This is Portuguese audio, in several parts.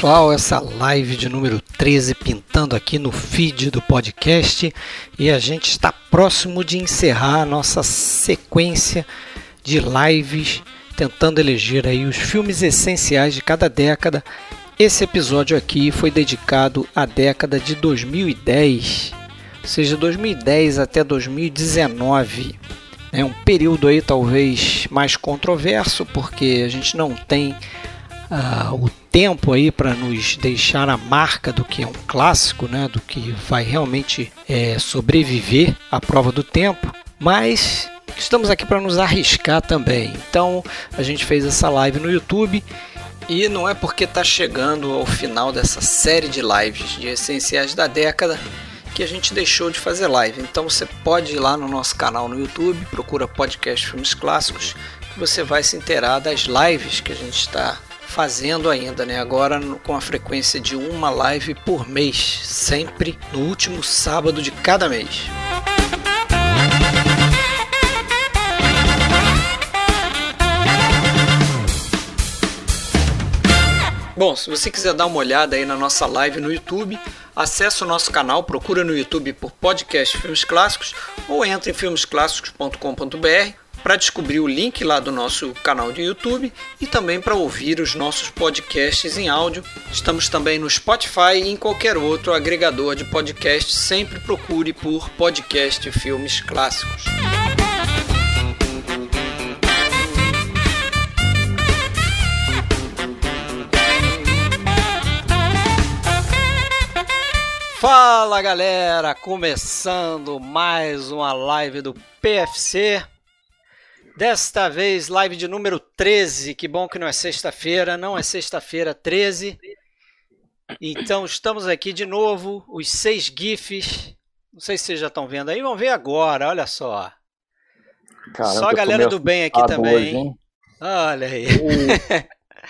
Pessoal, essa live de número 13 pintando aqui no feed do podcast e a gente está próximo de encerrar a nossa sequência de lives tentando eleger aí os filmes essenciais de cada década. Esse episódio aqui foi dedicado à década de 2010, ou seja, 2010 até 2019. É um período aí talvez mais controverso porque a gente não tem uh, o tempo aí para nos deixar a marca do que é um clássico, né, do que vai realmente é, sobreviver à prova do tempo, mas estamos aqui para nos arriscar também. Então a gente fez essa live no YouTube e não é porque está chegando ao final dessa série de lives de essenciais da década que a gente deixou de fazer live. Então você pode ir lá no nosso canal no YouTube, procura podcast Filmes Clássicos, que você vai se inteirar das lives que a gente está fazendo ainda, né? Agora com a frequência de uma live por mês, sempre no último sábado de cada mês. Bom, se você quiser dar uma olhada aí na nossa live no YouTube, acesse o nosso canal, procura no YouTube por podcast Filmes Clássicos ou entre em filmesclássicos.com.br para descobrir o link lá do nosso canal de YouTube e também para ouvir os nossos podcasts em áudio. Estamos também no Spotify e em qualquer outro agregador de podcast. Sempre procure por podcast Filmes Clássicos. Fala galera, começando mais uma live do PFC. Desta vez, live de número 13. Que bom que não é sexta-feira, não é sexta-feira 13. Então, estamos aqui de novo, os seis GIFs. Não sei se vocês já estão vendo aí, vão ver agora, olha só. Caramba, só a galera do bem aqui também. Hoje, olha aí.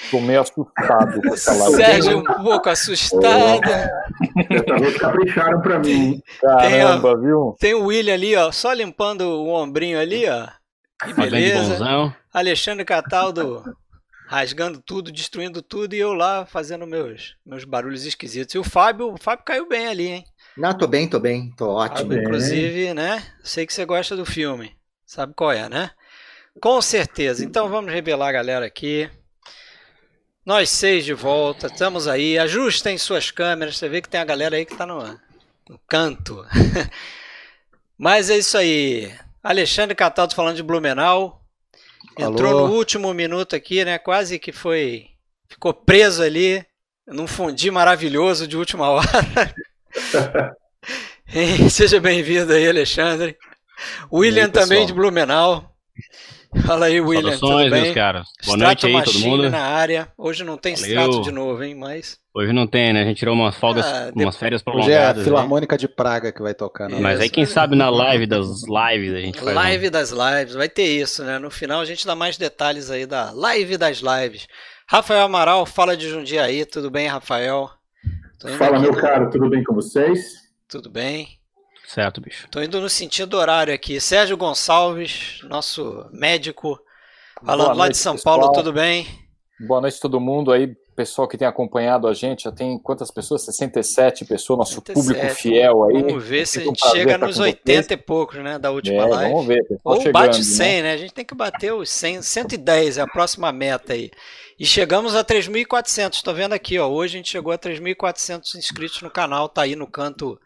Tô meio assustado com essa live. Sérgio um pouco assustado. Vez capricharam pra mim. Caramba, tem, ó, viu? Tem o William ali, ó, só limpando o ombrinho ali, ó. Que beleza. Alexandre Cataldo rasgando tudo, destruindo tudo e eu lá fazendo meus, meus barulhos esquisitos. E o Fábio, o Fábio caiu bem ali, hein? Não, tô bem, tô bem, tô ótimo. Fábio, inclusive, né? Sei que você gosta do filme. Sabe qual é, né? Com certeza. Então vamos revelar a galera aqui. Nós seis de volta, estamos aí. Ajustem suas câmeras. Você vê que tem a galera aí que tá no, no canto. Mas é isso aí. Alexandre Cataldo falando de Blumenau. Entrou Alô. no último minuto aqui, né? Quase que foi. Ficou preso ali num fundi maravilhoso de última hora. Seja bem-vindo aí, Alexandre. William aí, também de Blumenau. Fala aí, William. Saudações, tudo bem? meus caras. Boa Strato noite aí, todo mundo. na área. Hoje não tem Valeu. extrato de novo, hein? Mas. Hoje não tem, né? A gente tirou umas folgas, ah, umas férias prolongadas. Hoje é a Filarmônica né? de Praga que vai tocar. Né? Mas aí quem sabe na live das lives a gente faz. Live um... das lives, vai ter isso, né? No final a gente dá mais detalhes aí da live das lives. Rafael Amaral, fala de Jundiaí, tudo bem, Rafael? Fala, meu caro, tudo bem com vocês? Tudo bem. Certo, bicho. Tô indo no sentido horário aqui. Sérgio Gonçalves, nosso médico, falando noite, lá de São pessoal. Paulo, tudo bem? Boa noite a todo mundo aí, pessoal que tem acompanhado a gente. Já tem quantas pessoas? 67 pessoas, nosso 67. público fiel aí. Vamos ver se a gente chega nos 80 vocês. e poucos, né, da última é, live. Vamos ver. Ou chegando, bate 100, né? né? A gente tem que bater os 100, 110 é a próxima meta aí. E chegamos a 3.400. Estou vendo aqui, ó. Hoje a gente chegou a 3.400 inscritos no canal. Tá aí no canto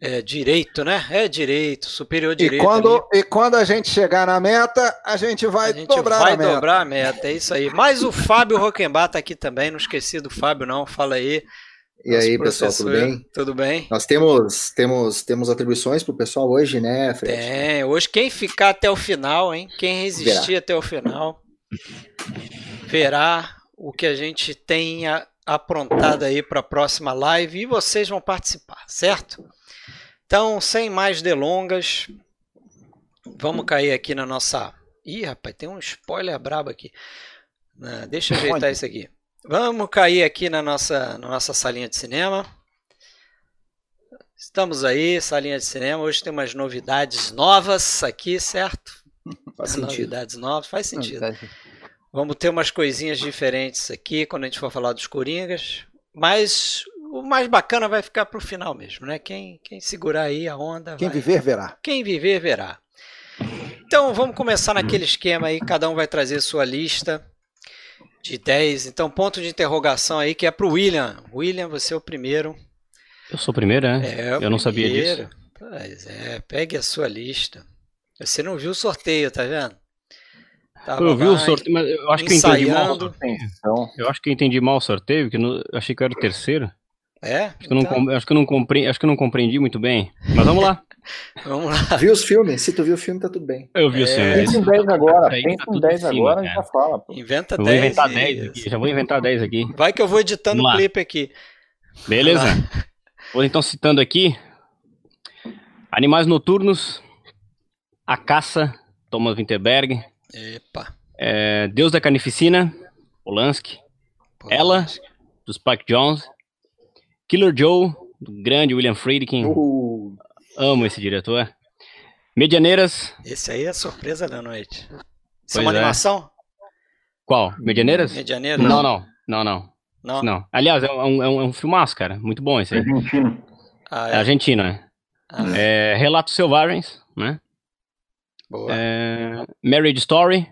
é direito, né? É direito, superior direito. E quando, e quando a gente chegar na meta, a gente vai a gente dobrar vai a meta. dobrar a meta, é isso aí. Mas o Fábio Roquembar tá aqui também, não esqueci do Fábio não, fala aí. E aí, pessoal, tudo bem? Tudo bem? Nós temos temos temos atribuições pro pessoal hoje, né, Fred? Tem, hoje quem ficar até o final, hein? Quem resistir verá. até o final, verá o que a gente tem aprontado aí para a próxima live e vocês vão participar, certo? Então, sem mais delongas, vamos cair aqui na nossa. Ih, rapaz, tem um spoiler brabo aqui. Uh, deixa eu ajeitar isso aqui. Vamos cair aqui na nossa, na nossa salinha de cinema. Estamos aí, salinha de cinema. Hoje tem umas novidades novas aqui, certo? Faz. Novidades novas, faz sentido. Vamos ter umas coisinhas diferentes aqui quando a gente for falar dos Coringas. Mas o mais bacana vai ficar para o final mesmo, né? Quem, quem segurar aí a onda. Quem vai... viver, verá. Quem viver, verá. Então vamos começar naquele esquema aí. Cada um vai trazer sua lista de 10. Então, ponto de interrogação aí que é para o William. William, você é o primeiro. Eu sou o primeiro, né? É, eu primeiro. não sabia disso. Pois é, pegue a sua lista. Você não viu o sorteio, tá vendo? Tava eu vi o sorteio, mas eu acho ensaiando. que eu entendi mal. Eu acho que eu entendi mal o sorteio, porque eu achei que eu era o terceiro. É? Acho que, eu não, então. acho, que eu não compreendi, acho que eu não compreendi muito bem. Mas vamos lá. vamos lá. Viu os filmes? Se tu viu o filme, tá tudo bem. Eu vi é, os filmes. Pensa em 10 agora. Pensa em 10 agora e já fala. Pô. Inventa 10. vou inventar 10 aqui. Já vou inventar 10 aqui. Vai que eu vou editando o clipe aqui. Beleza. Vou então citando aqui. Animais Noturnos. A Caça, Thomas Winterberg. Epa. É, Deus da Carnificina, Polanski. Polanski. Ela, do Spike Jones. Killer Joe, do grande William Friedkin. Uh. Amo esse diretor. Medianeiras. Esse aí é a surpresa da noite. Isso é uma animação? Qual? Medianeiras? Medianeiras? Não, não. Não, não. Não? não. Aliás, é um, é, um, é um filmaço, cara. Muito bom esse aí. Argentino. Ah, é. argentino, né? Ah, é. Relatos Selvagens, né? Boa. É, Marriage Story,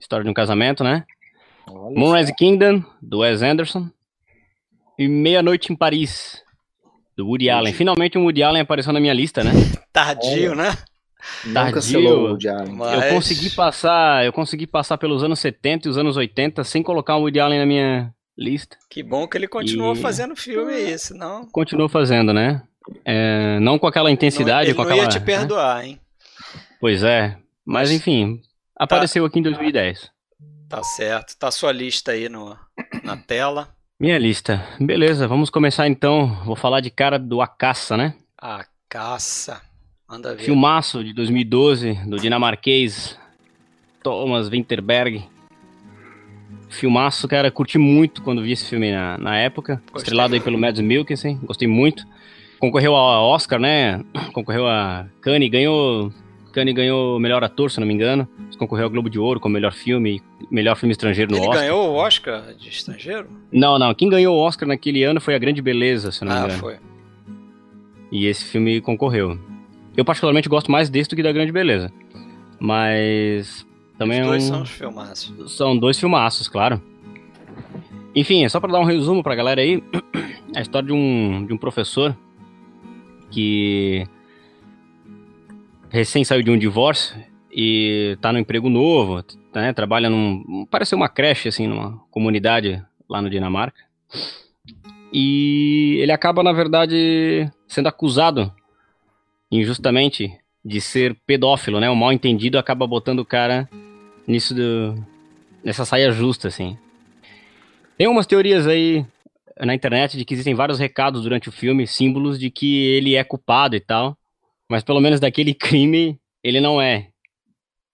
história de um casamento, né? Olha Moonrise Kingdom, do Wes Anderson. E Meia-Noite em Paris, do Woody Allen. Finalmente um Woody Allen apareceu na minha lista, né? Tardio, né? Tardio. Eu consegui passar, eu consegui passar pelos anos 70 e os anos 80 sem colocar um Woody Allen na minha lista. Que bom que ele continuou e... fazendo filme aí, senão... Continuou fazendo, né? É, não com aquela intensidade, não, ele com não aquela... ia te perdoar, né? hein? Pois é, mas, mas enfim, apareceu tá. aqui em 2010. Tá certo, tá a sua lista aí no, na tela. Minha lista. Beleza, vamos começar então. Vou falar de cara do A Caça, né? A Caça. Manda ver. Filmaço de 2012, do dinamarquês Thomas Winterberg. Filmaço, cara, curti muito quando vi esse filme na, na época. Gostei. Estrelado aí pelo Mads Mikkelsen, gostei muito. Concorreu ao Oscar, né? Concorreu a Cannes, ganhou Kanye ganhou melhor ator, se não me engano. Concorreu ao Globo de Ouro como melhor filme, melhor filme estrangeiro no Ele Oscar. Ele ganhou o Oscar de estrangeiro? Não, não. Quem ganhou o Oscar naquele ano foi A Grande Beleza, se não me ah, engano. foi. E esse filme concorreu. Eu particularmente gosto mais desse do que da Grande Beleza. Mas também Os dois é um... são os filmaços. São dois filmaços, claro. Enfim, é só para dar um resumo pra galera aí. A história de um, de um professor que recém saiu de um divórcio e tá no emprego novo, né? Trabalha num. Parece uma creche, assim, numa comunidade lá no Dinamarca. E ele acaba, na verdade, sendo acusado injustamente de ser pedófilo, né? O mal entendido acaba botando o cara nisso do, nessa saia justa, assim. Tem umas teorias aí na internet de que existem vários recados durante o filme, símbolos de que ele é culpado e tal. Mas pelo menos daquele crime ele não é.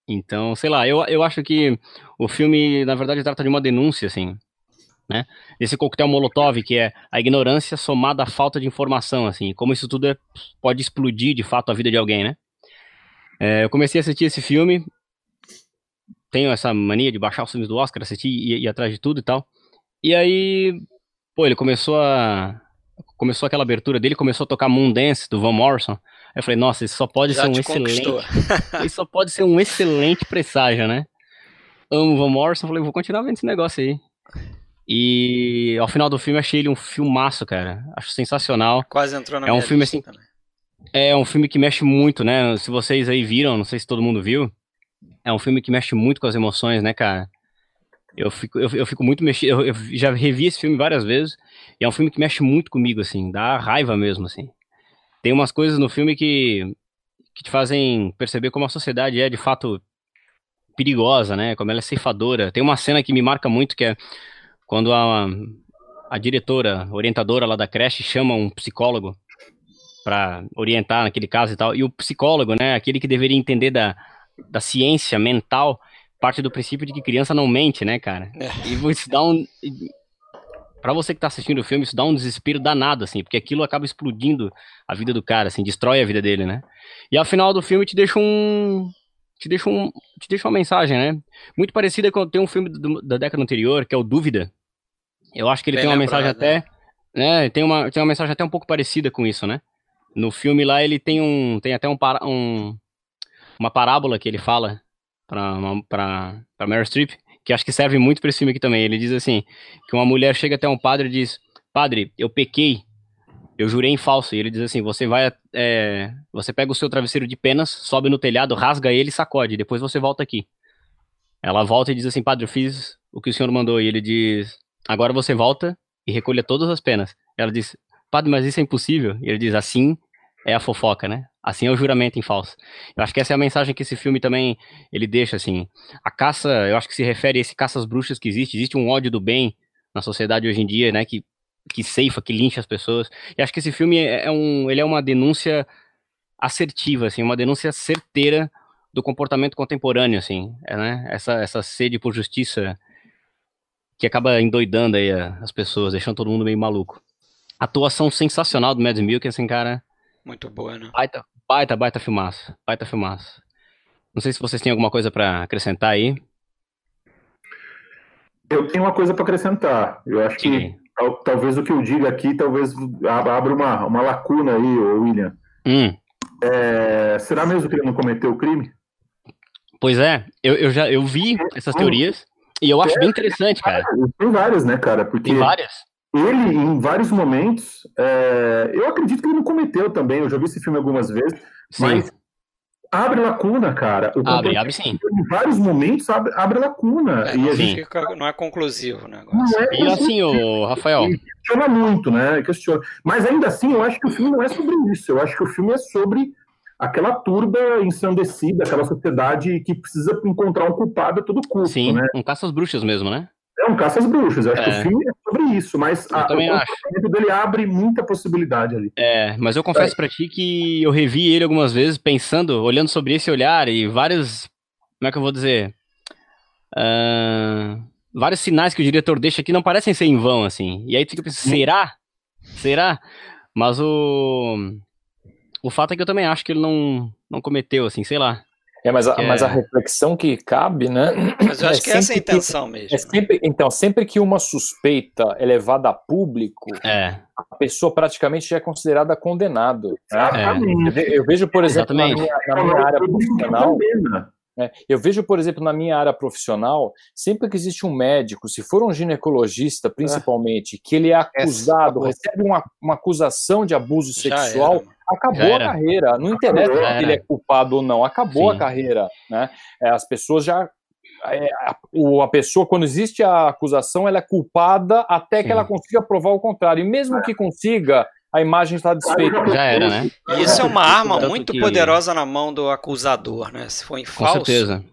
Então, sei lá, eu, eu acho que o filme, na verdade, trata de uma denúncia, assim, né? Esse coquetel Molotov, que é a ignorância somada à falta de informação, assim, como isso tudo é, pode explodir, de fato, a vida de alguém, né? É, eu comecei a assistir esse filme, tenho essa mania de baixar os filmes do Oscar, assistir e ir atrás de tudo e tal. E aí, pô, ele começou a... Começou aquela abertura dele, começou a tocar Moon Dance, do Van Morrison, eu falei, nossa, isso só pode Já ser um excelente. isso só pode ser um excelente presságio, né? Amo o Van Morrison, falei, vou continuar vendo esse negócio aí. E ao final do filme achei ele um filmaço, cara. Acho sensacional. Quase entrou na É um filme assim. também. É um filme que mexe muito, né? Se vocês aí viram, não sei se todo mundo viu. É um filme que mexe muito com as emoções, né, cara? Eu fico, eu, eu fico muito mexido. Eu, eu já revi esse filme várias vezes. E é um filme que mexe muito comigo, assim. Dá raiva mesmo, assim tem umas coisas no filme que, que te fazem perceber como a sociedade é de fato perigosa, né? Como ela é ceifadora. Tem uma cena que me marca muito que é quando a, a diretora, orientadora lá da creche chama um psicólogo para orientar naquele caso e tal. E o psicólogo, né, aquele que deveria entender da, da ciência mental, parte do princípio de que criança não mente, né, cara? É. E isso dá um para você que tá assistindo o filme, isso dá um desespero danado, assim, porque aquilo acaba explodindo a vida do cara, assim, destrói a vida dele, né? E ao final do filme te deixa um, te deixa, um, te deixa uma mensagem, né? Muito parecida com tem um filme do, da década anterior, que é o Dúvida. Eu acho que ele Bem tem uma lembrado, mensagem até. Né, tem, uma, tem uma mensagem até um pouco parecida com isso, né? No filme lá ele tem um. Tem até um, um uma parábola que ele fala pra, pra, pra Meryl Streep, que acho que serve muito para esse filme aqui também. Ele diz assim: que uma mulher chega até um padre e diz: Padre, eu pequei, eu jurei em falso. E ele diz assim: você vai. É, você pega o seu travesseiro de penas, sobe no telhado, rasga ele e sacode. Depois você volta aqui. Ela volta e diz assim: Padre, eu fiz o que o senhor mandou. E ele diz: Agora você volta e recolha todas as penas. Ela diz: Padre, mas isso é impossível. E ele diz: Assim é a fofoca, né? Assim é o juramento em falso. Eu acho que essa é a mensagem que esse filme também ele deixa assim. A caça, eu acho que se refere a esse caça às bruxas que existe. Existe um ódio do bem na sociedade hoje em dia, né? Que que ceifa, que lincha as pessoas. E acho que esse filme é, é um, ele é uma denúncia assertiva, assim, uma denúncia certeira do comportamento contemporâneo, assim, é, né? Essa, essa sede por justiça que acaba endoidando aí as pessoas, deixando todo mundo meio maluco. Atuação sensacional do Mads Mikkelsen, cara. Muito boa, né? Baita, baita, baita filmaço. Baita filmaço. Não sei se vocês têm alguma coisa para acrescentar aí. Eu tenho uma coisa para acrescentar. Eu acho que talvez o que eu diga aqui talvez abra uma, uma lacuna aí, William. Hum. É, será mesmo que ele não cometeu o crime? Pois é, eu, eu já eu vi essas teorias e eu acho é, bem interessante, cara. Tem várias, né, cara? Porque tem várias. Ele, em vários momentos, é, eu acredito que ele não cometeu também. Eu já vi esse filme algumas vezes, Sim. mas abre lacuna, cara. O abre, abre sim. Em vários momentos abre, abre lacuna. É, e a gente... Fica, não é conclusivo o negócio. Não é e assim, o Rafael. Questiona muito, né? Questiona. Mas ainda assim, eu acho que o filme não é sobre isso. Eu acho que o filme é sobre aquela turba ensandecida, aquela sociedade que precisa encontrar um culpado a todo custo. Sim, né? um caça às bruxas mesmo, né? É um caça às bruxas. Eu acho é. que o é. filme é sobre isso, mas a, o acho. dele abre muita possibilidade ali. É, mas eu confesso é. para ti que eu revi ele algumas vezes pensando, olhando sobre esse olhar e vários, como é que eu vou dizer, uh, vários sinais que o diretor deixa aqui não parecem ser em vão, assim. E aí tu fica pensando, será? Será? Mas o o fato é que eu também acho que ele não não cometeu, assim, sei lá. É, mas, a, é... mas a reflexão que cabe, né? Mas eu acho é que essa é a intenção que, mesmo. É sempre, então, sempre que uma suspeita é levada a público, é. a pessoa praticamente já é considerada condenado. Né? Eu vejo, por exemplo, na minha, na minha área profissional. É, eu vejo, por exemplo, na minha área profissional, sempre que existe um médico, se for um ginecologista, principalmente, que ele é acusado, recebe uma, uma acusação de abuso sexual, acabou a carreira. Não interessa se ele é culpado ou não, acabou Sim. a carreira. Né? É, as pessoas já. É, a, a, pessoa, quando existe a acusação, ela é culpada até Sim. que ela consiga provar o contrário. E mesmo que consiga, a imagem está desfeita. Já era, né? Isso é uma arma muito que... poderosa na mão do acusador, né? Se for em falso. Com certeza.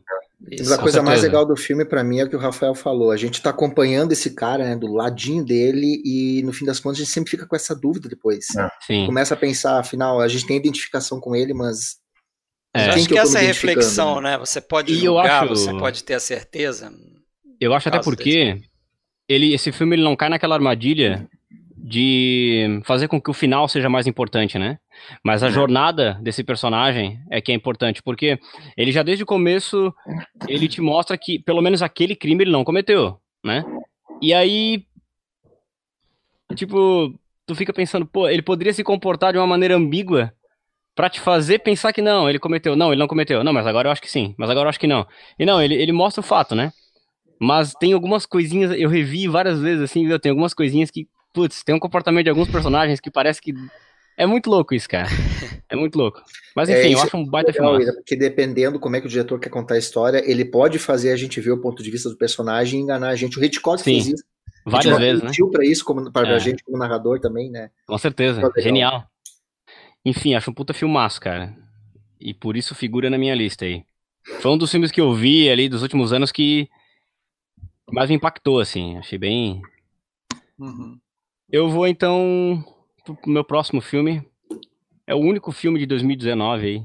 Mas a coisa mais legal do filme para mim é o que o Rafael falou. A gente tá acompanhando esse cara, né, do ladinho dele e no fim das contas a gente sempre fica com essa dúvida depois. É. Começa a pensar, afinal, a gente tem identificação com ele, mas é. acho que, que essa é reflexão, né? Você pode julgar, acho... você pode ter a certeza. Eu acho até porque ele, esse filme ele não cai naquela armadilha de fazer com que o final seja mais importante, né? Mas a uhum. jornada desse personagem é que é importante, porque ele já desde o começo ele te mostra que pelo menos aquele crime ele não cometeu, né? E aí tipo, tu fica pensando, pô, ele poderia se comportar de uma maneira ambígua para te fazer pensar que não, ele cometeu. Não, ele não cometeu. Não, mas agora eu acho que sim. Mas agora eu acho que não. E não, ele, ele mostra o fato, né? Mas tem algumas coisinhas, eu revi várias vezes assim, viu? Tem algumas coisinhas que putz, tem um comportamento de alguns personagens que parece que. É muito louco isso, cara. É muito louco. Mas é, enfim, é, eu acho um baita é filme. Porque dependendo como é que o diretor quer contar a história, ele pode fazer a gente ver o ponto de vista do personagem e enganar a gente. O Hitchcock Sim. fez isso. Várias vezes, né? para isso, como para é. a gente como narrador também, né? Com certeza. Genial. Enfim, acho um puta filmaço, cara. E por isso figura na minha lista aí. Foi um dos filmes que eu vi ali dos últimos anos que mais me impactou, assim. Achei bem. Uhum. Eu vou então pro meu próximo filme. É o único filme de 2019 aí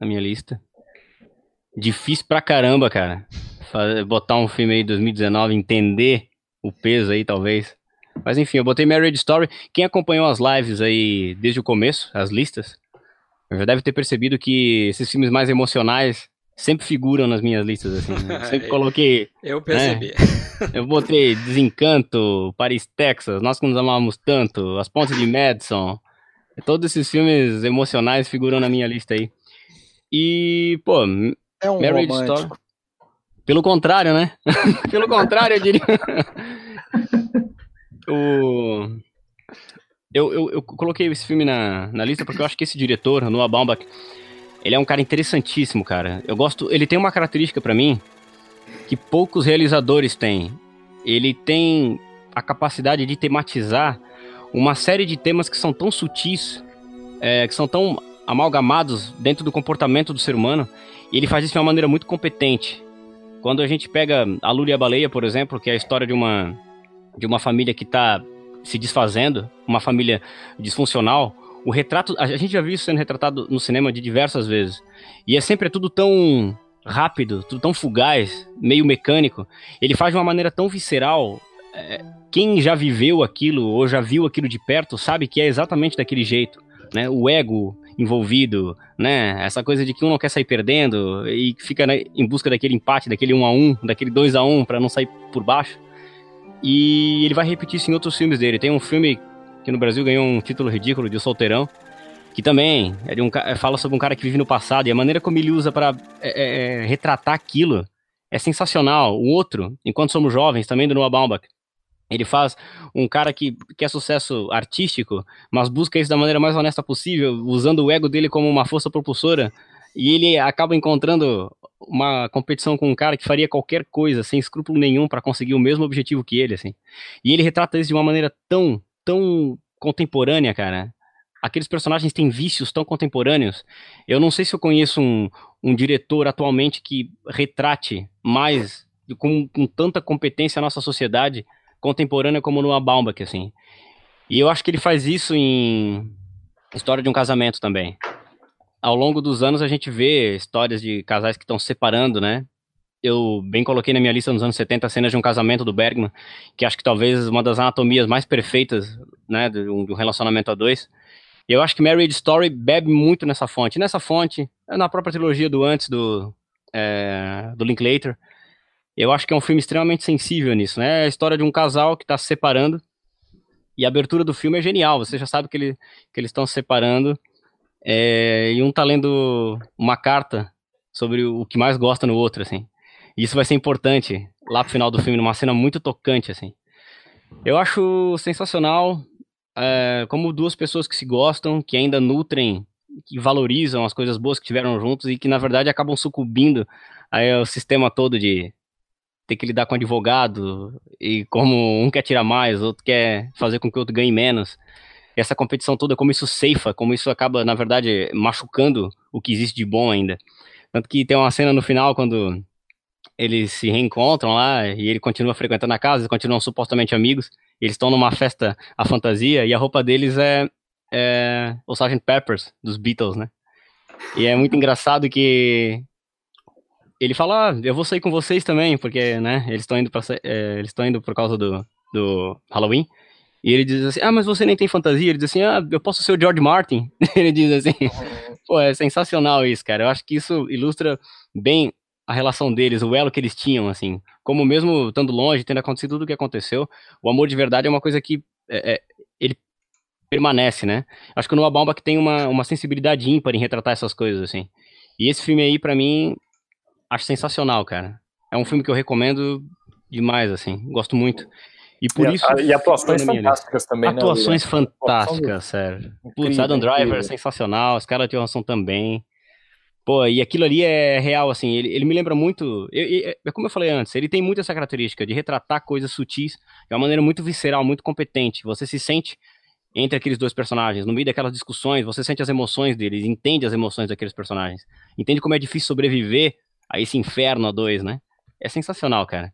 na minha lista. Difícil pra caramba, cara. Botar um filme aí de 2019, entender o peso aí, talvez. Mas enfim, eu botei Marriage Story. Quem acompanhou as lives aí desde o começo, as listas, já deve ter percebido que esses filmes mais emocionais sempre figuram nas minhas listas, assim. Né? Sempre coloquei. Eu percebi. Né? Eu botei Desencanto, Paris, Texas, Nós que nos amávamos tanto, As Pontes de Madison. Todos esses filmes emocionais figuram na minha lista aí. E, pô, é um Marriage romântico. Story. Pelo contrário, né? Pelo contrário, eu diria. o... Eu, eu, eu, coloquei esse filme na, na lista porque eu acho que esse diretor, Noah Baumbach, ele é um cara interessantíssimo, cara. Eu gosto. Ele tem uma característica para mim que poucos realizadores têm. Ele tem a capacidade de tematizar uma série de temas que são tão sutis, é, que são tão amalgamados dentro do comportamento do ser humano, e ele faz isso de uma maneira muito competente. Quando a gente pega a Lula e a Baleia, por exemplo, que é a história de uma, de uma família que está se desfazendo, uma família disfuncional, o retrato, a gente já viu isso sendo retratado no cinema de diversas vezes. E é sempre tudo tão rápido, tudo tão fugaz, meio mecânico. Ele faz de uma maneira tão visceral. É, quem já viveu aquilo ou já viu aquilo de perto sabe que é exatamente daquele jeito. Né? O ego envolvido, né? Essa coisa de que um não quer sair perdendo e fica né, em busca daquele empate, daquele 1 a 1 daquele 2 a 1 para não sair por baixo. E ele vai repetir isso em outros filmes dele. Tem um filme que no Brasil ganhou um título ridículo de Solteirão, que também é de um, fala sobre um cara que vive no passado e a maneira como ele usa para é, é, é, retratar aquilo é sensacional. O outro, Enquanto Somos Jovens, também do Noah Baumbach, ele faz um cara que quer sucesso artístico, mas busca isso da maneira mais honesta possível, usando o ego dele como uma força propulsora, e ele acaba encontrando uma competição com um cara que faria qualquer coisa, sem escrúpulo nenhum, para conseguir o mesmo objetivo que ele, assim. E ele retrata isso de uma maneira tão, tão contemporânea, cara. Aqueles personagens têm vícios tão contemporâneos. Eu não sei se eu conheço um, um diretor atualmente que retrate mais, com, com tanta competência a nossa sociedade contemporânea como no Baumbach, assim. E eu acho que ele faz isso em História de um Casamento também. Ao longo dos anos a gente vê histórias de casais que estão se separando, né? Eu bem coloquei na minha lista nos anos 70 cenas de um casamento do Bergman, que acho que talvez uma das anatomias mais perfeitas, né, de um, relacionamento a dois. E eu acho que Marriage Story bebe muito nessa fonte. Nessa fonte, na própria trilogia do antes do, é, do Linklater, eu acho que é um filme extremamente sensível nisso, né? É a história de um casal que está se separando e a abertura do filme é genial. Você já sabe que, ele, que eles estão se separando é, e um tá lendo uma carta sobre o que mais gosta no outro, assim. E isso vai ser importante lá pro final do filme, numa cena muito tocante, assim. Eu acho sensacional é, como duas pessoas que se gostam, que ainda nutrem, que valorizam as coisas boas que tiveram juntos e que na verdade acabam sucumbindo ao sistema todo de ter que lidar com advogado, e como um quer tirar mais, outro quer fazer com que o outro ganhe menos. E essa competição toda, como isso ceifa, como isso acaba, na verdade, machucando o que existe de bom ainda. Tanto que tem uma cena no final quando eles se reencontram lá e ele continua frequentando a casa, eles continuam supostamente amigos. Eles estão numa festa à fantasia e a roupa deles é, é o Sgt. Peppers dos Beatles, né? E é muito engraçado que ele fala, ah, eu vou sair com vocês também, porque, né, eles estão indo para é, eles estão indo por causa do, do Halloween. E ele diz assim, ah, mas você nem tem fantasia? Ele diz assim, ah, eu posso ser o George Martin. ele diz assim, pô, é sensacional isso, cara. Eu acho que isso ilustra bem a relação deles, o elo que eles tinham, assim. Como mesmo estando longe, tendo acontecido tudo o que aconteceu, o amor de verdade é uma coisa que é, é, ele permanece, né? Acho que o Noah Baumbach tem uma, uma sensibilidade ímpar em retratar essas coisas, assim. E esse filme aí, para mim, acho sensacional, cara. É um filme que eu recomendo demais, assim. Gosto muito. E por e, isso. A, e atuações fantásticas também, né, atuações né? fantásticas, sério. Putz, Adam Driver é sensacional, Scarlett Johansson também. Pô, e aquilo ali é real, assim, ele, ele me lembra muito. Eu, é como eu falei antes, ele tem muito essa característica de retratar coisas sutis de uma maneira muito visceral, muito competente. Você se sente entre aqueles dois personagens, no meio daquelas discussões, você sente as emoções deles, entende as emoções daqueles personagens, entende como é difícil sobreviver a esse inferno a dois, né? É sensacional, cara.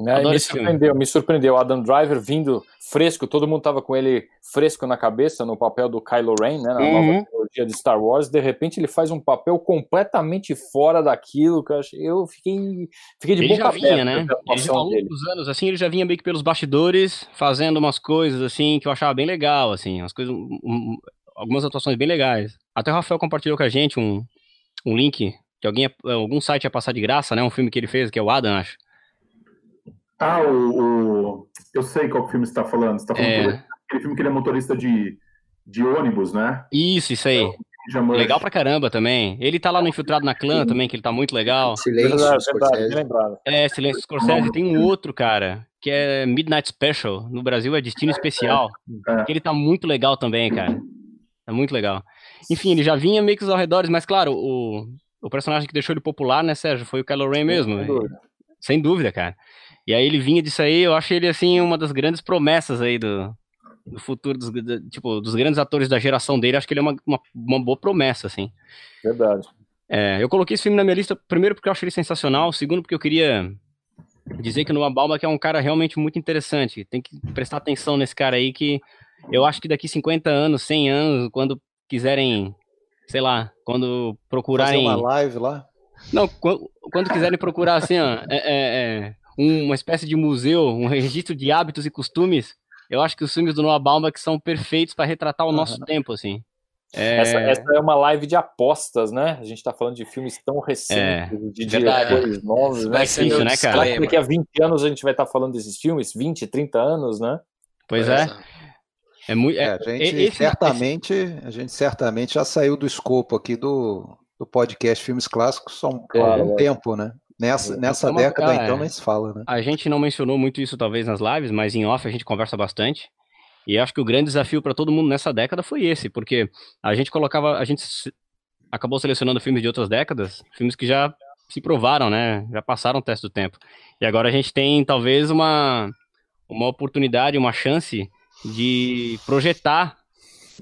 É, me surpreendeu, filme. me surpreendeu. Adam Driver vindo fresco, todo mundo tava com ele fresco na cabeça no papel do Kylo Ren, né? Na uhum. nova trilogia de Star Wars. De repente ele faz um papel completamente fora daquilo que eu, fiquei, fiquei de ele boca já vinha, né? Ele já, ao longo dos anos, assim, ele já vinha meio que pelos bastidores, fazendo umas coisas assim que eu achava bem legal, assim, umas coisas, um, algumas atuações bem legais. Até o Rafael compartilhou com a gente um, um link que alguém, algum site ia passar de graça, né? Um filme que ele fez, que é o Adam, acho. Ah, o, o... eu sei qual filme você está falando. Você tá falando é... aquele filme que ele é motorista de, de ônibus, né? Isso, isso aí. É legal pra caramba também. Ele tá lá no Infiltrado na Clã também, que ele tá muito legal. Silêncio, Scorsese. É, Silêncio Scorsese. Tem um outro, cara, que é Midnight Special. No Brasil é Destino Especial. É. Que ele tá muito legal também, cara. Tá muito legal. Enfim, ele já vinha meio que aos arredores, mas claro, o, o personagem que deixou ele popular, né, Sérgio, foi o Kylo Ren mesmo. Sem dúvida. Sem dúvida, cara. E aí ele vinha disso aí, eu acho ele, assim, uma das grandes promessas aí do, do futuro, dos, tipo, dos grandes atores da geração dele, acho que ele é uma, uma, uma boa promessa, assim. Verdade. É, eu coloquei esse filme na minha lista, primeiro porque eu acho ele sensacional, segundo porque eu queria dizer que o Noah Baumbach é um cara realmente muito interessante. Tem que prestar atenção nesse cara aí que eu acho que daqui 50 anos, 100 anos, quando quiserem, sei lá, quando procurarem... Fazer uma live lá? Não, quando, quando quiserem procurar assim, ó, é, é, é uma espécie de museu, um registro de hábitos e costumes, eu acho que os filmes do Noah Baumbach são perfeitos para retratar o nosso uhum. tempo, assim. É... Essa, essa, é uma live de apostas, né? A gente está falando de filmes tão recentes, é, de diretores novos, né? Isso, né, cara? Daqui a 20 anos a gente vai estar tá falando desses filmes, 20, 30 anos, né? Pois é. É muito. É, a gente esse, certamente, esse... a gente certamente já saiu do escopo aqui do, do podcast Filmes Clássicos há um, algum é. tempo, né? Nessa, nessa então, década, cara, então, nem se fala, né? A gente não mencionou muito isso, talvez, nas lives, mas em off a gente conversa bastante. E acho que o grande desafio para todo mundo nessa década foi esse, porque a gente colocava, a gente acabou selecionando filmes de outras décadas, filmes que já se provaram, né? Já passaram o teste do tempo. E agora a gente tem talvez uma uma oportunidade, uma chance de projetar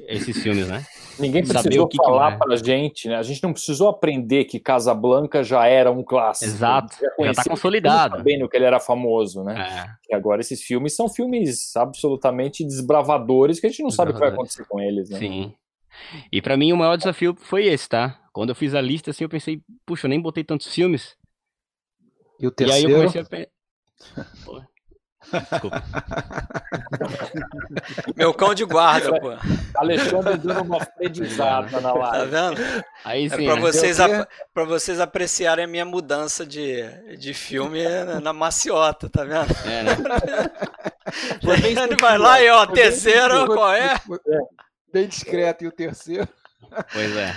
esses filmes, né? Ninguém precisou que falar que pra gente, né? A gente não precisou aprender que Casablanca já era um clássico. Exato, já, já tá consolidado. Sabendo que ele era famoso, né? É. E agora esses filmes são filmes absolutamente desbravadores que a gente não sabe o que vai acontecer com eles, né? Sim. E para mim o maior desafio foi esse, tá? Quando eu fiz a lista, assim, eu pensei, puxa, eu nem botei tantos filmes. E o terceiro? E aí eu comecei a pensar... Desculpa. Meu cão de guarda, pô. Alexandre dando uma aprendizada na live. Tá vendo? Aí sim. É pra, né? vocês, pra vocês apreciarem a minha mudança de, de filme na maciota, tá vendo? É, né? Ele vai lá e, ó, terceiro, qual é? Bem discreto. E o terceiro? Pois é.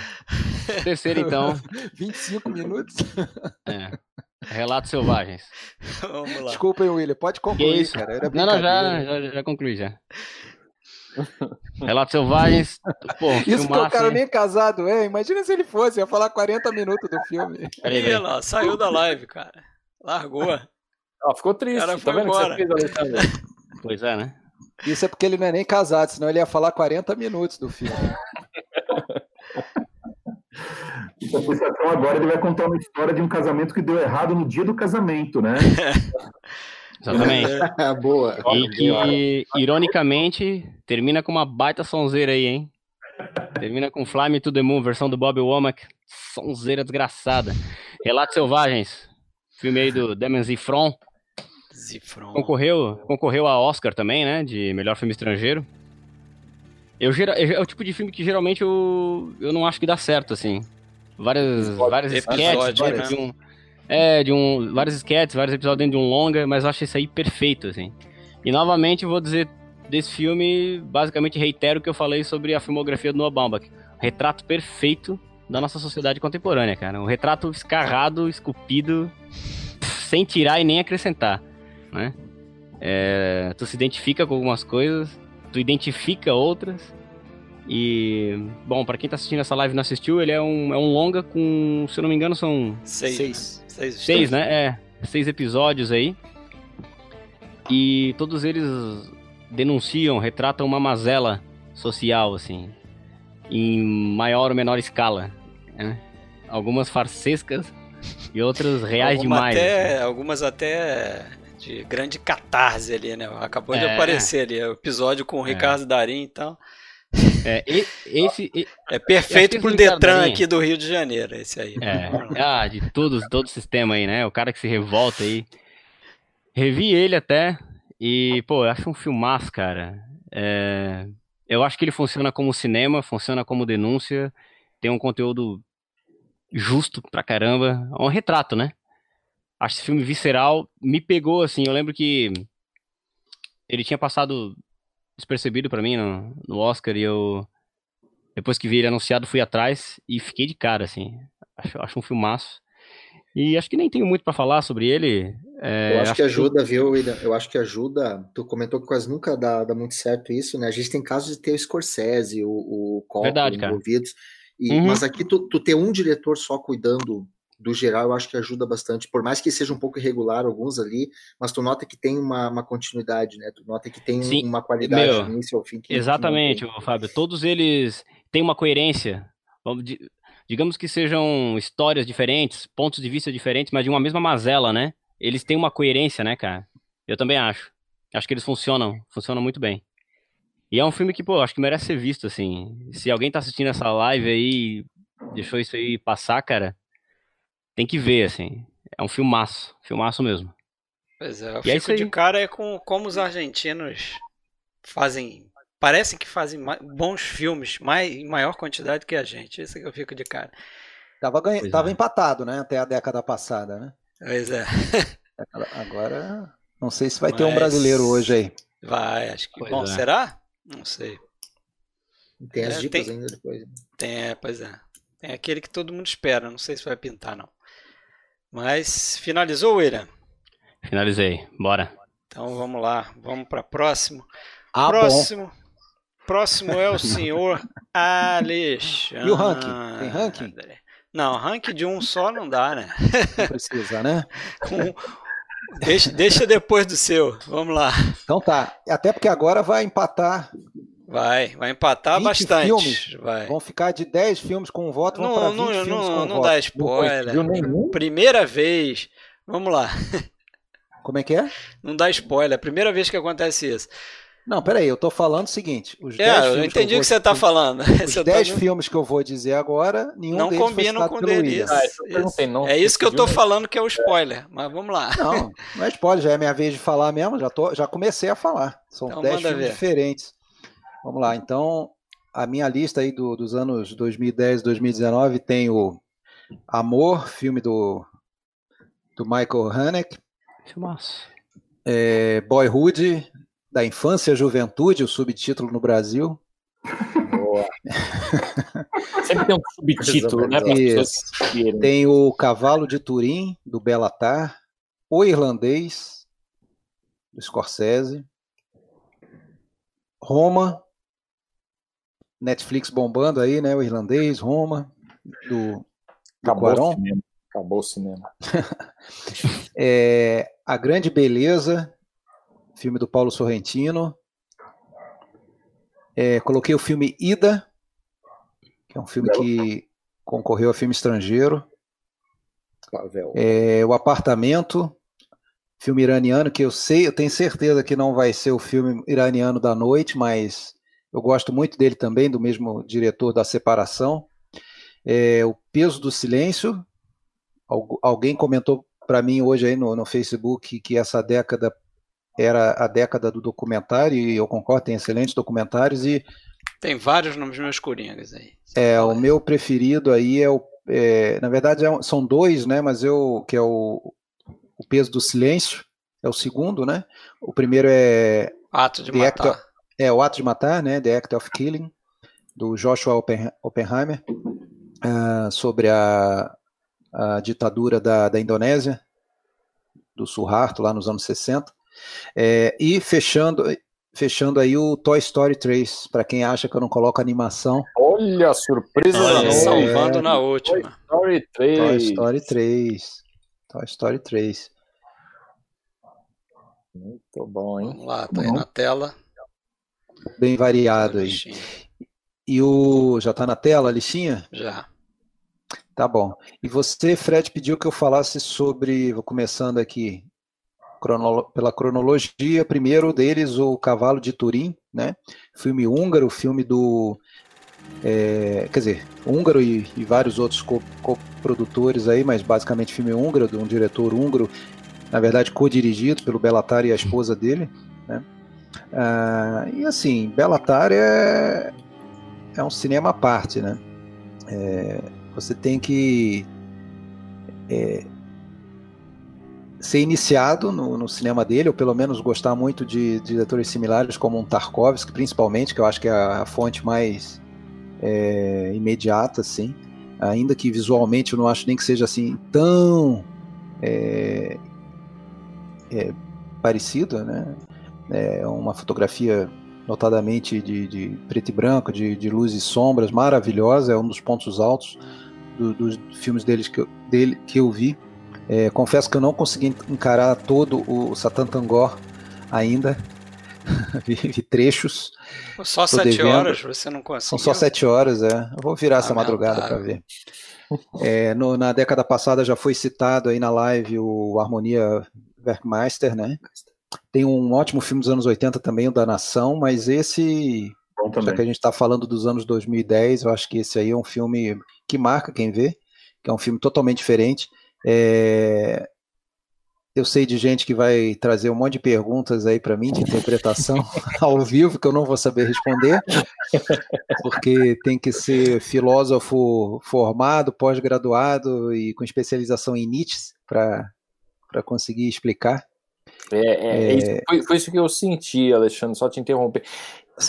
Terceiro, então. 25 minutos? É. Relatos Selvagens. Vamos lá. Desculpa aí, William. Pode concluir, isso? cara. Era não, não, já, já, já concluí já. Relatos Selvagens. Pô, Isso que o cara nem casado é. Imagina se ele fosse, ia falar 40 minutos do filme. Aí, lá, saiu da live, cara. Largou. Ah, ficou triste. Cara, tá vendo embora. que você fez, Pois é, né? Isso é porque ele não é nem casado, senão ele ia falar 40 minutos do filme. Então agora ele vai contar uma história de um casamento que deu errado no dia do casamento, né? Exatamente. É, boa. E que, ironicamente, termina com uma baita sonzeira aí, hein? Termina com Fly Me to the Moon, versão do Bob Womack. Sonzeira desgraçada. Relatos Selvagens. Filme aí do Damon Zifron. Zifron. Concorreu, concorreu a Oscar também, né? De melhor filme estrangeiro. Eu, é o tipo de filme que geralmente eu, eu não acho que dá certo, assim. Várias, várias sketches né? de um. É, de um. Vários sketches, vários episódios dentro de um longa, mas eu acho isso aí perfeito, assim. E novamente vou dizer desse filme, basicamente reitero o que eu falei sobre a filmografia do Noah Baumbach. retrato perfeito da nossa sociedade contemporânea, cara. Um retrato escarrado, esculpido, sem tirar e nem acrescentar, né? É, tu se identifica com algumas coisas, tu identifica outras. E, bom, para quem tá assistindo essa live e não assistiu, ele é um, é um longa com, se eu não me engano, são. Seis. Seis, seis, seis né? É, seis episódios aí. E todos eles denunciam, retratam uma mazela social, assim, em maior ou menor escala. Né? Algumas farsescas e outras reais Alguma demais. Até, assim. Algumas até de grande catarse ali, né? Acabou é, de aparecer ali, o episódio com o é. Ricardo Darim e tal. É, esse, é perfeito pro Detran aqui do Rio de Janeiro, esse aí. É, ah, de todos, todo o sistema aí, né? O cara que se revolta aí. Revi ele até e, pô, eu acho um filmaço, cara. É, eu acho que ele funciona como cinema, funciona como denúncia, tem um conteúdo justo pra caramba. É um retrato, né? Acho esse filme visceral me pegou assim. Eu lembro que ele tinha passado despercebido para mim no, no Oscar e eu depois que vi ele anunciado fui atrás e fiquei de cara assim. Acho, acho um filmaço. E acho que nem tenho muito para falar sobre ele. É, eu acho, acho que ajuda, que... viu, William? Eu acho que ajuda. Tu comentou que quase nunca dá, dá muito certo isso, né? A gente tem casos de ter o Scorsese, o, o Coppola envolvidos. E, uhum. Mas aqui tu, tu ter um diretor só cuidando do geral, eu acho que ajuda bastante. Por mais que seja um pouco irregular alguns ali, mas tu nota que tem uma, uma continuidade, né? Tu nota que tem Sim, uma qualidade meu, do início ao fim. Que, exatamente, que Fábio. Todos eles têm uma coerência. Digamos que sejam histórias diferentes, pontos de vista diferentes, mas de uma mesma mazela, né? Eles têm uma coerência, né, cara? Eu também acho. Acho que eles funcionam, funcionam muito bem. E é um filme que, pô, acho que merece ser visto, assim. Se alguém tá assistindo essa live aí, deixou isso aí passar, cara, tem que ver, assim. É um filmaço, filmaço mesmo. Pois é, eu e é fico é de cara é com como os argentinos fazem. Parecem que fazem bons filmes mais, em maior quantidade que a gente. Isso é que eu fico de cara. Tava, ganha, tava é. empatado, né? Até a década passada, né? Pois é. Agora, não sei se vai Mas... ter um brasileiro hoje aí. Vai, acho que. Pois Bom, é. será? Não sei. Tem as é, dicas tem, ainda depois. Tem, é, pois é. Tem aquele que todo mundo espera. Não sei se vai pintar, não. Mas finalizou, William? Finalizei. Bora. Então vamos lá. Vamos para próximo. Ah, próximo. Bom. Próximo é o senhor Alexandre. E o ranking? Tem ranking? Não, ranking de um só não dá, né? Não precisa, né? um, deixa, deixa depois do seu. Vamos lá. Então tá. Até porque agora vai empatar Vai, vai empatar bastante. Filmes, vai. Vão ficar de 10 filmes com um voto, vão não, não, filmes não, com não voto. dá spoiler. Primeira vez. Vamos lá. Como é que é? Não dá spoiler. Primeira vez que acontece isso. Não, peraí, eu tô falando o seguinte. Os é, eu entendi o que, você tá falando. Os 10 tá... filmes que eu vou dizer agora, nenhum não deles combinam com deles. Ah, isso. Não, é isso que eu tô falando que é o spoiler, mas vamos lá. Não, não é spoiler, já é minha vez de falar mesmo, já, tô, já comecei a falar. São 10 então, filmes ver. diferentes. Vamos lá, então a minha lista aí do, dos anos 2010, 2019 tem o Amor, filme do, do Michael Haneke. Filmaço. É, Boyhood, da infância à juventude, o subtítulo no Brasil. Boa. Sempre tem um subtítulo, né? Tem o Cavalo de Turim, do Belatar. O Irlandês, do Scorsese. Roma, Netflix bombando aí, né? O irlandês, Roma, do, do Acabou. O cinema. Acabou o cinema. é, a Grande Beleza, filme do Paulo Sorrentino. É, coloquei o filme Ida, que é um filme que concorreu a filme estrangeiro. É, o Apartamento, filme iraniano, que eu sei, eu tenho certeza que não vai ser o filme iraniano da noite, mas eu gosto muito dele também, do mesmo diretor da Separação. É, o Peso do Silêncio. Alguém comentou para mim hoje aí no, no Facebook que essa década era a década do documentário, e eu concordo, tem excelentes documentários e. Tem vários nomes meus coringas aí. É, o meu preferido aí é o. É, na verdade, é são dois, né? Mas eu. que é o, o Peso do Silêncio, é o segundo, né? O primeiro é. Ato de The Matar. É, O Ato de Matar, né? The Act of Killing, do Joshua Oppenheimer, uh, sobre a, a ditadura da, da Indonésia, do Suharto, lá nos anos 60. É, e fechando, fechando aí o Toy Story 3, para quem acha que eu não coloco animação. Olha, surpresa Olha, salvando na última. Toy Story 3. Toy Story 3. Toy Story 3. Muito bom, hein? Vamos lá, tá aí na tela bem variado aí. E o. Já está na tela a listinha? Já. Tá bom. E você, Fred, pediu que eu falasse sobre. Vou começando aqui cronolo, pela cronologia. Primeiro deles, o Cavalo de Turim, né? Filme húngaro, filme do. É, quer dizer, húngaro e, e vários outros coprodutores co aí, mas basicamente filme húngaro, de um diretor húngaro, na verdade co-dirigido pelo Belatar e a esposa dele, né? Ah, e assim, Belatar é, é um cinema à parte, né? É, você tem que é, ser iniciado no, no, cinema dele, ou pelo menos gostar muito de, de diretores similares, como um Tarkovsky, principalmente, que eu acho que é a, a fonte mais é, imediata, assim. Ainda que visualmente eu não acho nem que seja assim tão é, é, parecida, né? É uma fotografia notadamente de, de preto e branco, de, de luz e sombras, maravilhosa, é um dos pontos altos do, dos filmes deles que eu, dele, que eu vi. É, confesso que eu não consegui encarar todo o Satan Tangor ainda. vi, trechos. Só sete horas você não conseguiu? São só sete horas, é. Eu vou virar ah, essa madrugada para ver. É, no, na década passada já foi citado aí na live o Harmonia Werkmeister, né? Tem um ótimo filme dos anos 80 também, o da Nação, mas esse, já que a gente está falando dos anos 2010, eu acho que esse aí é um filme que marca quem vê, que é um filme totalmente diferente. É... Eu sei de gente que vai trazer um monte de perguntas aí para mim de interpretação ao vivo que eu não vou saber responder, porque tem que ser filósofo formado, pós-graduado e com especialização em Nietzsche para conseguir explicar. É, é, é... Isso, foi, foi, isso que eu senti, Alexandre, só te interromper.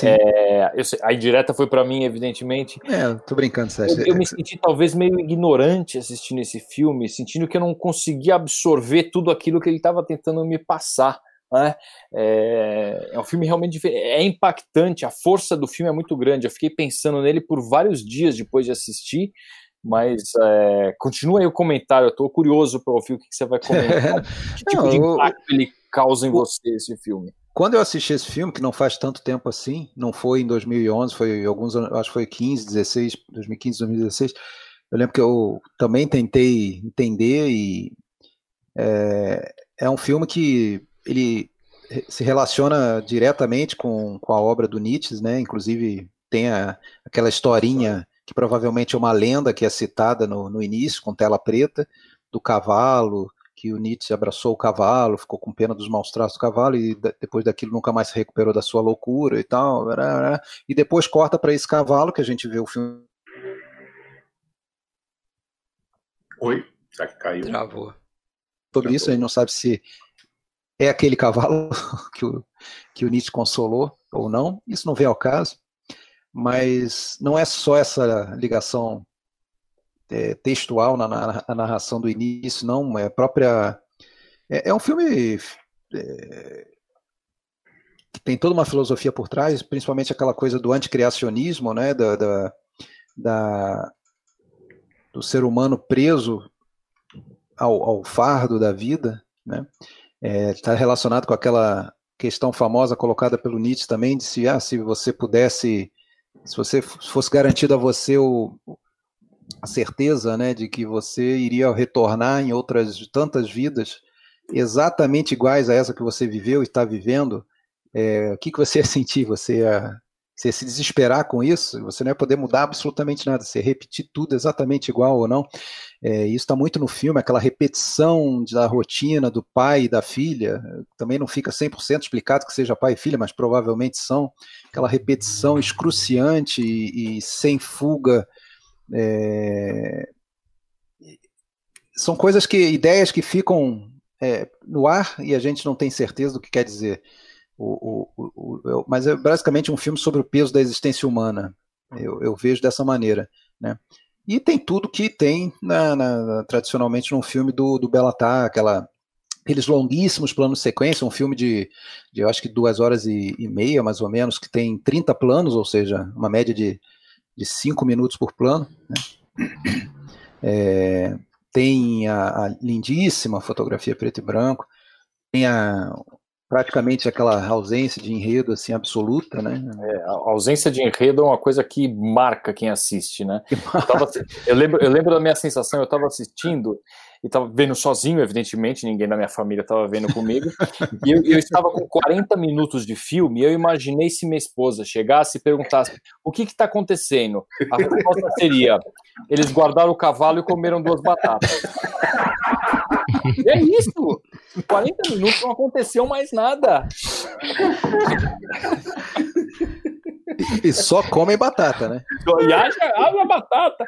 É, eu, a indireta foi para mim, evidentemente. É, tô brincando, Sérgio. Eu, eu, me senti talvez meio ignorante assistindo esse filme, sentindo que eu não conseguia absorver tudo aquilo que ele estava tentando me passar. Né? É, é um filme realmente é impactante, a força do filme é muito grande. Eu fiquei pensando nele por vários dias depois de assistir. Mas é, continua aí o comentário, eu estou curioso para ouvir o que, que, você vai comentar. que tipo não, de impacto eu, ele causa em você esse filme? Quando eu assisti esse filme, que não faz tanto tempo assim, não foi em 2011, foi alguns anos, acho que foi 15, 16, 2015, 2016. Eu lembro que eu também tentei entender e é, é um filme que ele se relaciona diretamente com, com a obra do Nietzsche, né? Inclusive tem a, aquela historinha que provavelmente é uma lenda que é citada no, no início, com tela preta, do cavalo, que o Nietzsche abraçou o cavalo, ficou com pena dos maus traços do cavalo e depois daquilo nunca mais se recuperou da sua loucura e tal. E depois corta para esse cavalo que a gente vê o filme. Oi? Será que caiu? Travou. Sobre isso, a gente não sabe se é aquele cavalo que o, que o Nietzsche consolou ou não. Isso não vem ao caso. Mas não é só essa ligação é, textual na, na, na, narração do início, não, é própria. É, é um filme é, que tem toda uma filosofia por trás, principalmente aquela coisa do anticriacionismo, né, da, da, da do ser humano preso ao, ao fardo da vida, né, está é, relacionado com aquela questão famosa colocada pelo Nietzsche também, de se, ah, se você pudesse, se você fosse garantido a você o, a certeza né, de que você iria retornar em outras tantas vidas exatamente iguais a essa que você viveu e está vivendo, é, o que, que você ia sentir? Você ia, você ia se desesperar com isso? Você não ia poder mudar absolutamente nada, você ia repetir tudo exatamente igual ou não. É, isso está muito no filme, aquela repetição da rotina do pai e da filha, também não fica 100% explicado que seja pai e filha, mas provavelmente são, aquela repetição excruciante e, e sem fuga, é, são coisas que, ideias que ficam é, no ar e a gente não tem certeza do que quer dizer. O, o, o, mas é basicamente um filme sobre o peso da existência humana. Eu, eu vejo dessa maneira. Né? E tem tudo que tem na, na, tradicionalmente num filme do, do Bellatar, aquela, aqueles longuíssimos planos de sequência, um filme de, de eu acho que duas horas e, e meia, mais ou menos, que tem 30 planos, ou seja, uma média de de cinco minutos por plano. Né? É, tem a, a, lindíssima fotografia preto e branco, tem a, praticamente aquela ausência de enredo assim absoluta, né? É, a ausência de enredo é uma coisa que marca quem assiste, né? Eu, tava, eu, lembro, eu lembro da minha sensação, eu estava assistindo e estava vendo sozinho, evidentemente, ninguém da minha família estava vendo comigo. e eu, eu, estava com 40 minutos de filme e eu imaginei se minha esposa chegasse e perguntasse o que está acontecendo. A resposta seria: eles guardaram o cavalo e comeram duas batatas. é isso! Em 40 minutos não aconteceu mais nada. E só comem batata, né? E haja, haja batata.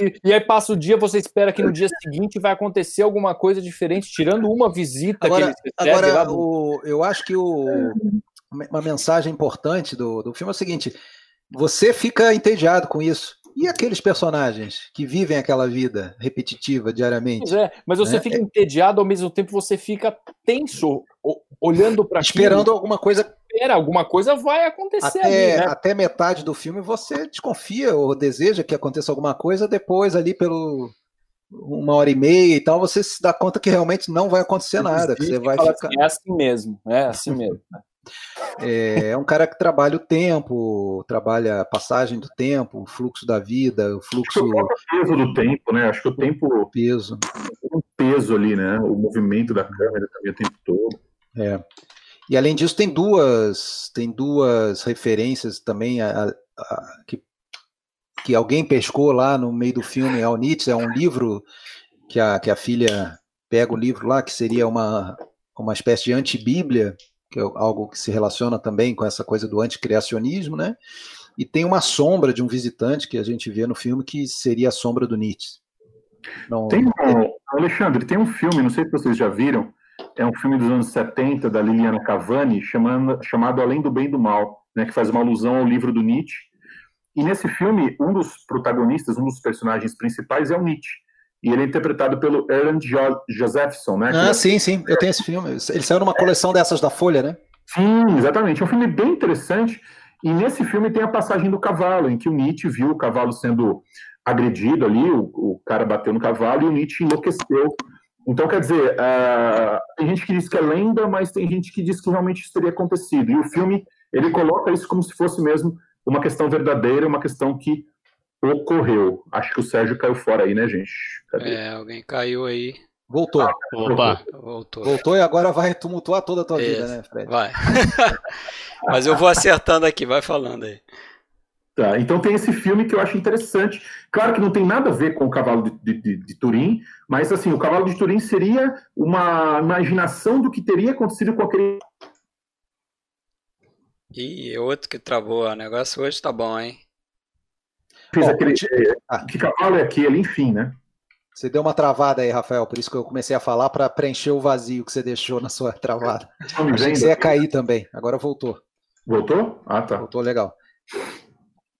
E, e, aí passa o dia, você espera que no dia seguinte vai acontecer alguma coisa diferente, tirando uma visita agora, que eles Agora, do... o, eu acho que o, uma mensagem importante do, do filme é o seguinte: você fica entediado com isso. E aqueles personagens que vivem aquela vida repetitiva diariamente? Pois é, mas você né? fica entediado ao mesmo tempo você fica tenso, olhando para Esperando aquilo. alguma coisa. Espera, alguma coisa vai acontecer até, ali, né? até metade do filme você desconfia ou deseja que aconteça alguma coisa, depois ali pelo uma hora e meia e tal, você se dá conta que realmente não vai acontecer nada. Que você vai ficar... Assim, é assim mesmo, é assim mesmo. É, é, um cara que trabalha o tempo, trabalha a passagem do tempo, o fluxo da vida, o fluxo. o peso do tempo, né? Acho que o tempo. O peso. Um peso ali, né? O movimento da câmera também o tempo todo. É. E além disso, tem duas, tem duas referências também a, a, que, que alguém pescou lá no meio do filme ao Nietzsche, é um livro que a, que a filha pega o livro lá, que seria uma, uma espécie de antibíblia, que é algo que se relaciona também com essa coisa do anticriacionismo, né? E tem uma sombra de um visitante que a gente vê no filme que seria a sombra do Nietzsche. Não, tem um, Alexandre, tem um filme, não sei se vocês já viram, é um filme dos anos 70 da Liliana Cavani, chamando, chamado Além do Bem e do Mal, né, que faz uma alusão ao livro do Nietzsche. E nesse filme, um dos protagonistas, um dos personagens principais é o Nietzsche. E ele é interpretado pelo Aaron jo Josephson, né? Ah, sim, sim, eu tenho esse filme. Ele saiu numa coleção dessas da Folha, né? Sim, exatamente. É um filme bem interessante. E nesse filme tem a passagem do cavalo, em que o Nietzsche viu o cavalo sendo agredido ali, o, o cara bateu no cavalo e o Nietzsche enlouqueceu. Então, quer dizer, uh, tem gente que diz que é lenda, mas tem gente que diz que realmente isso teria acontecido. E o filme, ele coloca isso como se fosse mesmo uma questão verdadeira, uma questão que ocorreu. Acho que o Sérgio caiu fora aí, né, gente? Cadê? É, alguém caiu aí. Voltou. Ah, Opa. Voltou. Voltou e agora vai tumultuar toda a tua Isso. vida, né, Fred? Vai. Mas eu vou acertando aqui, vai falando aí. Tá, então tem esse filme que eu acho interessante. Claro que não tem nada a ver com o Cavalo de, de, de, Turim, mas assim, o Cavalo de Turim seria uma imaginação do que teria acontecido com aquele. E outro que travou, o negócio hoje tá bom, hein? Fez Bom, aquele. Ah. Que cavalo é aquele, enfim, né? Você deu uma travada aí, Rafael, por isso que eu comecei a falar para preencher o vazio que você deixou na sua travada. Achei que você ia cair também, agora voltou. Voltou? Ah, tá. Voltou legal.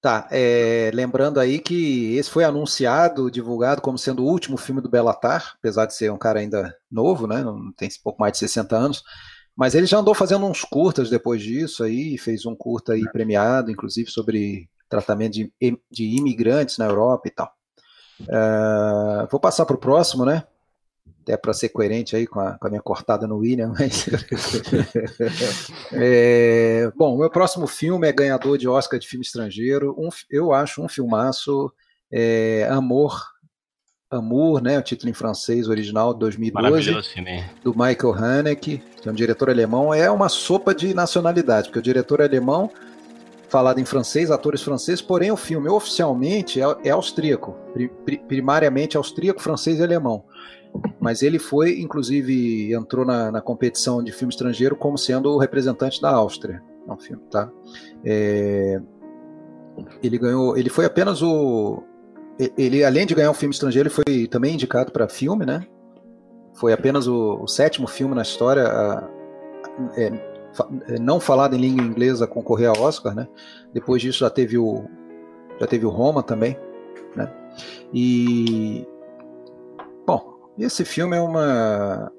Tá, é, lembrando aí que esse foi anunciado, divulgado como sendo o último filme do Belatar, apesar de ser um cara ainda novo, né? Não tem pouco mais de 60 anos. Mas ele já andou fazendo uns curtas depois disso aí, fez um curta aí premiado, inclusive sobre tratamento de, de imigrantes na Europa e tal. Uh, vou passar para o próximo, né? Até para ser coerente aí com a, com a, minha cortada no William, mas. é, bom, o meu próximo filme é ganhador de Oscar de filme estrangeiro. Um, eu acho um filmaço. É, Amor, Amour, né, o título em francês original de 2012, do Michael Haneke, que é um diretor alemão, é uma sopa de nacionalidade, porque o diretor alemão falado em francês, atores franceses, porém o filme oficialmente é, é austríaco, pri, primariamente austríaco, francês e alemão. Mas ele foi, inclusive, entrou na, na, competição de filme estrangeiro como sendo o representante da Áustria no filme, tá? É, ele ganhou, ele foi apenas o, ele além de ganhar um filme estrangeiro, ele foi também indicado para filme, né? Foi apenas o, o sétimo filme na história a, é, é, não falado em língua inglesa concorrer a Oscar, né? Depois disso já teve o já teve o Roma também, né? E esse filme é uma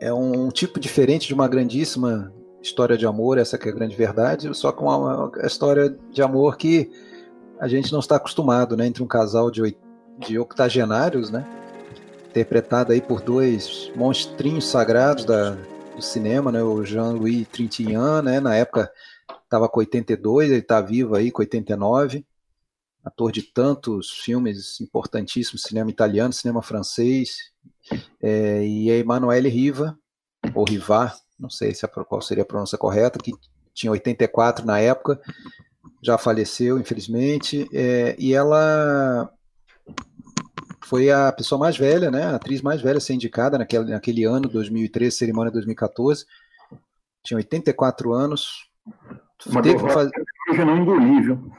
é um tipo diferente de uma grandíssima história de amor, essa que é a grande verdade, só com uma, história de amor que a gente não está acostumado, né? Entre um casal de, de octogenários, né? Interpretado aí por dois monstrinhos sagrados da, do cinema, né? O Jean-Louis Trintignant, né? Na época estava com 82, ele está vivo aí com 89. Ator de tantos filmes importantíssimos, cinema italiano, cinema francês. É, e a Emanuele Riva, ou Rivar, não sei se a, qual seria a pronúncia correta, que tinha 84 na época, já faleceu, infelizmente, é, e ela foi a pessoa mais velha, né, a atriz mais velha a ser indicada naquele, naquele ano, 2013, cerimônia 2014. Tinha 84 anos, Mas teve que fazer... eu não engoli, viu?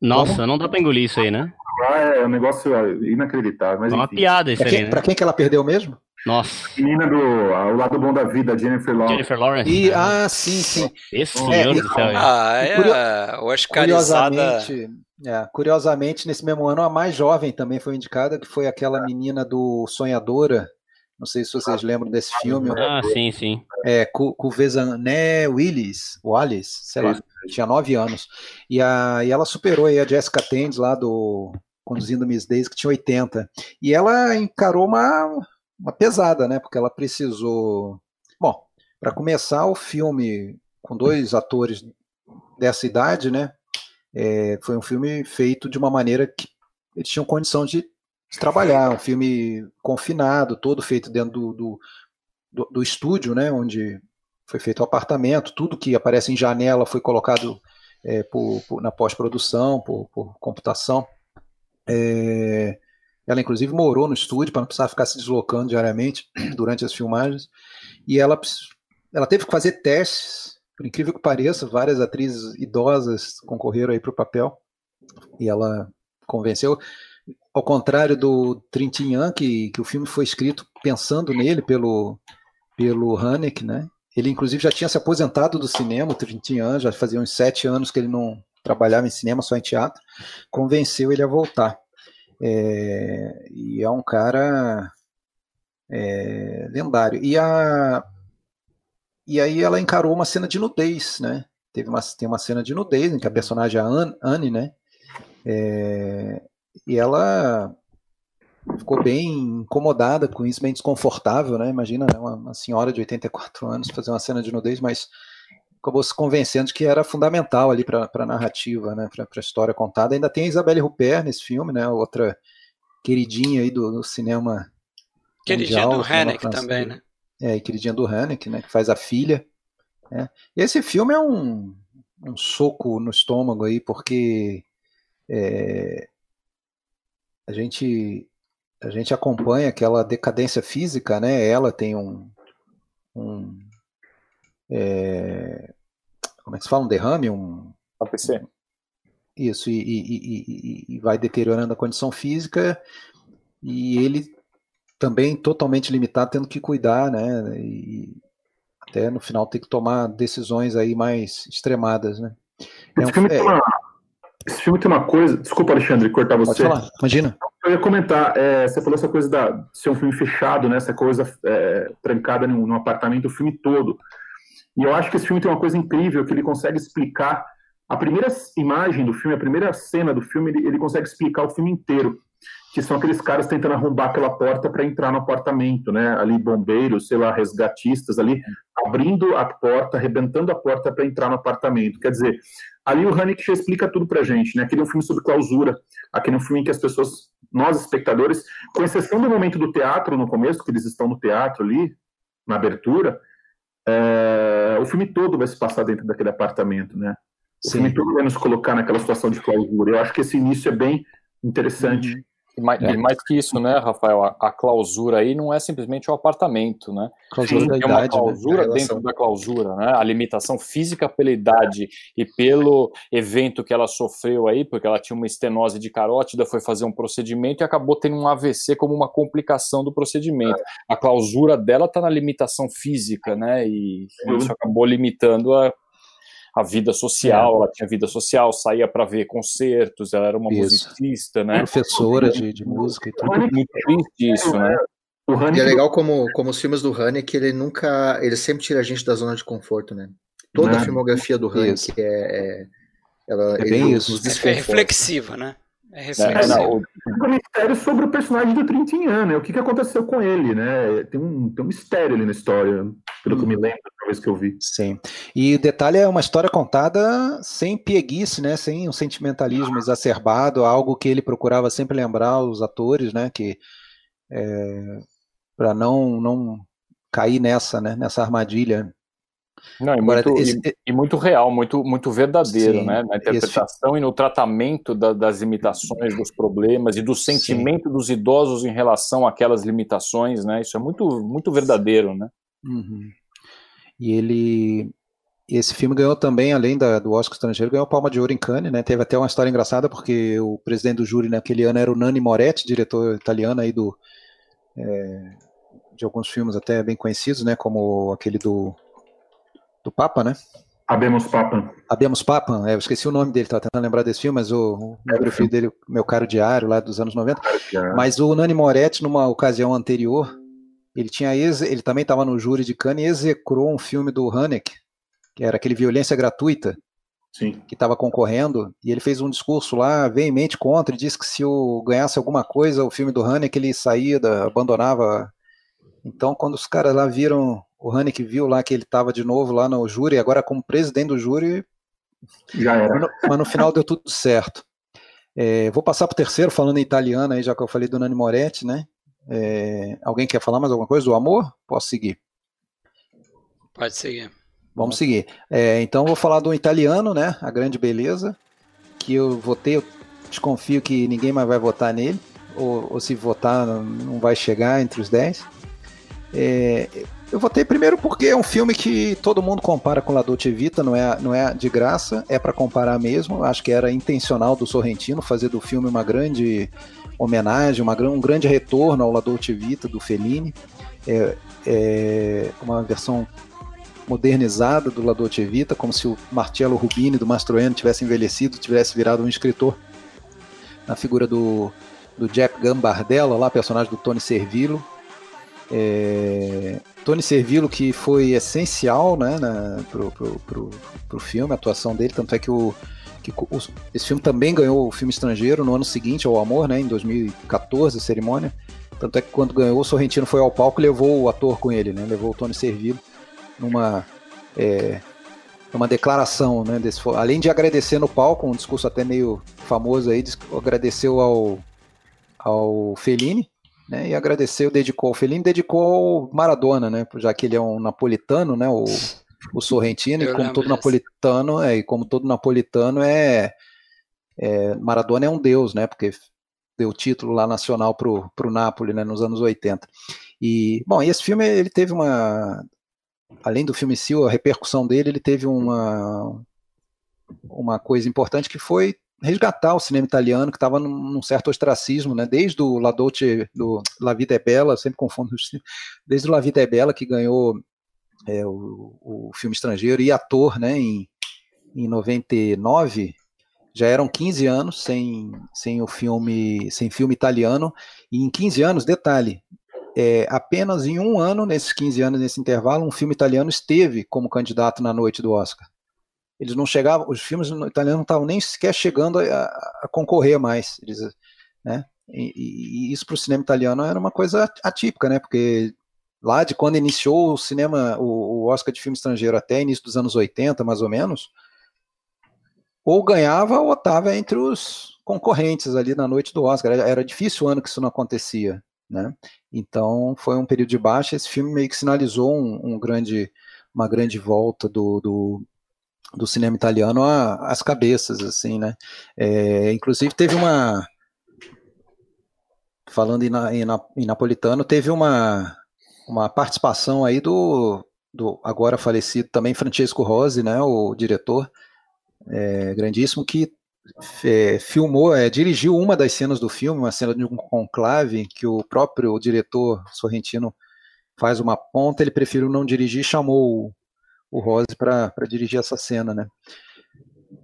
Nossa, não dá pra engolir isso aí, né? Ah, é um negócio inacreditável. Mas, é uma piada isso pra quem, né? Pra quem que ela perdeu mesmo? Nossa. A menina do O Lado Bom da Vida, Jennifer Lawrence. Jennifer Lawrence. E, né? ah, sim, sim. Esse é, do céu. Ah, é. Curio... Oscarizada. Curiosamente, é, curiosamente, nesse mesmo ano, a mais jovem também foi indicada, que foi aquela menina do Sonhadora. Não sei se vocês lembram desse filme. Ah, sim, sim. É, com, com Vezané Willis, Wallace, sei lá, tinha nove anos. E, a, e ela superou aí a Jessica Tendes lá do Conduzindo Miss Daisy, que tinha 80. E ela encarou uma, uma pesada, né? Porque ela precisou. Bom, para começar o filme com dois atores dessa idade, né? É, foi um filme feito de uma maneira que eles tinham condição de, trabalhar, um filme confinado, todo feito dentro do, do, do, do estúdio, né? Onde foi feito o apartamento, tudo que aparece em janela foi colocado é, por, por, na pós-produção, por, por, computação. É, ela, inclusive, morou no estúdio para não precisar ficar se deslocando diariamente durante as filmagens. E ela, ela teve que fazer testes, por incrível que pareça, várias atrizes idosas concorreram aí para o papel. E ela convenceu. Ao contrário do Trintignant, que, que o filme foi escrito pensando nele pelo, pelo Haneke, né? Ele, inclusive, já tinha se aposentado do cinema, 30 anos, já fazia uns sete anos que ele não trabalhava em cinema, só em teatro. Convenceu ele a voltar. É, e é um cara é, lendário. E, a, e aí ela encarou uma cena de nudez, né? Teve uma, tem uma cena de nudez em que a personagem é a Anne, né? É, e ela ficou bem incomodada com isso, bem desconfortável, né? Imagina né, uma, uma, senhora de 84 anos fazer uma cena de nudez, mas acabou se convencendo de que era fundamental ali para a narrativa, né? Para a história contada. Ainda tem a Isabelle Huppert nesse filme, né? Outra queridinha aí do, do cinema. Queridinha mundial, do Haneke também, né? É, e queridinha do Haneke, né? Que faz a filha. Né? E esse filme é um, um soco no estômago aí, porque é, a gente a gente acompanha aquela decadência física, né? Ela tem um, um é, como é que se fala, um derrame, um APC. Isso e, e, e, e, vai deteriorando a condição física e ele também totalmente limitado, tendo que cuidar, né? E até no final ter que tomar decisões aí mais extremadas, né? É um, é, esse filme tem uma coisa. Desculpa, Alexandre, cortar você. Pode falar, imagina. Eu ia comentar, é, você falou essa coisa da, de ser um filme fechado, né, essa coisa é, trancada num, num, apartamento o filme todo. E eu acho que esse filme tem uma coisa incrível, que ele consegue explicar. A primeira imagem do filme, a primeira cena do filme, ele, ele consegue explicar o filme inteiro que são aqueles caras tentando arrombar aquela porta para entrar no apartamento, né? Ali bombeiros, sei lá, resgatistas ali abrindo a porta, arrebentando a porta para entrar no apartamento. Quer dizer, ali o Haneke já explica tudo pra gente, né? Aquele é um filme sobre clausura, aquele é um filme em que as pessoas, nós espectadores, com exceção do momento do teatro no começo, que eles estão no teatro ali, na abertura, é, o filme todo vai se passar dentro daquele apartamento, né? O Sim. filme todo vai nos colocar naquela situação de clausura. Eu acho que esse início é bem interessante. Uhum. E mais, é. e mais, que isso, né, Rafael? A, a, clausura aí não é simplesmente o apartamento, né? Clausura Tem uma né? clausura né? dentro da clausura, né? A limitação física pela idade e pelo evento que ela sofreu aí, porque ela tinha uma estenose de carótida, foi fazer um procedimento e acabou tendo um AVC como uma complicação do procedimento. A clausura dela está na limitação física, né? E isso acabou limitando a a vida social, é. ela tinha vida social, saía para ver concertos, ela era uma isso. musicista, né? Professora de, de música e tudo. Muito triste isso, né? E é legal como, como os filmes do que ele nunca, ele sempre tira a gente da zona de conforto, né? Toda a filmografia do Haneke é, é, ela, é bem isso. É reflexiva, né? É, é não, o... um mistério sobre o personagem do Trintinhan, né? O que, que aconteceu com ele, né? Tem um, tem um mistério ali na história, pelo que eu me lembro, da vez que eu vi. Sim. E o detalhe é uma história contada sem pieguice, né? Sem um sentimentalismo exacerbado, algo que ele procurava sempre lembrar os atores, né? Que é, para não não cair nessa, né? Nessa armadilha não, e, Agora, muito, esse... e, e, muito real, muito, muito verdadeiro, Sim, né? Na interpretação esse... e no tratamento da, das limitações, dos problemas e do sentimento Sim. dos idosos em relação àquelas limitações, né? Isso é muito, muito verdadeiro, né? Uhum. E ele esse filme ganhou também, além da, do Oscar estrangeiro, ganhou Palma de Ouro em Cannes, né? Teve até uma história engraçada, porque o presidente do júri naquele ano era o Nanni Moretti, diretor italiano aí do, é, de alguns filmes até bem conhecidos, né? Como aquele do, do Papa, né? Abemos Papa. Abemos Papa, é, eu esqueci o nome dele, estava tentando lembrar desse filme, mas o, o é, filho dele, Meu Caro Diário, lá dos anos 90. Mas o Nani Moretti, numa ocasião anterior, ele tinha ele também estava no júri de Cannes e execrou um filme do Haneke, que era aquele Violência Gratuita, Sim. que estava concorrendo, e ele fez um discurso lá veemente contra, e disse que se eu ganhasse alguma coisa, o filme do Haneke, ele saía, da, abandonava. Então, quando os caras lá viram, o Haneke viu lá que ele estava de novo lá no júri, agora como presidente do júri, já era. Mas no, mas no final deu tudo certo. É, vou passar para o terceiro, falando em italiano aí, já que eu falei do Nani Moretti, né? É, alguém quer falar mais alguma coisa do amor? Posso seguir? Pode seguir. Vamos seguir. É, então vou falar do italiano, né? A grande beleza. Que eu votei, eu desconfio que ninguém mais vai votar nele. Ou, ou se votar, não vai chegar entre os 10. É, eu votei primeiro porque é um filme que todo mundo compara com La Dolce Vita, não é, não é de graça, é para comparar mesmo. Acho que era intencional do Sorrentino fazer do filme uma grande homenagem, uma, um grande retorno ao La Dolce Vita do Fellini. É, é uma versão modernizada do La Dolce Vita, como se o Marcello Rubini do Mastroianni tivesse envelhecido, tivesse virado um escritor na figura do, do Jack Gambardella, lá, personagem do Tony Servillo. É, Tony Servillo que foi essencial né, na, pro, pro, pro, pro filme, a atuação dele, tanto é que o, que o, esse filme também ganhou o filme estrangeiro no ano seguinte ao Amor, né, em 2014, a cerimônia. Tanto é que quando ganhou, o Sorrentino foi ao palco e levou o ator com ele, né, levou o Tony Servillo numa é, declaração, né, desse, além de agradecer no palco, um discurso até meio famoso aí, agradeceu ao, ao Fellini, né, e agradeceu, dedicou ao Fellini, dedicou ao Maradona, né, já que ele é um napolitano, né, o, o Sorrentino, e como todo napolitano, é, e como todo napolitano é, é, Maradona é um deus, né, porque deu título lá nacional pro, pro Napoli, né, nos anos 80. E, bom, esse filme, ele teve uma, além do filme em si, a repercussão dele, ele teve uma, uma coisa importante que foi resgatar o cinema italiano que estava num, num, certo ostracismo, né? Desde o La Dolce, do La Vita é Bella, sempre confundo, desde o La Vita é Bella que ganhou é, o, o, filme estrangeiro e ator, né? Em, em 99 já eram 15 anos sem, sem o filme, sem filme italiano e em 15 anos, detalhe, é, apenas em um ano, nesses 15 anos, nesse intervalo, um filme italiano esteve como candidato na noite do Oscar. Eles não chegavam, os filmes italianos não estavam nem sequer chegando a, a concorrer mais. Eles, né? E, e isso para o cinema italiano era uma coisa atípica, né? Porque lá de quando iniciou o cinema, o, o Oscar de filme estrangeiro até início dos anos 80, mais ou menos, ou ganhava ou estava entre os concorrentes ali na noite do Oscar. Era, era difícil o ano que isso não acontecia. Né? Então foi um período de baixa. Esse filme meio que sinalizou um, um grande, uma grande volta do, do, do cinema italiano às cabeças, assim, né? É, inclusive teve uma falando em, em, em, napolitano, teve uma, uma participação aí do, do agora falecido também Francesco Rosi, né, o diretor é, grandíssimo, que é, filmou, é, dirigiu uma das cenas do filme, uma cena de um conclave, que o próprio diretor Sorrentino faz uma ponta, ele preferiu não dirigir, chamou o, Rose para dirigir essa cena, né?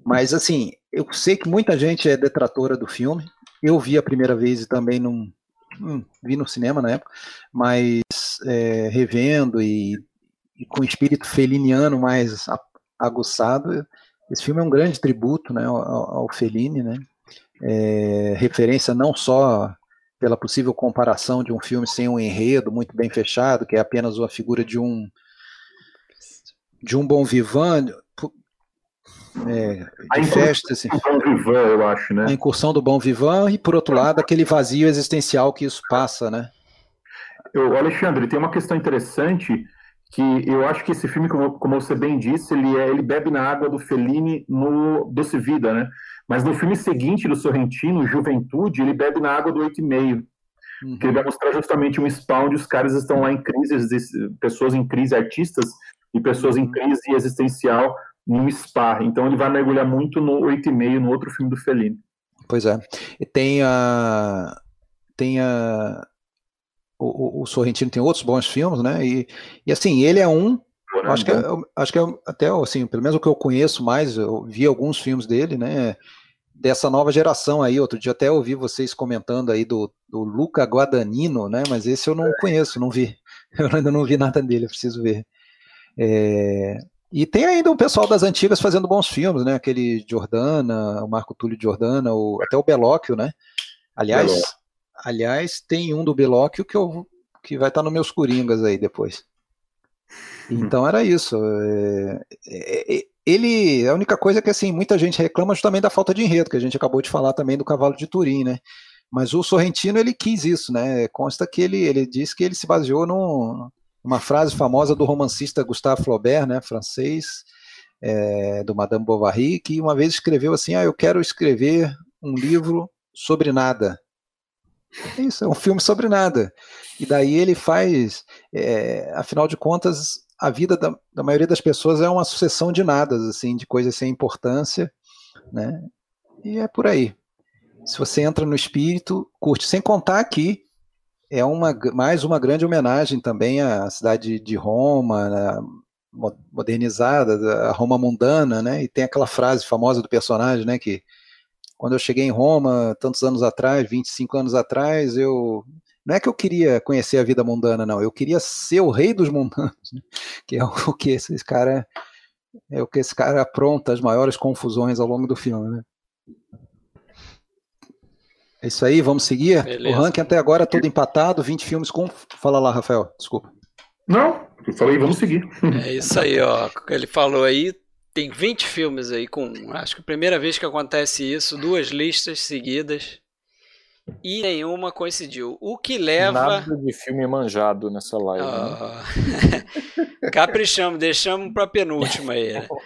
Mas assim, eu sei que muita gente é detratora do filme. Eu vi a primeira vez e também não hum, vi no cinema na época, mas é, revendo e, e, com espírito feliniano mais aguçado, esse filme é um grande tributo né, ao, ao Fellini, né? É, referência não só pela possível comparação de um filme sem um enredo muito bem fechado, que é apenas uma figura de um de um bom vivant, é, de festa, assim, bom vivant, eu acho, né? A incursão do bom vivant e por outro lado aquele vazio existencial que isso passa, né? Eu, Alexandre, tem uma questão interessante que eu acho que esse filme, como, como você bem disse, ele, é, ele bebe na água do Fellini no Doce Vida, né? Mas no filme seguinte do Sorrentino, Juventude, ele bebe na água do Oito e Meio, uhum. que ele vai mostrar justamente um spawn onde os caras estão lá em crise, pessoas em crise, artistas, e pessoas em crise existencial num spa. Então ele vai mergulhar muito no 8,5, no outro filme do Fellini. Pois é. E tem a. Tem a. O, o, Sorrentino tem outros bons filmes, né? E, e assim, ele é um. Acho que, é, acho que é, até assim, pelo menos o que eu conheço mais, eu vi alguns filmes dele, né? Dessa nova geração aí. Outro dia até ouvi vocês comentando aí do, do Luca Guadagnino, né? Mas esse eu não conheço, não vi. Eu ainda não vi nada dele, preciso ver. É, e tem ainda um pessoal das antigas fazendo bons filmes, né? Aquele Jordana, o Marco Túlio Jordana, o, até o Belóquio, né? Aliás, aliás, tem um do Belóquio que, eu, que vai estar nos meus Coringas aí depois. Hum. Então era isso. É, é, é, ele, a única coisa é que assim, muita gente reclama justamente da falta de enredo, que a gente acabou de falar também do cavalo de Turim, né? Mas o Sorrentino ele quis isso, né? Consta que ele, ele disse que ele se baseou num, uma frase famosa do romancista Gustave Flaubert, né, francês, é, do Madame Bovary, que uma vez escreveu assim: Ah, eu quero escrever um livro sobre nada. Isso, é um filme sobre nada. E daí ele faz, é, afinal de contas, a vida da, da, maioria das pessoas é uma sucessão de nadas, assim, de coisas sem importância, né? E é por aí. Se você entra no espírito, curte. Sem contar que é uma, mais uma grande homenagem também à cidade de Roma, né, modernizada, a Roma mundana, né? E tem aquela frase famosa do personagem, né? Que quando eu cheguei em Roma, tantos anos atrás, 25 anos atrás, eu não é que eu queria conhecer a vida mundana, não. Eu queria ser o rei dos mundanos, né? que é o que esse cara é o que esse cara apronta as maiores confusões ao longo do filme, né? É isso aí, vamos seguir? Beleza. O ranking até agora é todo empatado, 20 filmes com. Fala lá, Rafael, desculpa. Não, eu falei, vamos seguir. É isso aí, ó. Ele falou aí, tem 20 filmes aí com. Acho que a primeira vez que acontece isso, duas listas seguidas. E nenhuma coincidiu. O que leva. Nada de filme manjado nessa live. Oh. Né? Caprichamos, deixamos para penúltima aí. Né?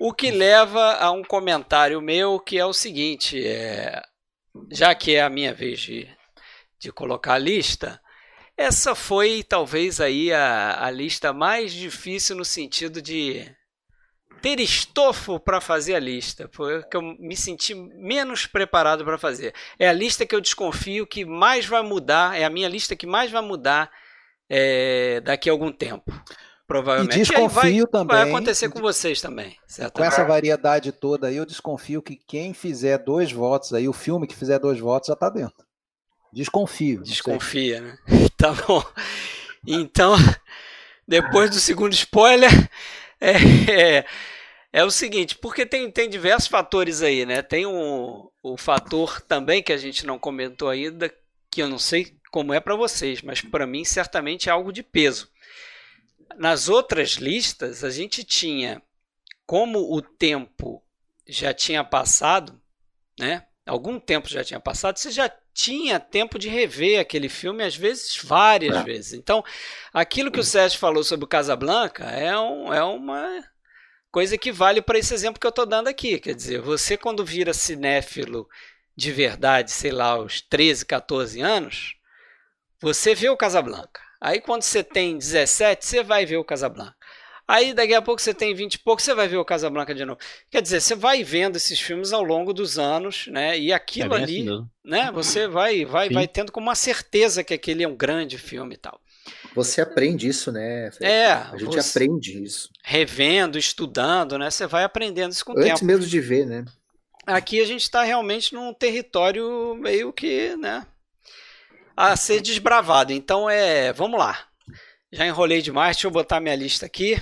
O que leva a um comentário meu que é o seguinte: é, já que é a minha vez de, de colocar a lista, essa foi talvez aí a, a lista mais difícil no sentido de ter estofo para fazer a lista, porque eu me senti menos preparado para fazer. É a lista que eu desconfio que mais vai mudar, é a minha lista que mais vai mudar é, daqui a algum tempo. Provavelmente. E desconfio e vai, também. Vai acontecer com vocês também. Certo? Com essa variedade toda aí, eu desconfio que quem fizer dois votos aí, o filme que fizer dois votos já está dentro. Desconfio. Desconfia, né? Tá bom. Então, depois do segundo spoiler, é, é, é, o seguinte, porque tem, tem diversos fatores aí, né? Tem um, o fator também que a gente não comentou ainda, que eu não sei como é para vocês, mas para mim certamente é algo de peso nas outras listas, a gente tinha, como o tempo já tinha passado, né? Algum tempo já tinha passado, você já tinha tempo de rever aquele filme, às vezes várias é. vezes. Então, aquilo que o Sérgio falou sobre o Casablanca é, um, é uma coisa que vale para esse exemplo que eu estou dando aqui. Quer dizer, você quando vira cinéfilo de verdade, sei lá, aos 13, 14 anos, você vê o Casablanca. Aí quando você tem 17, você vai ver o Casablanca. Aí daqui a pouco você tem 20 e pouco, você vai ver o Casablanca de novo. Quer dizer, você vai vendo esses filmes ao longo dos anos, né? E aquilo é ali, assim né? Você vai vai vai tendo como uma certeza que aquele é um grande filme e tal. Você aprende isso, né? Fred? É, a gente aprende isso. Revendo, estudando, né? Você vai aprendendo isso com o tempo. Antes mesmo de ver, né? Aqui a gente está realmente num território meio que, né? A ser desbravado. Então é, vamos lá. Já enrolei demais, deixa eu botar minha lista aqui.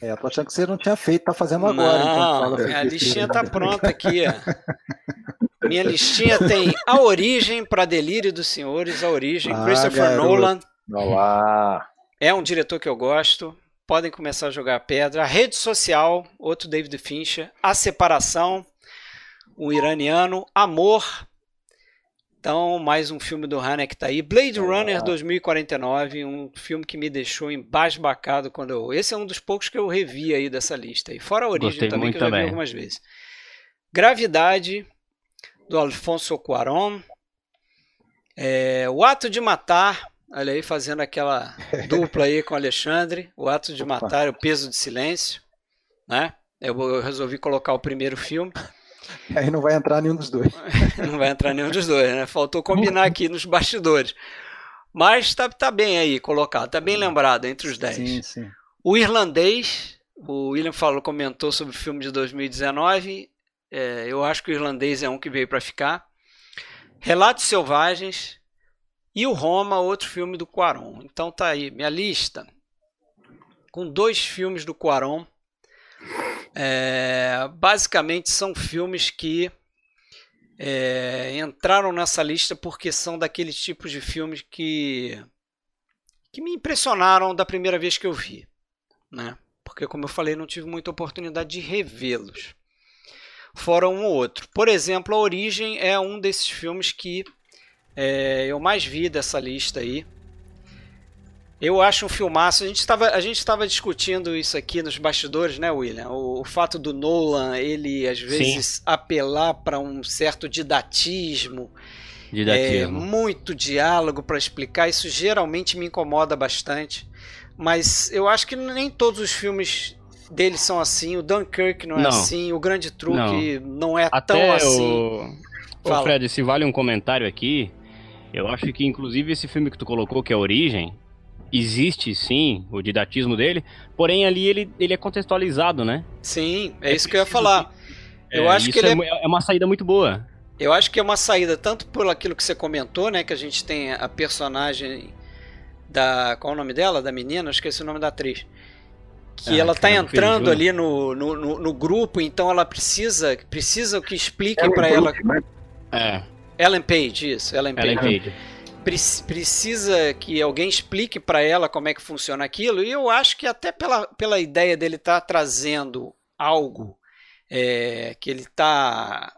É, eu tô achando que você não tinha feito, tá fazendo agora. Não, então minha listinha tá pronta aqui. Ó. Minha listinha tem A Origem para Delírio dos Senhores, A Origem, ah, Christopher garoto. Nolan. Olá. É um diretor que eu gosto. Podem começar a jogar pedra. A Rede Social, outro David Fincher. A Separação, o iraniano. Amor, então, mais um filme do Haneke tá aí. Blade Runner 2049, um filme que me deixou embasbacado quando eu. Esse é um dos poucos que eu revi aí dessa lista. E fora a origem Gostei também, que eu já também. vi algumas vezes. Gravidade, do Alfonso Cuarón. É, o Ato de Matar, Olha aí, fazendo aquela dupla aí com o Alexandre. O Ato de. Matar, o Peso de Silêncio. Né? Eu resolvi colocar o primeiro filme. Aí não vai entrar nenhum dos dois. não vai entrar nenhum dos dois, né? Faltou combinar aqui nos bastidores. Mas tá, tá bem aí colocado, tá bem lembrado entre os 10. Sim, sim. O irlandês, o William falou, comentou sobre o filme de 2019. É, eu acho que o irlandês é um que veio para ficar. Relatos Selvagens e o Roma, outro filme do Quaron. Então tá aí minha lista com dois filmes do Quaron. É, basicamente são filmes que é, entraram nessa lista porque são daqueles tipos de filmes que que me impressionaram da primeira vez que eu vi, né? Porque como eu falei, não tive muita oportunidade de revê-los. Fora um ou outro. Por exemplo, A Origem é um desses filmes que é, eu mais vi dessa lista aí. Eu acho um filmaço. A gente estava a gente estava discutindo isso aqui nos bastidores, né, William? O, o fato do Nolan ele às vezes Sim. apelar para um certo didatismo. É, muito diálogo para explicar. Isso geralmente me incomoda bastante. Mas eu acho que nem todos os filmes dele são assim. O Dunkirk não é não. assim. O Grande Truque não, não é Até tão assim. O... Ô, Fred, se vale um comentário aqui, eu acho que inclusive esse filme que tu colocou, que é Origem, existe sim o didatismo dele, porém ali ele, ele é contextualizado, né? Sim, é, é isso que eu ia falar. Que, eu é, acho que ele é, é, é uma saída muito boa. Eu acho que é uma saída tanto por aquilo que você comentou, né, que a gente tem a personagem da qual é o nome dela, da menina, esqueci o nome da atriz. Que ah, ela tá entrando ali no, no, no, no, grupo, então ela precisa precisa que explique para ela. Né? É. Ellen Page, isso, Ellen Page. Ellen Page precisa que alguém explique para ela como é que funciona aquilo, e eu acho que até pela, pela ideia dele estar tá trazendo algo é, que ele está,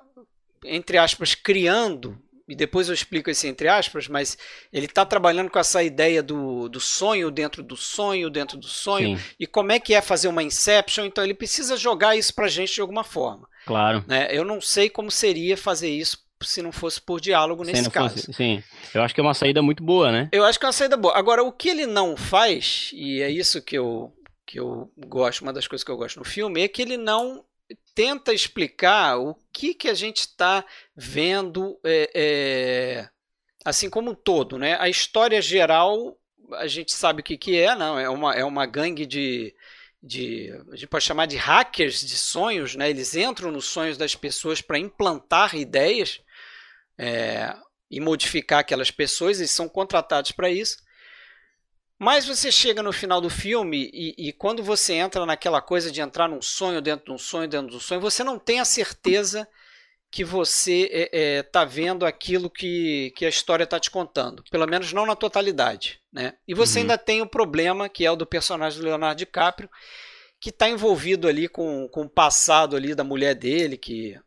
entre aspas, criando, e depois eu explico esse entre aspas, mas ele está trabalhando com essa ideia do, do sonho dentro do sonho, dentro do sonho, Sim. e como é que é fazer uma Inception, então ele precisa jogar isso para gente de alguma forma. Claro. Né? Eu não sei como seria fazer isso se não fosse por diálogo nesse caso. Fosse, sim, eu acho que é uma saída muito boa, né? Eu acho que é uma saída boa. Agora, o que ele não faz, e é isso que eu, que eu gosto, uma das coisas que eu gosto no filme, é que ele não tenta explicar o que, que a gente está vendo, é, é, assim como um todo, né? A história geral, a gente sabe o que, que é, não? É uma, é uma gangue de de a gente pode chamar de hackers de sonhos, né? Eles entram nos sonhos das pessoas para implantar ideias é, e modificar aquelas pessoas, eles são contratados para isso. Mas você chega no final do filme e, e, quando você entra naquela coisa de entrar num sonho dentro de um sonho dentro de um sonho, você não tem a certeza que você está é, é, tá vendo aquilo que, que a história está te contando. Pelo menos não na totalidade. Né? E você uhum. ainda tem o problema, que é o do personagem do Leonardo DiCaprio, que está envolvido ali com, com o passado ali da mulher dele, que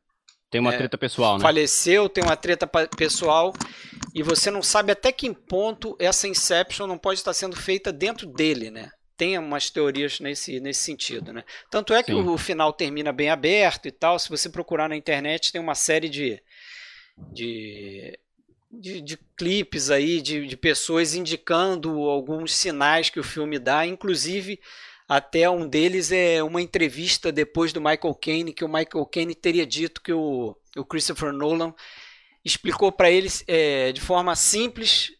tem uma é, treta pessoal, né? Faleceu, tem uma treta pessoal e você não sabe até que ponto essa Inception não pode estar sendo feita dentro dele, né? Tem umas teorias nesse, nesse sentido, né? Tanto é que o, o, final termina bem aberto e tal. Se você procurar na internet, tem uma série de, de, de, de clipes aí de, de pessoas indicando alguns sinais que o filme dá, inclusive até um deles é uma entrevista depois do Michael Caine, que o Michael Caine teria dito que o, o Christopher Nolan explicou para eles é, de forma simples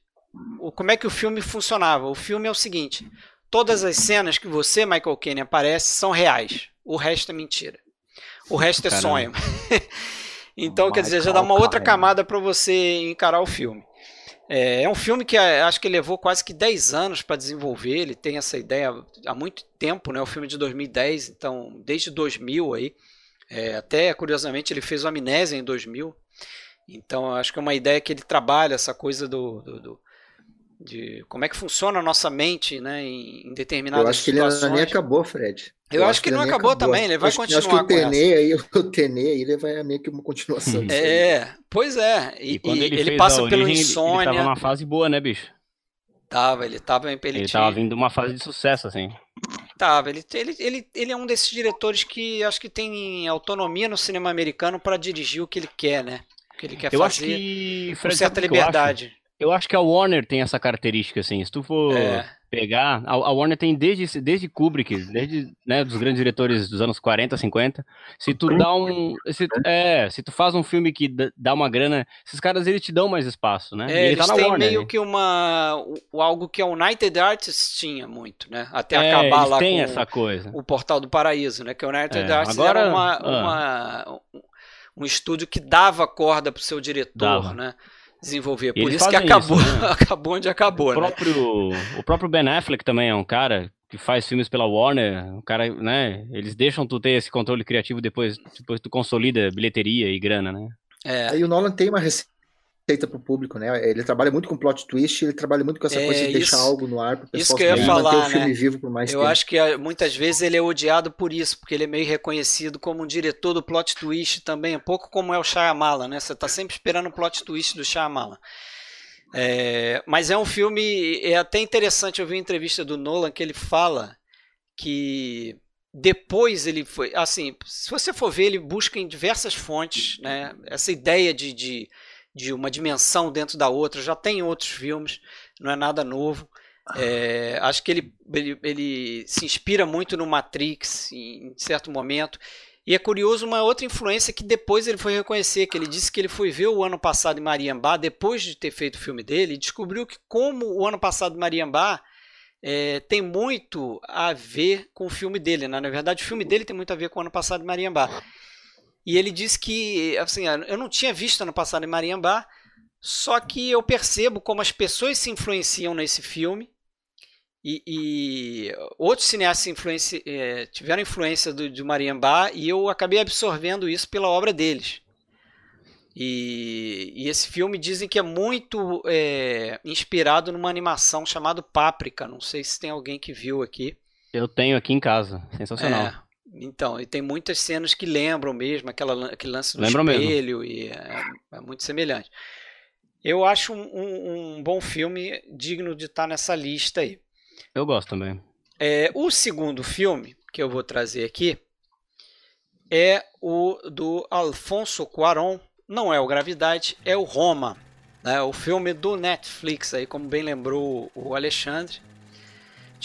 o, como é que o filme funcionava. O filme é o seguinte: todas as cenas que você, Michael Caine, aparece são reais. O resto é mentira. O resto é Caramba. sonho. então, Michael quer dizer, já dá uma outra camada para você encarar o filme. É, é, um filme que é, acho que levou quase que 10 anos para desenvolver. Ele tem essa ideia há muito tempo, né? O filme é de 2010, então desde 2000 aí. É, até curiosamente ele fez o Amnésia em 2000. Então acho que é uma ideia que ele trabalha essa coisa do, do, do de como é que funciona a nossa mente, né, em, em determinadas Eu acho que situações. ele nem acabou, Fred. Eu, eu acho, que, ele não acabou, acabou, também, ele vai acho, continuar. Acho que o Tenê aí, o Tenê aí, ele vai meio que uma continuação disso. É, aí. pois é. E, e quando ele, ele passa origem, pelo insônia. Ele, ele tava numa fase boa, né, bicho? Tava, ele tava ele, ele tava vindo uma fase de sucesso, assim. Tava, ele, ele, ele, ele é um desses diretores que acho que tem autonomia no cinema americano para dirigir o que ele quer, né? O que ele quer eu fazer. Acho que, Fred, com certa liberdade. Eu acho que a Warner tem essa característica, assim. Se tu for é. pegar. A, a, Warner tem desde, desde Kubrick, desde né, dos grandes diretores dos anos 40, 50. Se tu dá um. Se, é, se tu faz um filme que dá uma grana, esses caras eles te dão mais espaço, né? É, eles tá têm Warner, meio né? que uma. algo que a United Artists tinha muito, né? Até é, acabar lá com essa coisa. o Portal do Paraíso, né? Que a United é, Artists agora, era uma, ah. uma, um estúdio que dava corda pro seu diretor, dava. né? Desenvolver. Por isso que acabou, isso, né? acabou onde acabou. O próprio, né? o próprio Ben Affleck também é um cara que faz filmes pela Warner, um cara, né? Eles deixam tu ter esse controle criativo depois, depois tu consolida bilheteria e grana, né? É. E o Nolan tem uma receita receita para o público, né? Ele trabalha muito com plot twist, ele trabalha muito com essa é, coisa de isso, deixar algo no ar para o pessoal isso que eu ia falar, o filme né? vivo por mais eu tempo. acho que ah, muitas vezes ele é odiado por isso, porque ele é meio reconhecido como um diretor do plot twist também, um pouco como é o Shyamalan, né? Você está sempre esperando o plot twist do Shyamalan. É, mas é um filme, é até interessante, eu vi uma entrevista do Nolan que ele fala que depois ele foi, assim, se você for ver, ele busca em diversas fontes, né? Essa ideia de, de de uma dimensão dentro da outra. Já tem outros filmes, não é nada novo. Ah. É, acho que ele, ele, ele, se inspira muito no Matrix em, certo momento. E é curioso uma outra influência que depois ele foi reconhecer, que ele disse que ele foi ver o ano passado em Mariambá, depois de ter feito o filme dele, e descobriu que como o ano passado em Mariambá é, tem muito a ver com o filme dele. Né? Na verdade, o filme dele tem muito a ver com o ano passado em Mariambá. E ele disse que, assim, eu não tinha visto ano passado em Mariambá, só que eu percebo como as pessoas se influenciam nesse filme. E, e outros cineastas influenci, é, tiveram influência do, de Mariambá e eu acabei absorvendo isso pela obra deles. E, e esse filme dizem que é muito é, inspirado numa animação chamada Páprica. Não sei se tem alguém que viu aqui. Eu tenho aqui em casa. Sensacional. É, então, e tem muitas cenas que lembram mesmo aquela, aquele lance do Lembram espelho, mesmo. e é, é, muito semelhante. Eu acho um, um, um, bom filme digno de estar nessa lista aí. Eu gosto também. É, o segundo filme que eu vou trazer aqui é o do Alfonso Cuarón, não é o Gravidade, é o Roma, né, o filme do Netflix, aí, como bem lembrou o Alexandre.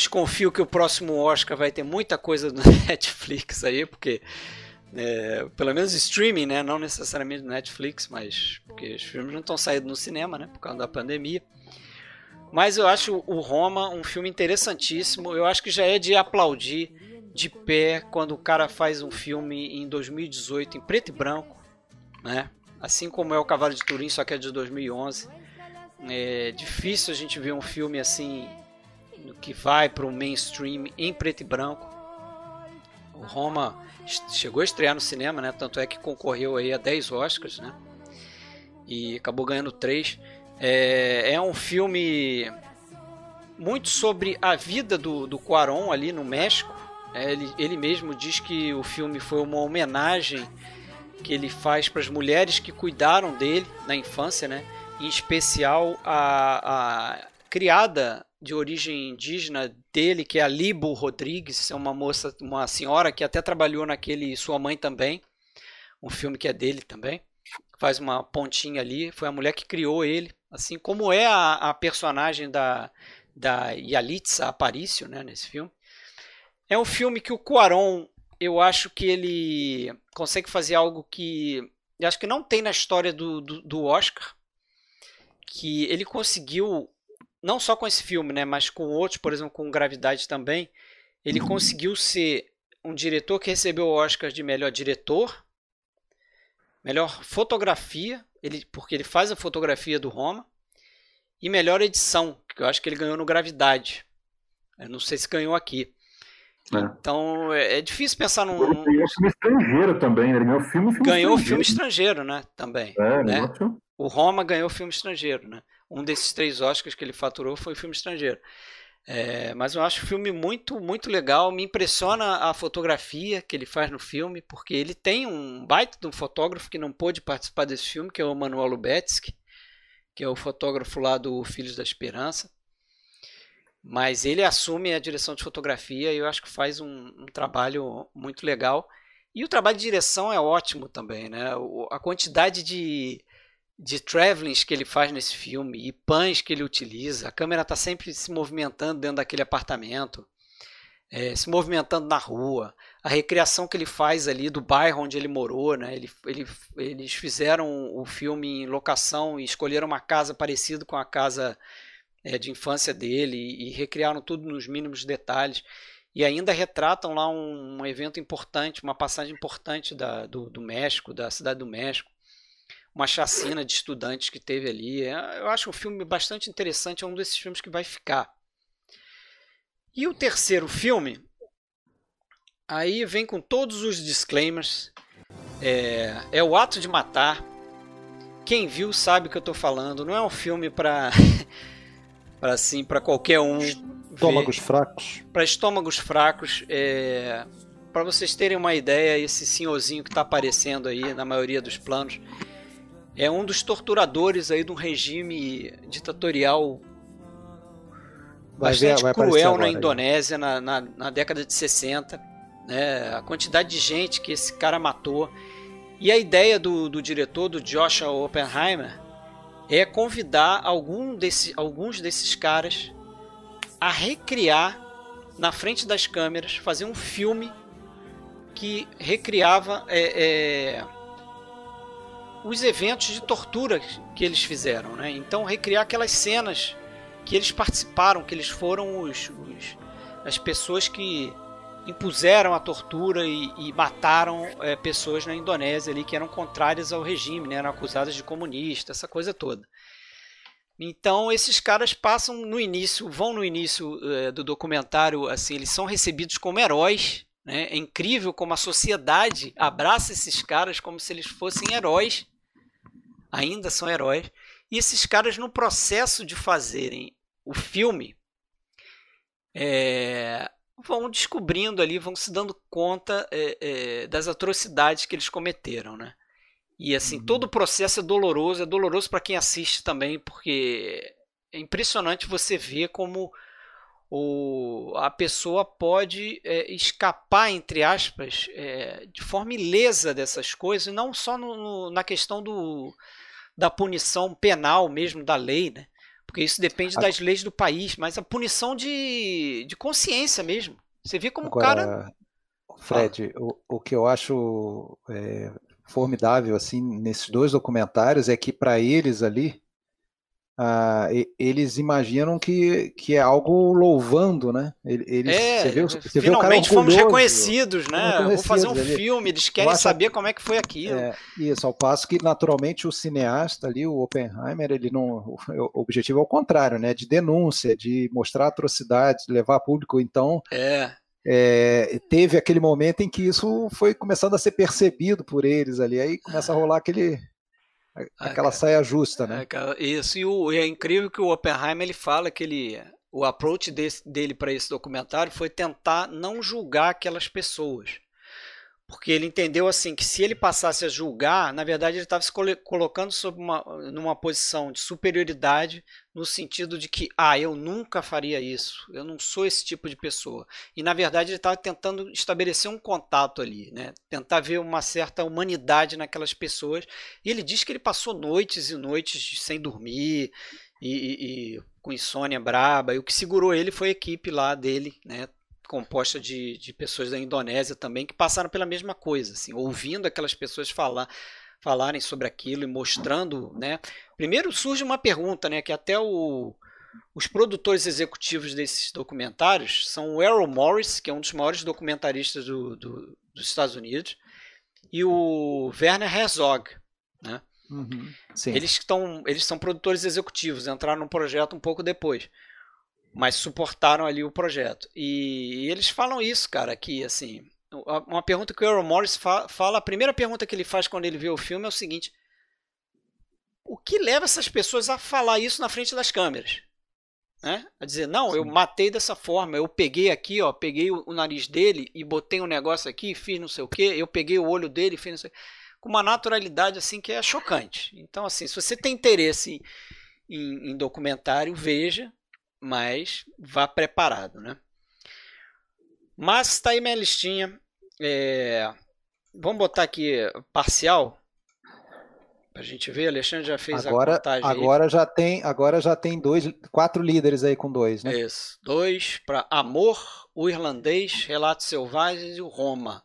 Desconfio que o próximo Oscar vai ter muita coisa do Netflix aí, porque é, pelo menos streaming, né? Não necessariamente do Netflix, mas porque os filmes não estão saindo no cinema, né? Por causa da pandemia. Mas eu acho o Roma um filme interessantíssimo. Eu acho que já é de aplaudir de pé quando o cara faz um filme em 2018 em preto e branco, né? Assim como é o Cavalo de Turim, só que é de 2011. É difícil a gente ver um filme assim que vai para o mainstream em preto e branco. O Roma chegou a estrear no cinema, né? Tanto é que concorreu aí a 10 Oscars, né? E acabou ganhando 3. É, é um filme muito sobre a vida do, do Cuarón ali no México. É, ele, ele mesmo diz que o filme foi uma homenagem que ele faz para as mulheres que cuidaram dele na infância, né? Em especial a, a criada de origem indígena dele, que é a Libo Rodrigues, é uma moça, uma senhora que até trabalhou naquele Sua Mãe também, um filme que é dele também. Faz uma pontinha ali, foi a mulher que criou ele, assim como é a, a personagem da, da Yalitza Aparicio, né, nesse filme. É um filme que o Cuarón, eu acho que ele consegue fazer algo que eu acho que não tem na história do, do, do Oscar, que ele conseguiu não só com esse filme, né, mas com outros, por exemplo, com Gravidade também, ele uhum. conseguiu ser um diretor que recebeu o Oscar de melhor diretor, melhor fotografia, ele, porque ele faz a fotografia do Roma, e melhor edição, que eu acho que ele ganhou no Gravidade. Eu não sei se ganhou aqui. É. Então é, é, difícil pensar num. Ele ganhou filme estrangeiro também, ele ganhou filme, filme Ganhou estrangeiro. filme estrangeiro, né? Também. É, né? O Roma ganhou filme estrangeiro, né? Um desses três Oscars que ele faturou foi filme estrangeiro. É, mas eu acho o filme muito, muito legal. Me impressiona a fotografia que ele faz no filme, porque ele tem um baita de um fotógrafo que não pôde participar desse filme, que é o Manuel Lubetsky, que é o fotógrafo lá do Filhos da Esperança. Mas ele assume a direção de fotografia e eu acho que faz um, um trabalho muito legal. E o trabalho de direção é ótimo também, né? A quantidade de de travelings que ele faz nesse filme e pães que ele utiliza. A câmera está sempre se movimentando dentro daquele apartamento, é, se movimentando na rua. A recriação que ele faz ali do bairro onde ele morou, né? Ele, ele, eles fizeram o filme em locação e escolheram uma casa parecida com a casa é, de infância dele e, e recriaram tudo nos mínimos detalhes e ainda retratam lá um, um, evento importante, uma passagem importante da, do, do, México, da cidade do México uma chacina de estudantes que teve ali. É, eu acho um filme bastante interessante, é um desses filmes que vai ficar. E o terceiro filme, aí vem com todos os disclaimers. É, é o Ato de Matar. Quem viu sabe o que eu estou falando. Não é um filme para para assim para qualquer um. Estômagos ver. fracos. Para estômagos fracos. É, para vocês terem uma ideia, esse senhorzinho que está aparecendo aí na maioria dos planos é um dos torturadores aí de um regime ditatorial vai bastante ver, cruel na Indonésia na, na, na, década de 60. Né? A quantidade de gente que esse cara matou. E a ideia do, do diretor, do Joshua Oppenheimer, é convidar algum desse, alguns desses caras a recriar na frente das câmeras, fazer um filme que recriava é, é, os eventos de tortura que eles fizeram, né? Então recriar aquelas cenas que eles participaram, que eles foram os, os as pessoas que impuseram a tortura e, e mataram é, pessoas na Indonésia ali que eram contrárias ao regime, né? eram acusadas de comunista, essa coisa toda. Então esses caras passam no início, vão no início é, do documentário, assim, eles são recebidos como heróis. Né? É incrível como a sociedade abraça esses caras como se eles fossem heróis ainda são heróis. E esses caras, no processo de fazerem o filme, é, vão descobrindo ali, vão se dando conta é, é, das atrocidades que eles cometeram, né? E assim, uhum. todo o processo é doloroso, é doloroso para quem assiste também, porque é impressionante você ver como o, a pessoa pode é, escapar, entre aspas, é, de forma ilesa dessas coisas, não só no, no, na questão do, da punição penal mesmo, da lei, né? Porque isso depende das leis do país, mas a punição de, de consciência mesmo. Você vê como Agora, o cara. Fred, o, o que eu acho é, formidável assim nesses dois documentários é que para eles ali ah, eles imaginam que, que é algo louvando, né? Eles, é, você vê, você finalmente vê fomos reconhecidos, né? Vou fazer um filme, eles querem saber como é que foi aquilo. É, isso, ao passo que naturalmente o cineasta ali, o Oppenheimer, ele não, o objetivo é o contrário, né? De denúncia, de mostrar atrocidades, levar a público. Então, é. É, teve aquele momento em que isso foi começando a ser percebido por eles ali, aí começa a rolar aquele Aquela saia justa, né? Isso, e, o, e é incrível que o Oppenheimer ele fala que ele, o approach desse, dele para esse documentário foi tentar não julgar aquelas pessoas. Porque ele entendeu assim que se ele passasse a julgar, na verdade ele estava se colocando sob uma, numa posição de superioridade, no sentido de que, ah, eu nunca faria isso, eu não sou esse tipo de pessoa. E na verdade ele estava tentando estabelecer um contato ali, né? tentar ver uma certa humanidade naquelas pessoas. E ele diz que ele passou noites e noites sem dormir e, e, e com insônia braba, e o que segurou ele foi a equipe lá dele, né? Composta de, de pessoas da Indonésia também que passaram pela mesma coisa, assim, ouvindo aquelas pessoas falar falarem sobre aquilo e mostrando, né? Primeiro surge uma pergunta, né, que até o, os produtores executivos desses documentários são o Errol Morris, que é um dos maiores documentaristas do, do, dos Estados Unidos, e o Werner Herzog, né? Uhum, eles, estão, eles são produtores executivos, entraram no projeto um pouco depois mas suportaram ali o projeto. E, e eles falam isso, cara, que assim, uma pergunta que o Errol Morris fa fala, a primeira pergunta que ele faz quando ele vê o filme é o seguinte: o que leva essas pessoas a falar isso na frente das câmeras? Né? A dizer, não, Sim. eu matei dessa forma, eu peguei aqui, ó, peguei o, o, nariz dele e botei um negócio aqui, fiz não sei o que, eu peguei o olho dele, fiz não sei com uma naturalidade assim que é chocante. Então, assim, se você tem interesse em, em documentário, veja, mas vá preparado, né? Mas está aí minha listinha. É... Vamos botar aqui parcial. A gente vê, Alexandre já fez agora, a contagem. Agora aí. já tem, agora já tem dois, quatro líderes aí com dois, né? Isso. Dois para Amor, o Irlandês, Relatos Selvagens e o Roma.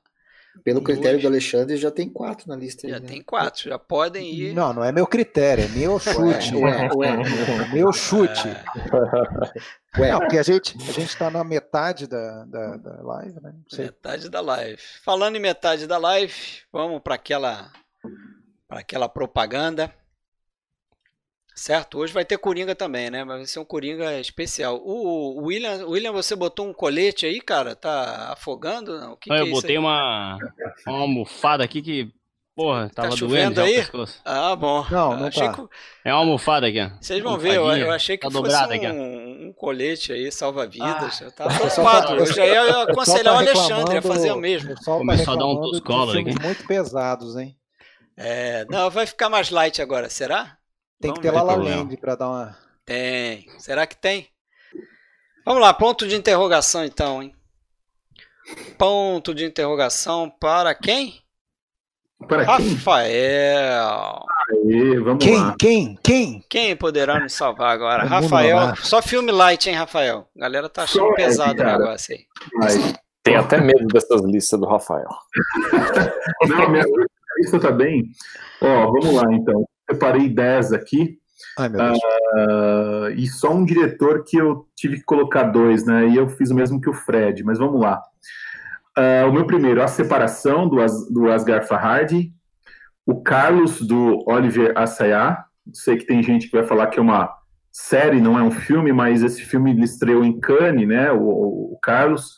Pelo critério do Alexandre, já tem quatro na lista. Já aí, né? tem quatro, já podem ir. Não, não é meu critério, é meu chute. Ué, ué, ué. É meu chute. Ué. Não, porque a gente a gente está na metade da, da, da live, né? Metade da live. Falando em metade da live, vamos para aquela para aquela propaganda. Certo? Hoje vai ter Coringa também, né? Mas vai ser um Coringa especial. O William, William, você botou um colete aí, cara? Tá afogando? Não? O que, que eu é botei uma, uma almofada aqui que, porra, tá tava doendo aí? Ah, bom. Não, não tá. Que... É uma almofada aqui, ó. Vocês vão ver, eu, eu, achei que tá fosse um, um, colete aí, salva-vidas. Ah, eu tava preocupado. Tá, eu já ia aconselhar tá o Alexandre a fazer o mesmo. Começou a dar um toscolo aqui. Muito pesados, hein? É, não, vai ficar mais light agora, será? Tem que ter La La Land para dar uma. Tem. Será que tem? Vamos lá, ponto de interrogação então, hein? Ponto de interrogação para quem? Para Rafael. Aê, vamos quem, lá. Quem? Quem? Quem poderá nos salvar agora? Vamos Rafael. Lá. Só filme light, hein, Rafael? A galera tá achando só pesado é, o negócio aí. Tem até medo dessas listas do Rafael. Não, minha lista tá bem. Ó, vamos lá então separei 10 aqui. Ai, uh, e só um diretor que eu tive que colocar dois, né? E eu fiz o mesmo que o Fred, mas vamos lá. Uh, o meu primeiro, A Separação, do, As, do Asghar Farhadi. O Carlos, do Oliver Assayas. Sei que tem gente que vai falar que é uma série, não é um filme, mas esse filme ele estreou em Cannes, né? O, o Carlos.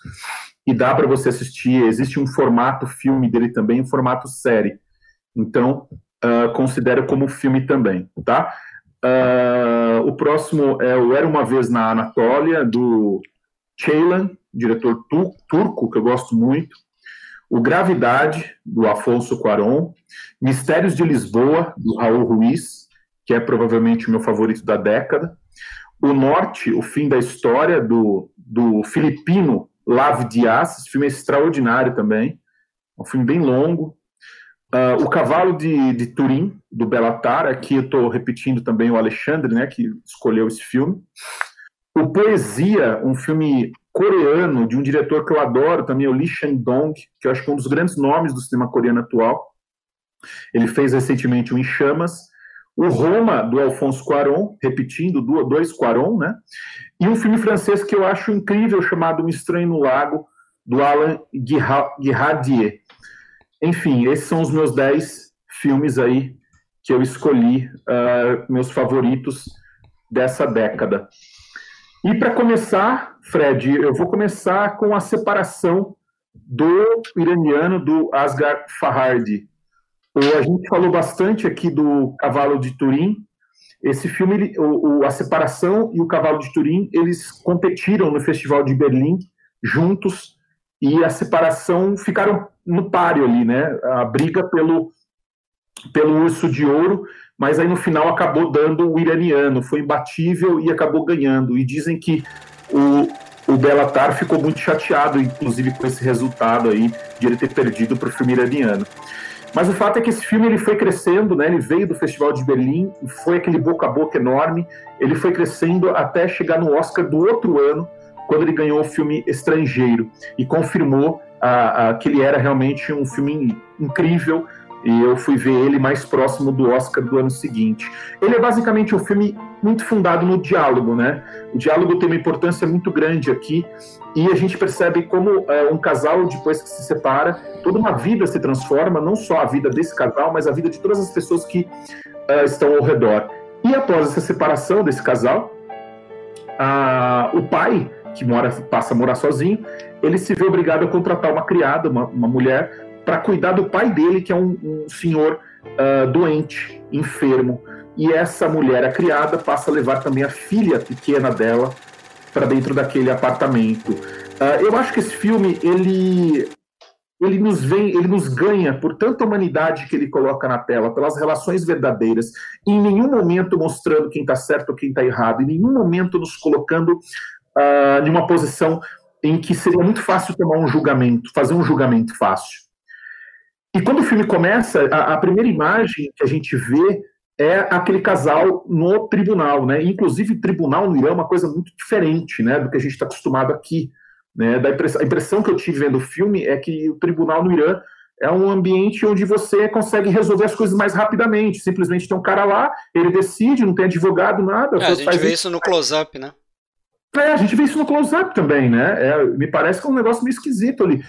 E dá para você assistir. Existe um formato filme dele também, um formato série. Então, uh, considero como filme também, tá? Uh, o próximo é o Era Uma Vez na Anatólia, do Ceylan, diretor tu turco, que eu gosto muito. O Gravidade, do Afonso Cuarón. Mistérios de Lisboa, do Raul Ruiz, que é provavelmente o meu favorito da década. O Norte, O Fim da História, do, do filipino Lav Dias. Esse filme é extraordinário também. É um filme bem longo. Uh, o Cavalo de, de Turim, do Belatar, aqui eu estou repetindo também o Alexandre, né, que escolheu esse filme. O Poesia, um filme coreano de um diretor que eu adoro também, o Lee Chang-dong, que eu acho que é um dos grandes nomes do cinema coreano atual. Ele fez recentemente o Em Chamas. O Roma, do Alfonso Cuarón, repetindo, dois Cuarón, né? E um filme francês que eu acho incrível, chamado Um Estranho no Lago, do Alain Guiradier enfim, esses são os meus 10 filmes aí que eu escolhi, uh, meus favoritos dessa década. E para começar, Fred, eu vou começar com a separação do iraniano do Asghar Farhadi. A gente falou bastante aqui do Cavalo de Turim. Esse filme, ele, o, a separação e o Cavalo de Turim, eles competiram no Festival de Berlim juntos e a separação ficaram no páreo ali, né? A briga pelo, pelo urso de ouro, mas aí no final acabou dando o iraniano, foi imbatível e acabou ganhando. E dizem que o, o Belatar ficou muito chateado, inclusive com esse resultado aí, de ele ter perdido para o filme iraniano. Mas o fato é que esse filme ele foi crescendo, né? Ele veio do Festival de Berlim, foi aquele boca a boca enorme. Ele foi crescendo até chegar no Oscar do outro ano, quando ele ganhou o filme Estrangeiro e confirmou ah, ah, que ele era realmente um filme incrível e eu fui ver ele mais próximo do Oscar do ano seguinte. Ele é basicamente um filme muito fundado no diálogo, né? O diálogo tem uma importância muito grande aqui e a gente percebe como é, um casal depois que se separa, toda uma vida se transforma, não só a vida desse casal, mas a vida de todas as pessoas que uh, estão ao redor. E após essa separação desse casal, uh, o pai que mora, passa a morar sozinho, ele se vê obrigado a contratar uma criada, uma, uma mulher, para cuidar do pai dele, que é um, um senhor uh, doente, enfermo. E essa mulher, a criada, passa a levar também a filha pequena dela para dentro daquele apartamento. Uh, eu acho que esse filme ele ele nos vem, ele nos ganha por tanta humanidade que ele coloca na tela, pelas relações verdadeiras, em nenhum momento mostrando quem está certo ou quem está errado, em nenhum momento nos colocando uh, em uma posição em que seria muito fácil tomar um julgamento, fazer um julgamento fácil. E quando o filme começa, a, a, primeira imagem que a gente vê é aquele casal no tribunal, né? Inclusive, tribunal no Irã é uma coisa muito diferente, né, do que a gente está acostumado aqui. Né? Da impressão, a impressão que eu tive vendo o filme é que o tribunal no Irã é um ambiente onde você consegue resolver as coisas mais rapidamente. Simplesmente tem um cara lá, ele decide, não tem advogado, nada. É, a gente vê isso no close-up, né? É, a gente vê isso no close-up também, né? É, me parece que é um negócio meio esquisito ali.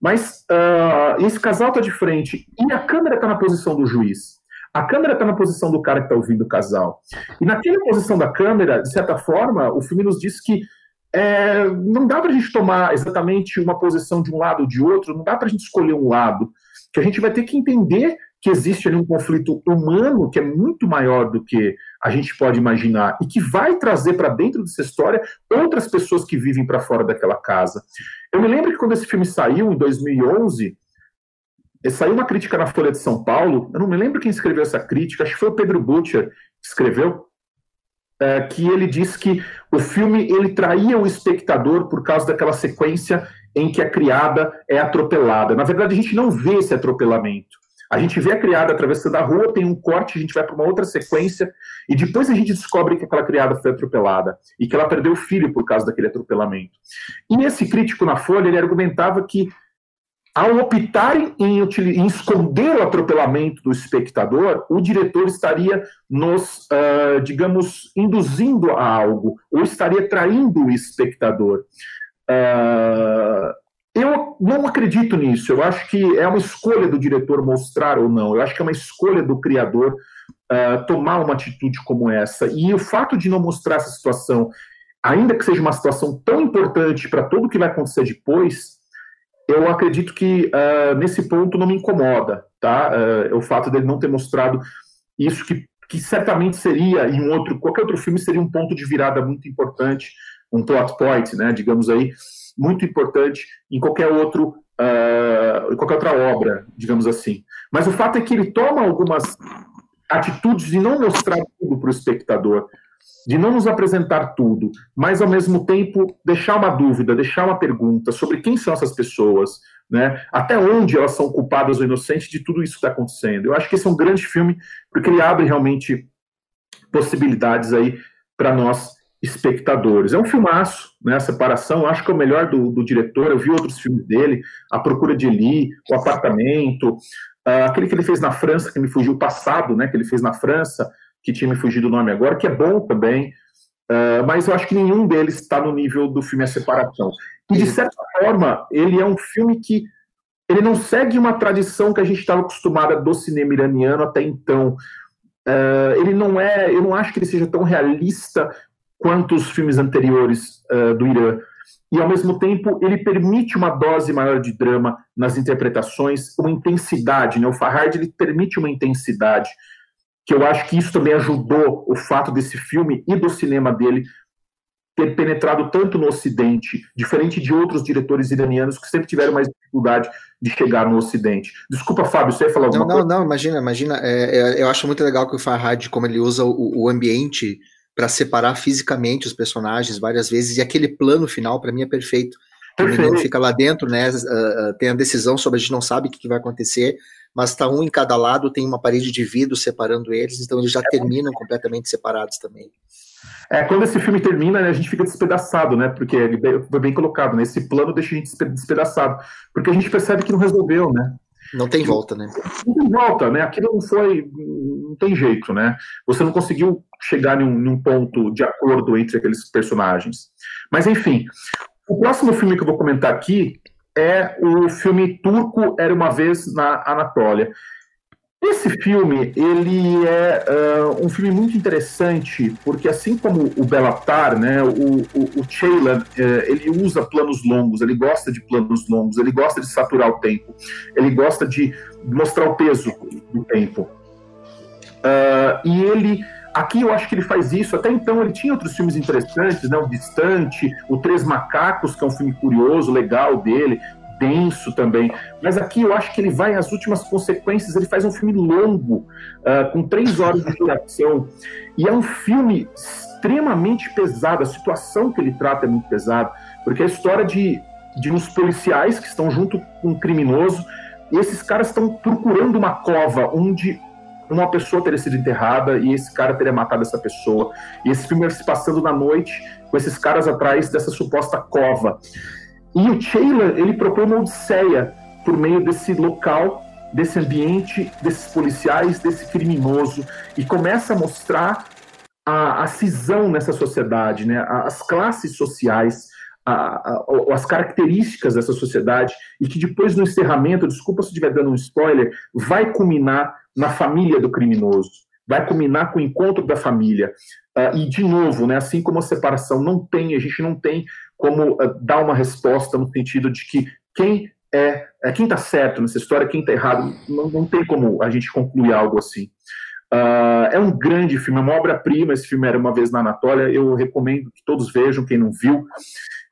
Mas uh, esse casal tá de frente e a câmera tá na posição do juiz. A câmera tá na posição do cara que tá ouvindo o casal. E naquela posição da câmera, de certa forma, o filme nos diz que é, não dá para a gente tomar exatamente uma posição de um lado ou de outro, não dá para a gente escolher um lado, que a gente vai ter que entender que existe ali um conflito humano que é muito maior do que a gente pode imaginar e que vai trazer para dentro dessa história outras pessoas que vivem para fora daquela casa. Eu me lembro que quando esse filme saiu, em 2011, eh, saiu uma crítica na Folha de São Paulo, eu não me lembro quem escreveu essa crítica, acho que foi o Pedro Butcher que escreveu, é, que ele disse que o filme ele traía o espectador por causa daquela sequência em que a criada é atropelada. Na verdade, a gente não vê esse atropelamento. A gente vê a criada atravessando a rua, tem um corte, a gente vai para uma outra sequência, e depois a gente descobre que aquela criada foi atropelada e que ela perdeu o filho por causa daquele atropelamento. E esse crítico na Folha, ele argumentava que ao optarem em, em, esconder o atropelamento do espectador, o diretor estaria nos, uh, digamos, induzindo a algo, ou estaria traindo o espectador. Uh, eu não acredito nisso. Eu acho que é uma escolha do diretor mostrar ou não. Eu acho que é uma escolha do criador uh, tomar uma atitude como essa. E o fato de não mostrar essa situação, ainda que seja uma situação tão importante para tudo que vai acontecer depois, eu acredito que uh, nesse ponto não me incomoda, tá? Uh, o fato dele não ter mostrado isso que, que certamente seria em um outro qualquer outro filme seria um ponto de virada muito importante, um plot point, né? Digamos aí muito importante em qualquer outro uh, qualquer outra obra, digamos assim. Mas o fato é que ele toma algumas atitudes de não mostrar tudo para o espectador de não nos apresentar tudo, mas ao mesmo tempo deixar uma dúvida, deixar uma pergunta sobre quem são essas pessoas, né? Até onde elas são culpadas ou inocentes de tudo isso que está acontecendo. Eu acho que esse é um grande filme porque ele abre realmente possibilidades aí para nós espectadores. É um filmaço, né? A separação, acho que é o melhor do, do diretor. Eu vi outros filmes dele, A Procura de Eli, O Apartamento, uh, aquele que ele fez na França, que me fugiu o passado, né? Que ele fez na França que tinha me fugido o nome agora, que é bom também, uh, mas eu acho que nenhum deles está no nível do filme A Separação. E, de certa forma, ele é um filme que ele não segue uma tradição que a gente estava acostumada do cinema iraniano até então. Uh, ele não é, eu não acho que ele seja tão realista quanto os filmes anteriores uh, do Irã. E, ao mesmo tempo, ele permite uma dose maior de drama nas interpretações, uma intensidade. Né? O Farhad ele permite uma intensidade que eu acho que isso também ajudou o fato desse filme e do cinema dele ter penetrado tanto no Ocidente, diferente de outros diretores iranianos que sempre tiveram mais dificuldade de chegar no Ocidente. Desculpa, Fábio, você ia falar alguma não, coisa? Não, não, imagina, imagina. É, é, eu acho muito legal que o Farhad, como ele usa o, o ambiente para separar fisicamente os personagens várias vezes, e aquele plano final, para mim, é perfeito. O menino fica lá dentro, né? Uh, tem a decisão sobre a gente não sabe o que, que vai acontecer, mas está um em cada lado, tem uma parede de vidro separando eles, então eles já é. terminam completamente separados também. É, quando esse filme termina, né, a gente fica despedaçado, né? Porque ele foi bem colocado, né? Esse plano deixa a gente despedaçado. Porque a gente percebe que não resolveu, né? Não tem volta, né? Não tem volta, né? Aquilo não foi. Não tem jeito, né? Você não conseguiu chegar um, em um ponto de acordo entre aqueles personagens. Mas, enfim, o próximo filme que eu vou comentar aqui é o filme turco Era Uma Vez na Anatólia. Esse filme, ele é uh, um filme muito interessante, porque assim como o Belatar, né, o, o, o Ceylan, uh, ele usa planos longos, ele gosta de planos longos, ele gosta de saturar o tempo, ele gosta de mostrar o peso do tempo. Uh, e ele Aqui eu acho que ele faz isso. Até então ele tinha outros filmes interessantes, né? O Distante, O Três Macacos, que é um filme curioso, legal dele, denso também. Mas aqui eu acho que ele vai às últimas consequências. Ele faz um filme longo, uh, com três horas de duração. E é um filme extremamente pesado. A situação que ele trata é muito pesada, porque é a história de, de uns policiais que estão junto com um criminoso E esses caras estão procurando uma cova onde uma pessoa teria sido enterrada e esse cara teria matado essa pessoa. E esse filme se passando na noite com esses caras atrás dessa suposta cova. E o Taylor, ele propõe uma odisseia por meio desse local, desse ambiente, desses policiais, desse criminoso, e começa a mostrar a, a cisão nessa sociedade, né? as classes sociais, a, a, as características dessa sociedade, e que depois no encerramento, desculpa se estiver dando um spoiler, vai culminar na família do criminoso, vai culminar com o encontro da família. Uh, e, de novo, né, assim como a separação não tem, a gente não tem como uh, dar uma resposta no sentido de que quem é, é quem está certo nessa história, quem está errado, não, não tem como a gente concluir algo assim. Uh, é um grande filme, é uma obra-prima. Esse filme era uma vez na Anatólia. Eu recomendo que todos vejam, quem não viu.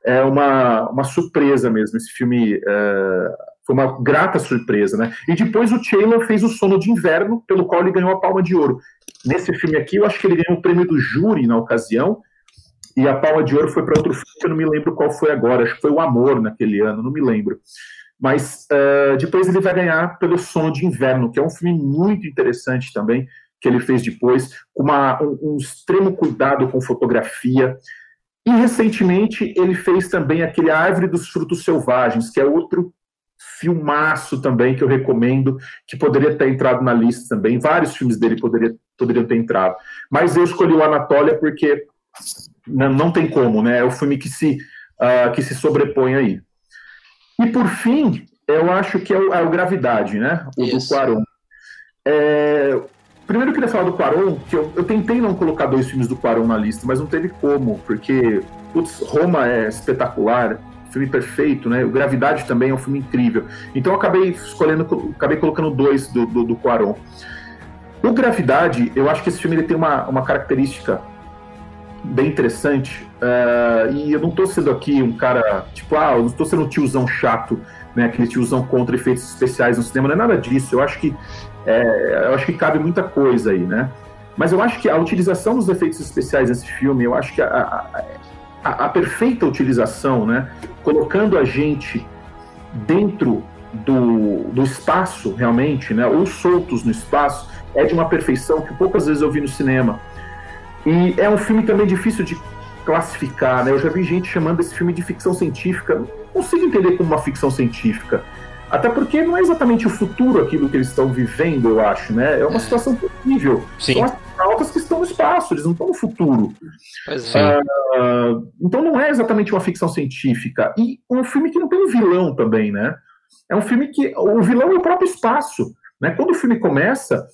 É uma, uma surpresa mesmo. Esse filme uh, foi uma grata surpresa, né? E depois o Taylor fez o Sono de Inverno, pelo qual ele ganhou a Palma de Ouro. Nesse filme aqui, eu acho que ele ganhou o prêmio do júri na ocasião. E a Palma de Ouro foi para outro filme que eu não me lembro qual foi agora. Acho que foi o Amor naquele ano, não me lembro. Mas uh, depois ele vai ganhar pelo Sono de Inverno, que é um filme muito interessante também que ele fez depois, com uma, um, um extremo cuidado com fotografia. E recentemente ele fez também aquele Árvore dos Frutos Selvagens, que é outro filmaço também que eu recomendo, que poderia ter entrado na lista também. Vários filmes dele poderia, poderiam ter entrado. Mas eu escolhi o Anatólia porque não, não tem como, né? É o filme que se, uh, que se sobrepõe aí. E por fim, eu acho que é o, é o Gravidade, né? O Isso. do Quaron. É, Primeiro eu queria falar do Quaron, que eu, eu tentei não colocar dois filmes do Quaron na lista, mas não teve como, porque putz, Roma é espetacular, filme perfeito, né? O Gravidade também é um filme incrível. Então eu acabei escolhendo, acabei colocando dois do, do, do Quaron. O Gravidade, eu acho que esse filme ele tem uma, uma característica bem interessante, uh, e eu não estou sendo aqui um cara, tipo, ah, eu não estou sendo um tiozão chato, né? Aquele tiozão contra efeitos especiais no cinema, não é nada disso. Eu acho que é, eu acho que cabe muita coisa aí, né? Mas eu acho que a utilização dos efeitos especiais nesse filme, eu acho que a, a, a, a perfeita utilização, né? Colocando a gente dentro do, do espaço, realmente, né? Ou soltos no espaço, é de uma perfeição que poucas vezes eu vi no cinema. E é um filme também difícil de classificar, né? Eu já vi gente chamando esse filme de ficção científica. Não consigo entender como uma ficção científica. Até porque não é exatamente o futuro aquilo que eles estão vivendo, eu acho, né? É uma é. situação possível. Sim. São astronautas que estão no espaço, eles não estão no futuro. É. Uh, então não é exatamente uma ficção científica. E um filme que não tem um vilão também, né? É um filme que o vilão é o próprio espaço. Né? Quando o filme começa,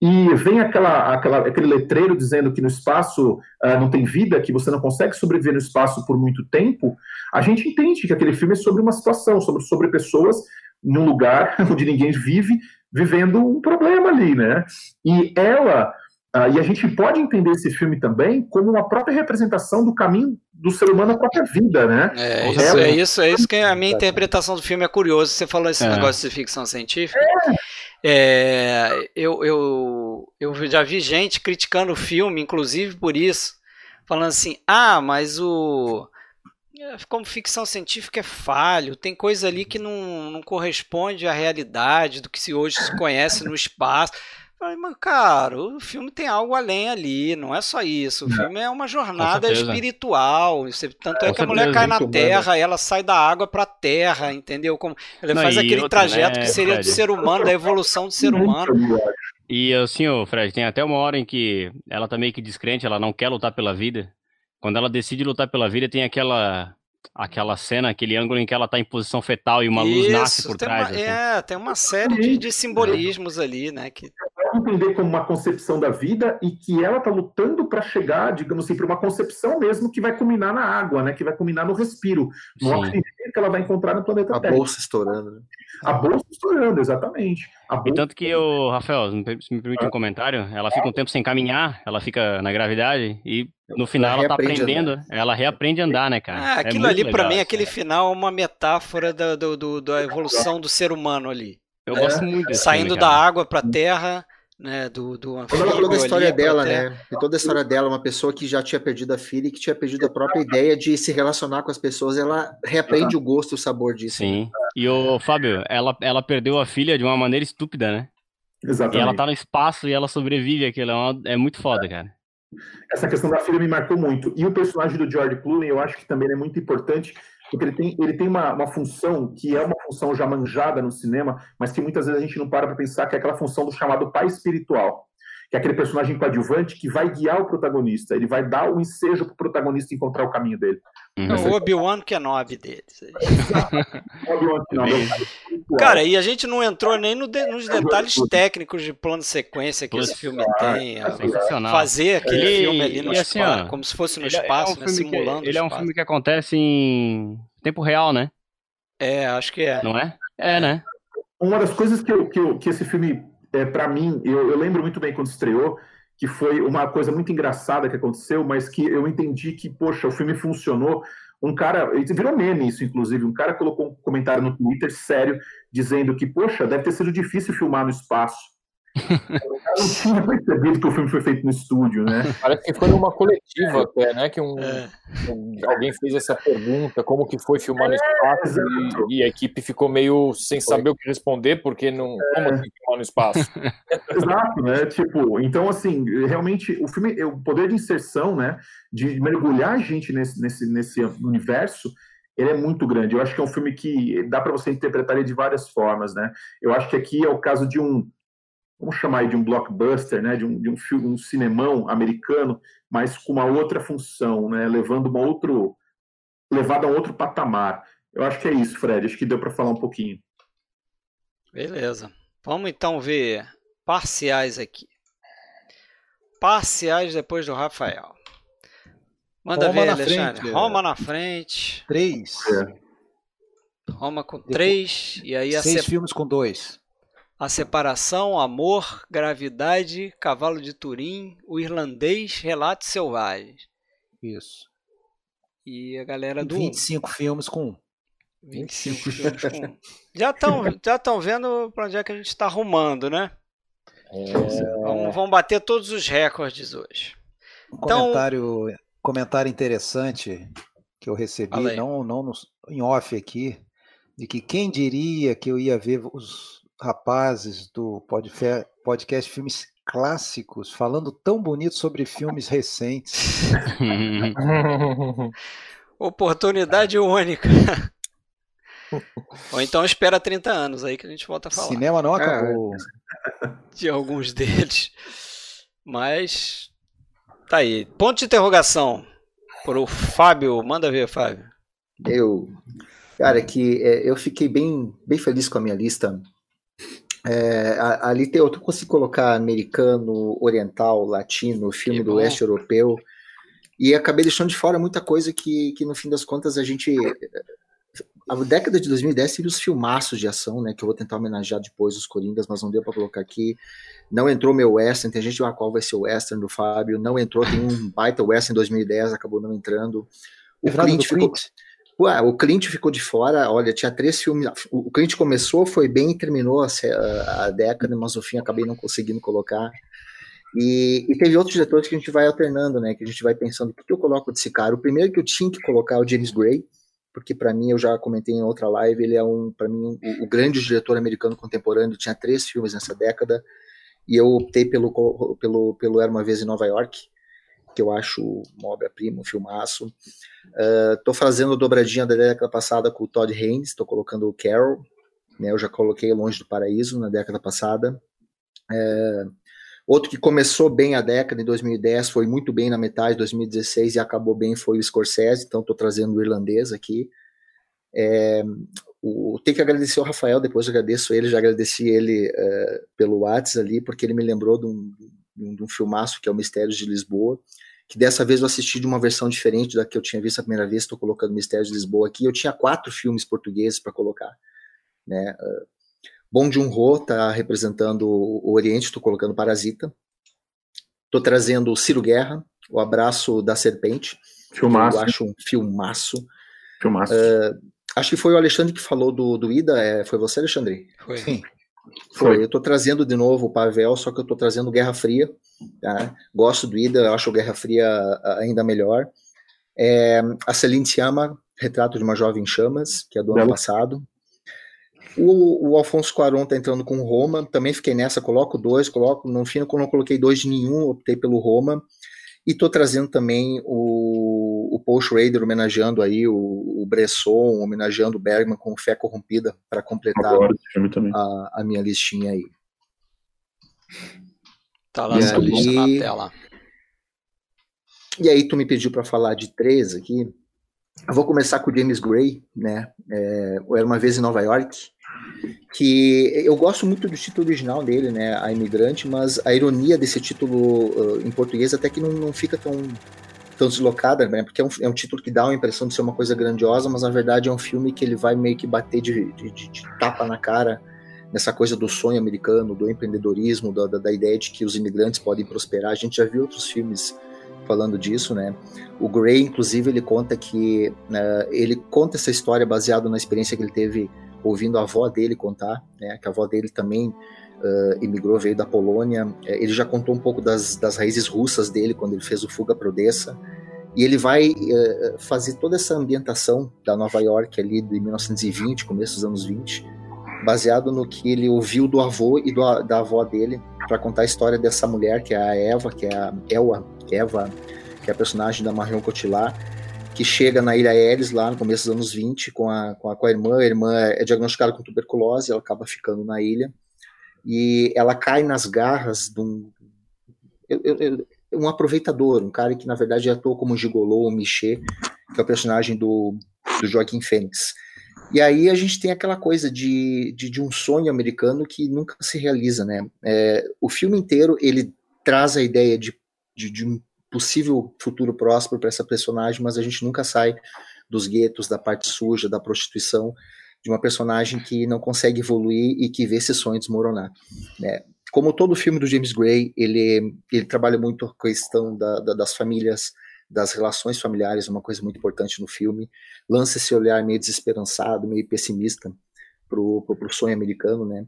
e vem aquela, aquela, aquele letreiro dizendo que no espaço uh, não tem vida, que você não consegue sobreviver no espaço por muito tempo, a gente entende que aquele filme é sobre uma situação, sobre, sobre pessoas num lugar onde ninguém vive, vivendo um problema ali, né? E ela, uh, e a gente pode entender esse filme também como uma própria representação do caminho do ser humano na própria vida, né? É isso, ela... é isso, é isso que a minha interpretação do filme é curioso. Você falou esse é. negócio de ficção científica. É. é. eu, eu, eu já vi gente criticando o filme, inclusive por isso, falando assim: ah, mas o é, como ficção científica é falho, tem coisa ali que não, não corresponde à realidade do que se hoje se conhece no espaço. Falei, mas cara, o filme tem algo além ali, não é só isso. O é. filme é uma jornada espiritual. Tanto é, é que a mulher cai na terra, ela sai da água para a terra, entendeu? Como ela não, faz aquele outra, trajeto né, que seria Fred? do ser humano, da evolução do ser humano. E assim, o Fred, tem até uma hora em que ela tá meio que descrente, ela não quer lutar pela vida. Quando ela decide lutar pela vida, tem aquela aquela cena, aquele ângulo em que ela tá em posição fetal e uma Isso, luz nasce por trás. Uma, assim. É, tem uma série de, de simbolismos ali, né? Que entender como uma concepção da vida e que ela está lutando para chegar, digamos assim, para uma concepção mesmo que vai culminar na água, né? Que vai culminar no respiro, no Sim. oxigênio que ela vai encontrar no planeta a Terra. A bolsa estourando. Né? A bolsa estourando, exatamente. Bolsa... E tanto que o Rafael, se me permite um comentário, ela fica um tempo sem caminhar, ela fica na gravidade e no final ela, ela tá aprendendo, ela reaprende a andar, né, cara? Ah, aquilo é ali para mim, aquele final é uma metáfora da, do, do, da evolução do ser humano ali. Eu é. gosto muito Saindo filme, da água para terra né, do, do anfíbio toda a história dela, até... né? E toda a história dela, uma pessoa que já tinha perdido a filha e que tinha perdido a própria ideia de se relacionar com as pessoas, ela reaprende o gosto e o sabor disso. Sim. E o Fábio, ela, ela perdeu a filha de uma maneira estúpida, né? Exatamente. E ela tá no espaço e ela sobrevive aquilo, é, uma, é muito foda, cara. Essa questão da filha me marcou muito. E o personagem do George Clooney, eu acho que também é muito importante, porque ele tem, ele tem uma, uma função que é uma função já manjada no cinema, mas que muitas vezes a gente não para para pensar, que é aquela função do chamado pai espiritual que é aquele personagem coadjuvante que vai guiar o protagonista, ele vai dar o ensejo para o protagonista encontrar o caminho dele. Uhum. O Obi-Wan Kenobi deles. Obi-Wan Kenobi. Cara, e a gente não entrou nem no de, nos detalhes técnicos de plano de sequência que esse filme tem. É sensacional. Fazer aquele ele, filme ali no assim, espaço, ó, como se fosse no espaço, é um né, simulando. Que, ele é um filme que acontece em tempo real, né? É, acho que é. Não é? É, né? Uma das coisas que, eu, que, eu, que esse filme é, para mim, eu, eu, lembro muito bem quando estreou, que foi uma coisa muito engraçada que aconteceu, mas que eu entendi que, poxa, o filme funcionou. Um cara, virou meme isso, inclusive, um cara colocou um comentário no Twitter sério, dizendo que, poxa, deve ter sido difícil filmar no espaço eu não tinha percebido que o filme foi feito no estúdio, né? Parece que foi numa coletiva até, né? Que um, é. um, alguém fez essa pergunta, como que foi filmar no é, espaço, e, e, a equipe ficou meio sem saber o que responder, porque não. É. Como assim filmar no espaço? Exato, né? Tipo, então assim, realmente o filme, o poder de inserção, né? De mergulhar a gente nesse, nesse, nesse universo ele é muito grande. Eu acho que é um filme que dá para você interpretar ele de várias formas, né? Eu acho que aqui é o caso de um vamos chamar aí de um blockbuster, né, de um, de um filme, um cinemão americano, mas com uma outra função, né, levando uma outro, levado a um outro patamar. Eu acho que é isso, Fred. Acho que deu para falar um pouquinho. Beleza. Vamos então ver parciais aqui. Parciais depois do Rafael. Manda Roma ver, Alexandre. Frente, Roma na frente. Três. É. Roma com depois, três. E aí Seis filmes com dois. A Separação, Amor, Gravidade, Cavalo de Turim, O Irlandês, Relatos Selvagens. Isso. E a galera do. 25 filmes com 25 filmes com Já estão já tão vendo para onde é que a gente está arrumando, né? É... Vamos, vamos bater todos os recordes hoje. Um então... comentário, comentário interessante que eu recebi, não, não no, em off aqui, de que quem diria que eu ia ver os rapazes do podcast Filmes Clássicos falando tão bonito sobre filmes recentes. Oportunidade única. Ou então espera 30 anos aí que a gente volta a falar. Cinema não acabou. De alguns deles. Mas tá aí. Ponto de interrogação pro Fábio. Manda ver, Fábio. Eu, cara, que é, eu fiquei bem, bem feliz com a minha lista é, ali tem, eu consigo colocar americano, oriental, latino, filme do oeste europeu, e acabei deixando de fora muita coisa que, que no fim das contas a gente. A década de 2010 teve os filmaços de ação, né? Que eu vou tentar homenagear depois os Coringas, mas não deu para colocar aqui. Não entrou meu Western, tem gente, ah, qual vai ser o Western do Fábio? Não entrou, tem um baita Western em 2010, acabou não entrando. O Clint ficou. Clint? Ué, o Clint ficou de fora, olha, tinha três filmes. O Clint começou, foi bem e terminou a, a, década, mas no fim acabei não conseguindo colocar. E, e, teve outros diretores que a gente vai alternando, né? Que a gente vai pensando, o que, que eu coloco desse cara? O primeiro que eu tinha que colocar é o James Gray, porque para mim, eu já comentei em outra live, ele é um, para mim, o, o, grande diretor americano contemporâneo, tinha três filmes nessa década, e eu optei pelo, pelo, pelo Era Uma Vez em Nova York, que eu acho uma obra-prima, um filmaço. Estou uh, fazendo a dobradinha da década passada com o Todd Haynes, estou colocando o Carol, né, eu já coloquei Longe do Paraíso na década passada. Uh, outro que começou bem a década, em 2010, foi muito bem na metade, 2016, e acabou bem, foi o Scorsese, então estou trazendo o irlandês aqui. É, o, tem que agradecer o Rafael, depois agradeço ele, já agradeci ele uh, pelo WhatsApp ali, porque ele me lembrou de um, de um filmaço que é o Mistérios de Lisboa, que dessa vez eu assisti de uma versão diferente da que eu tinha visto a primeira vez, estou colocando Mistérios de Lisboa aqui, eu tinha quatro filmes portugueses para colocar, né, uh, Bom Joon-ho está representando o Oriente, estou colocando Parasita, estou trazendo Ciro Guerra, O Abraço da Serpente, filmaço. eu acho um filmaço, filmaço. Uh, acho que foi o Alexandre que falou do, do Ida, é, foi você, Alexandre? Foi. Sim. Foi, eu estou trazendo de novo o Pavel, só que eu estou trazendo Guerra Fria. Tá? Gosto do Ida, acho Guerra Fria ainda melhor. É, a Celine Sciamma, Retrato de uma Jovem Chamas, que é do ano passado. O, o Alfonso Cuarón está entrando com Roma, também fiquei nessa, coloco dois, coloco, no fim eu não coloquei dois de nenhum, optei pelo Roma. E estou trazendo também o, o Paul Schrader homenageando aí o, o Bresson, homenageando o Bergman com Fé Corrompida para completar a, a, minha listinha aí. Tá lá essa lista na tela. E aí tu me pediu para falar de três aqui. Eu vou começar com o James Gray, né? É, Era uma vez em Nova York, que eu gosto muito do título original dele, né? A Imigrante, mas a ironia desse título uh, em português até que não, não fica tão tão deslocada, né? Porque é um, é um, título que dá uma impressão de ser uma coisa grandiosa, mas na verdade é um filme que ele vai meio que bater de, de, de, de tapa na cara nessa coisa do sonho americano, do empreendedorismo, da, da, da, ideia de que os imigrantes podem prosperar. A gente já viu outros filmes falando disso, né? O Gray, inclusive, ele conta que uh, ele conta essa história baseado na experiência que ele teve ouvindo a avó dele contar, né? Que a avó dele também uh, imigrou, veio da Polônia. É, ele já contou um pouco das, das raízes russas dele quando ele fez o Fuga para Odessa. E ele vai uh, fazer toda essa ambientação da Nova York ali de 1920, começo dos anos 20, baseado no que ele ouviu do avô e do, da avó dele, para contar a história dessa mulher, que é a Eva, que é a Elwa, Eva, que é a personagem da Marion Cotillard, que chega na Ilha Ellis lá no começo dos anos 20 com a, com a, com a irmã. A irmã é diagnosticada com tuberculose, ela acaba ficando na ilha. E ela cai nas garras de um, eu, eu, um aproveitador, um cara que na verdade atua como gigolô, um Michê, que é o personagem do, do Joaquim Fênix. E aí a gente tem aquela coisa de, de, de um sonho americano que nunca se realiza, né? É, o filme inteiro ele traz a ideia de, de, de um possível futuro próspero para essa personagem, mas a gente nunca sai dos guetos, da parte suja, da prostituição, de uma personagem que não consegue evoluir e que vê esse sonho desmoronar. Né? Como todo filme do James Gray, ele, ele trabalha muito a questão da, da, das famílias, das relações familiares, uma coisa muito importante no filme. Lança esse olhar meio desesperançado, meio pessimista para o sonho americano, né?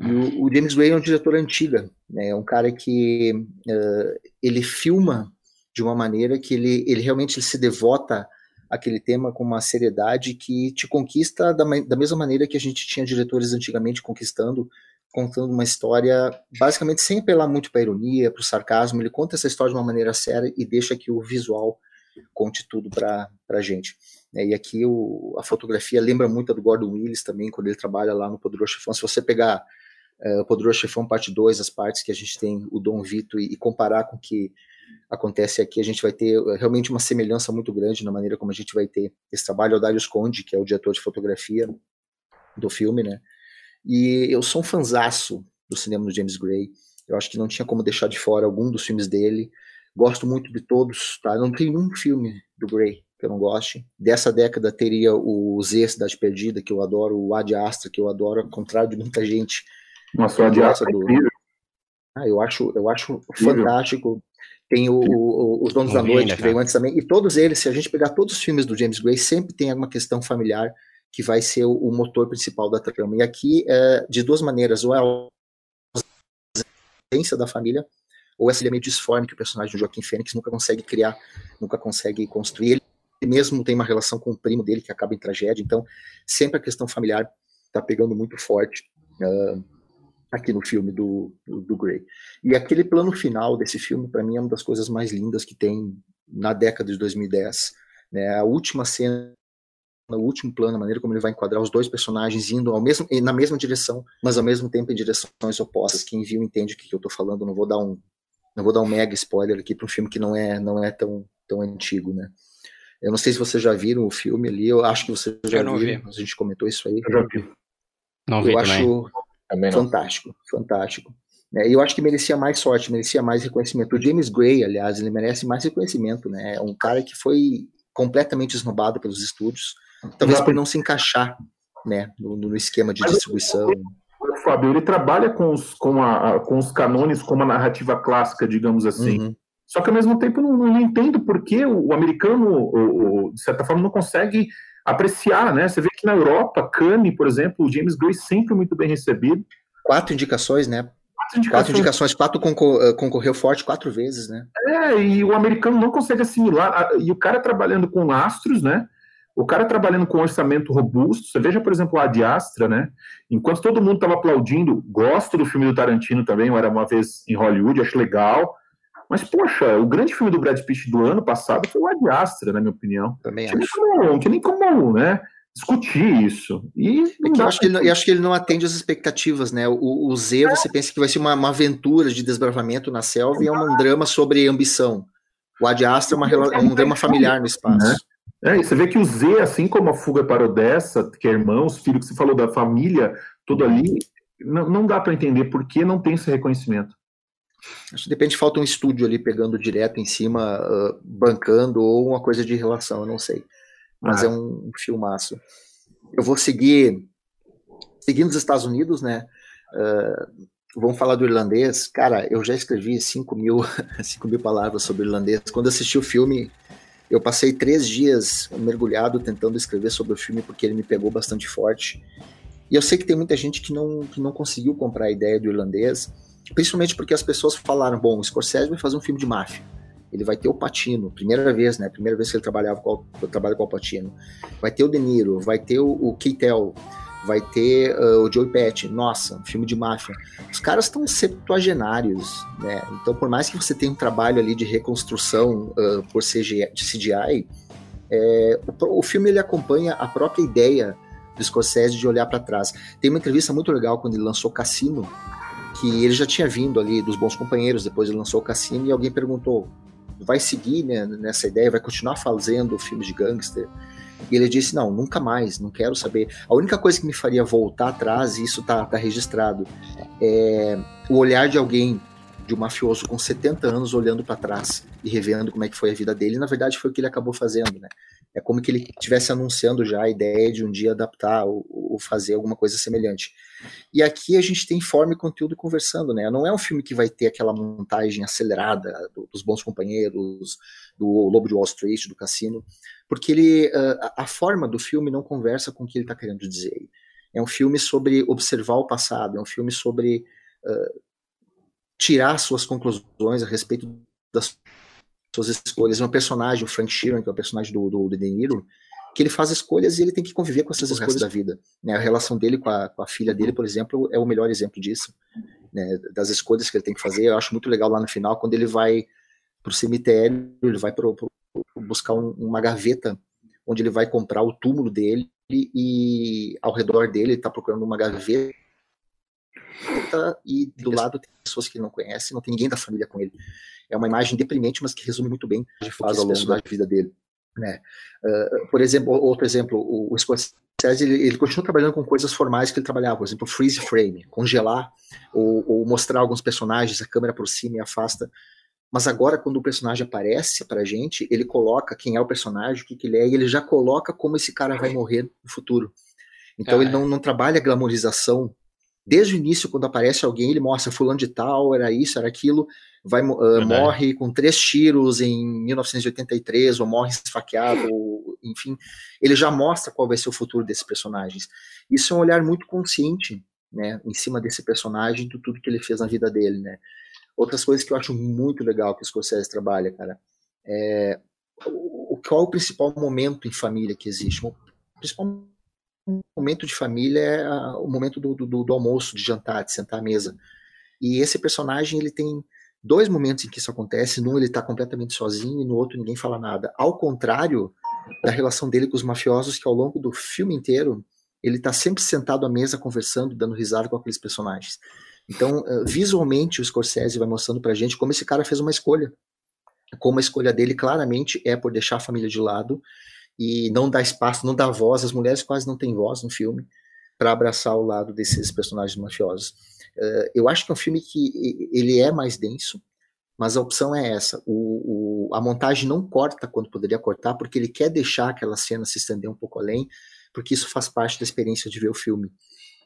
E o, o, James Gray é um diretor antiga, né? É um cara que uh, ele filma de uma maneira que ele, ele realmente se devota àquele tema com uma seriedade que te conquista da, da mesma maneira que a gente tinha diretores antigamente conquistando, contando uma história basicamente sem apelar muito para ironia, para o sarcasmo. Ele conta essa história de uma maneira séria e deixa que o visual conte tudo para a gente. É, e aqui o, a fotografia lembra muito a do Gordon Willis também, quando ele trabalha lá no Poderoso Chefão. Se você pegar uh, o Poderoso Chefão parte 2, as partes que a gente tem o Dom Vito, e, e comparar com que acontece aqui, a gente vai ter uh, realmente uma semelhança muito grande na maneira como a gente vai ter esse trabalho. O Darius Conde, que é o diretor de fotografia do filme, né? E eu sou um fanzaço do cinema do James Gray. Eu acho que não tinha como deixar de fora algum dos filmes dele. Gosto muito de todos, tá? Não tem um filme do Gray que eu não goste. Dessa década teria o Z, Cidade Perdida, que eu adoro, o Ad Astra, que eu adoro, ao contrário de muita gente. Nossa, o Ad Astra é do... ah, eu acho, eu acho fantástico. Tem o, o, Os Donos da Noite, que veio antes também. E todos eles, se a gente pegar todos os filmes do James Gray, sempre tem alguma questão familiar que vai ser o, o motor principal da trama. E aqui, é, de duas maneiras, ou é a ausência da família, ou esse elemento disforme que o personagem do Joaquim Fênix nunca consegue criar, nunca consegue construir. Ele mesmo tem uma relação com o primo dele que acaba em tragédia, então sempre a questão familiar está pegando muito forte uh, aqui no filme do, do, do Grey. E aquele plano final desse filme, para mim, é uma das coisas mais lindas que tem na década de 2010. Né? A última cena no último plano, a maneira como ele vai enquadrar os dois personagens indo ao mesmo, na mesma direção, mas ao mesmo tempo em direções opostas. Quem viu entende o que eu estou falando. Não vou dar um, não vou dar um mega spoiler aqui para um filme que não é, não é tão, tão antigo, né? Eu não sei se vocês já viram o filme ali. Eu acho que vocês já viram. Vi. A gente comentou isso aí. Eu já vi. Não vi eu também. Também fantástico, fantástico. É, eu acho que merecia mais sorte, merecia mais reconhecimento. O James Gray, aliás, ele merece mais reconhecimento, né? É um cara que foi completamente esnobado pelos estúdios Talvez por não se encaixar né, no, no esquema de distribuição. O Fábio, ele trabalha com os, com, a, com os canones como a narrativa clássica, digamos assim. Uhum. Só que ao mesmo tempo não, não entendo por que o, o americano, o, o, de certa forma, não consegue apreciar, né? Você vê que na Europa, Cannes, por exemplo, o James Gray sempre muito bem recebido. Quatro indicações, né? Quatro indicações, quatro, indicações, quatro concor eh, concorreu forte quatro vezes, né? É, e o americano não consegue assimilar. E o cara trabalhando com astros, né? O cara trabalhando com orçamento robusto, você veja, por exemplo, a Ad Astra, né? Enquanto todo mundo estava aplaudindo, gosto do filme do Tarantino também, Era Uma Vez em Hollywood, acho legal. Mas, poxa, o grande filme do Brad Pitt do ano passado foi o Ad Astra, na minha opinião. Também acho. Como, não tinha nem como, né? discutir isso. E é eu, acho que ele, eu acho que ele não atende às expectativas, né? O, o Z, é. você pensa que vai ser uma, uma, aventura de desbravamento na selva e é um drama sobre ambição. O Ad Astra é, uma, é um drama familiar no espaço. Né? É, e você vê que o Z, assim como a Fuga para Odessa, que é irmão, os filhos que você falou da família, tudo ali, não, não dá para entender por que não tem esse reconhecimento. Que depende, falta um estúdio ali pegando direto em cima, uh, bancando, ou uma coisa de relação, eu não sei. Mas ah. é um, um filmaço. Eu vou seguir, seguindo os Estados Unidos, né? Uh, vamos falar do irlandês. Cara, eu já escrevi 5 mil, 5 mil palavras sobre irlandês. Quando assisti o filme, eu passei três dias mergulhado tentando escrever sobre o filme porque ele me pegou bastante forte. E eu sei que tem muita gente que não, que não conseguiu comprar a ideia do irlandês, principalmente porque as pessoas falaram: bom, o Scorsese vai fazer um filme de máfia. Ele vai ter o Patino, primeira vez, né? Primeira vez que ele trabalhava com, trabalha com o Patino. Vai ter o De Niro, vai ter o, o Keitel, vai ter uh, o Joey Patch. Nossa, um filme de máfia. Os caras estão septuagenários, né? Então, por mais que você tenha um trabalho ali de reconstrução uh, por CGI, CGI, é, o, o, filme ele acompanha a própria ideia do Scorsese de olhar para trás. Tem uma entrevista muito legal quando ele lançou Cassino, que ele já tinha vindo ali dos Bons Companheiros, depois ele lançou Cassino e alguém perguntou: vai seguir né, nessa ideia, vai continuar fazendo filmes de gangster? E ele disse: Não, nunca mais, não quero saber. A única coisa que me faria voltar atrás, e isso tá, tá registrado, é o olhar de alguém, de um mafioso com 70 anos, olhando para trás e revendo como é que foi a vida dele. E, na verdade, foi o que ele acabou fazendo, né? É como que ele estivesse anunciando já a ideia de um dia adaptar ou, ou, fazer alguma coisa semelhante. E aqui a gente tem forma e conteúdo conversando, né? Não é um filme que vai ter aquela montagem acelerada dos bons companheiros, do Lobo de Wall Street, do Cassino, porque ele, a, a forma do filme não conversa com o que ele está querendo dizer. É um filme sobre observar o passado, é um filme sobre uh, tirar suas conclusões a respeito das suas escolhas. É um personagem, o Frank Sheeran, que é o personagem do, do, do De Niro, que ele faz escolhas e ele tem que conviver com essas escolhas da vida. Né? A relação dele com a, com a, filha dele, por exemplo, é o melhor exemplo disso, né? das escolhas que ele tem que fazer. Eu acho muito legal lá no final, quando ele vai para o cemitério, ele vai pro, pro, buscar um, uma gaveta onde ele vai comprar o túmulo dele e ao redor dele ele está procurando uma gaveta e do lado tem pessoas que ele não conhece, não tem ninguém da família com ele. É uma imagem deprimente, mas que resume muito bem o que faz ao longo da vida dele. Né? Uh, por exemplo, outro exemplo, o, o Scorsese ele, ele, continua trabalhando com coisas formais que ele trabalhava, por exemplo, freeze frame, congelar ou, ou mostrar alguns personagens, a câmera por cima e afasta. Mas agora, quando o personagem aparece pra gente, ele coloca quem é o personagem, o que, que ele é, e ele já coloca como esse cara vai morrer no futuro. Então ah, ele não, não trabalha a glamorização Desde o início, quando aparece alguém, ele mostra fulano de tal, era isso, era aquilo, vai uh, morre com três tiros em 1983, ou morre esfaqueado, ou, enfim, ele já mostra qual vai ser o futuro desses personagens. Isso é um olhar muito consciente, né, em cima desse personagem, de tudo que ele fez na vida dele, né. Outras coisas que eu acho muito legal que o Scorsese trabalha, cara, é o, qual é o principal momento em família que existe? O principal momento de família é o momento do, do, do, almoço, de jantar, de sentar à mesa. E esse personagem, ele tem dois momentos em que isso acontece. Num, ele está completamente sozinho, e no outro, ninguém fala nada. Ao contrário da relação dele com os mafiosos, que ao longo do filme inteiro, ele está sempre sentado à mesa, conversando, dando risada com aqueles personagens. Então, visualmente, o Scorsese vai mostrando pra gente como esse cara fez uma escolha. Como a escolha dele claramente é por deixar a família de lado e não dá espaço, não dá voz, as mulheres quase não têm voz no filme para abraçar o lado desses personagens mafiosos. Uh, eu acho que é um filme que ele é mais denso, mas a opção é essa. O, o, a montagem não corta quando poderia cortar, porque ele quer deixar aquela cena se estender um pouco além, porque isso faz parte da experiência de ver o filme.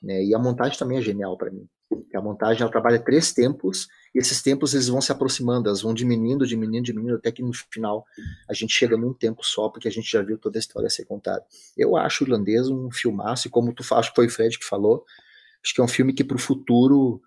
Né? E a montagem também é genial para mim. A montagem ela trabalha três tempos, e esses tempos eles vão se aproximando, elas vão diminuindo, diminuindo, diminuindo, até que no final a gente chega num tempo só, porque a gente já viu toda a história ser contada. Eu acho o Irlandês um filmaço, e como tu acho que foi o Fred que falou, acho que é um filme que para o futuro,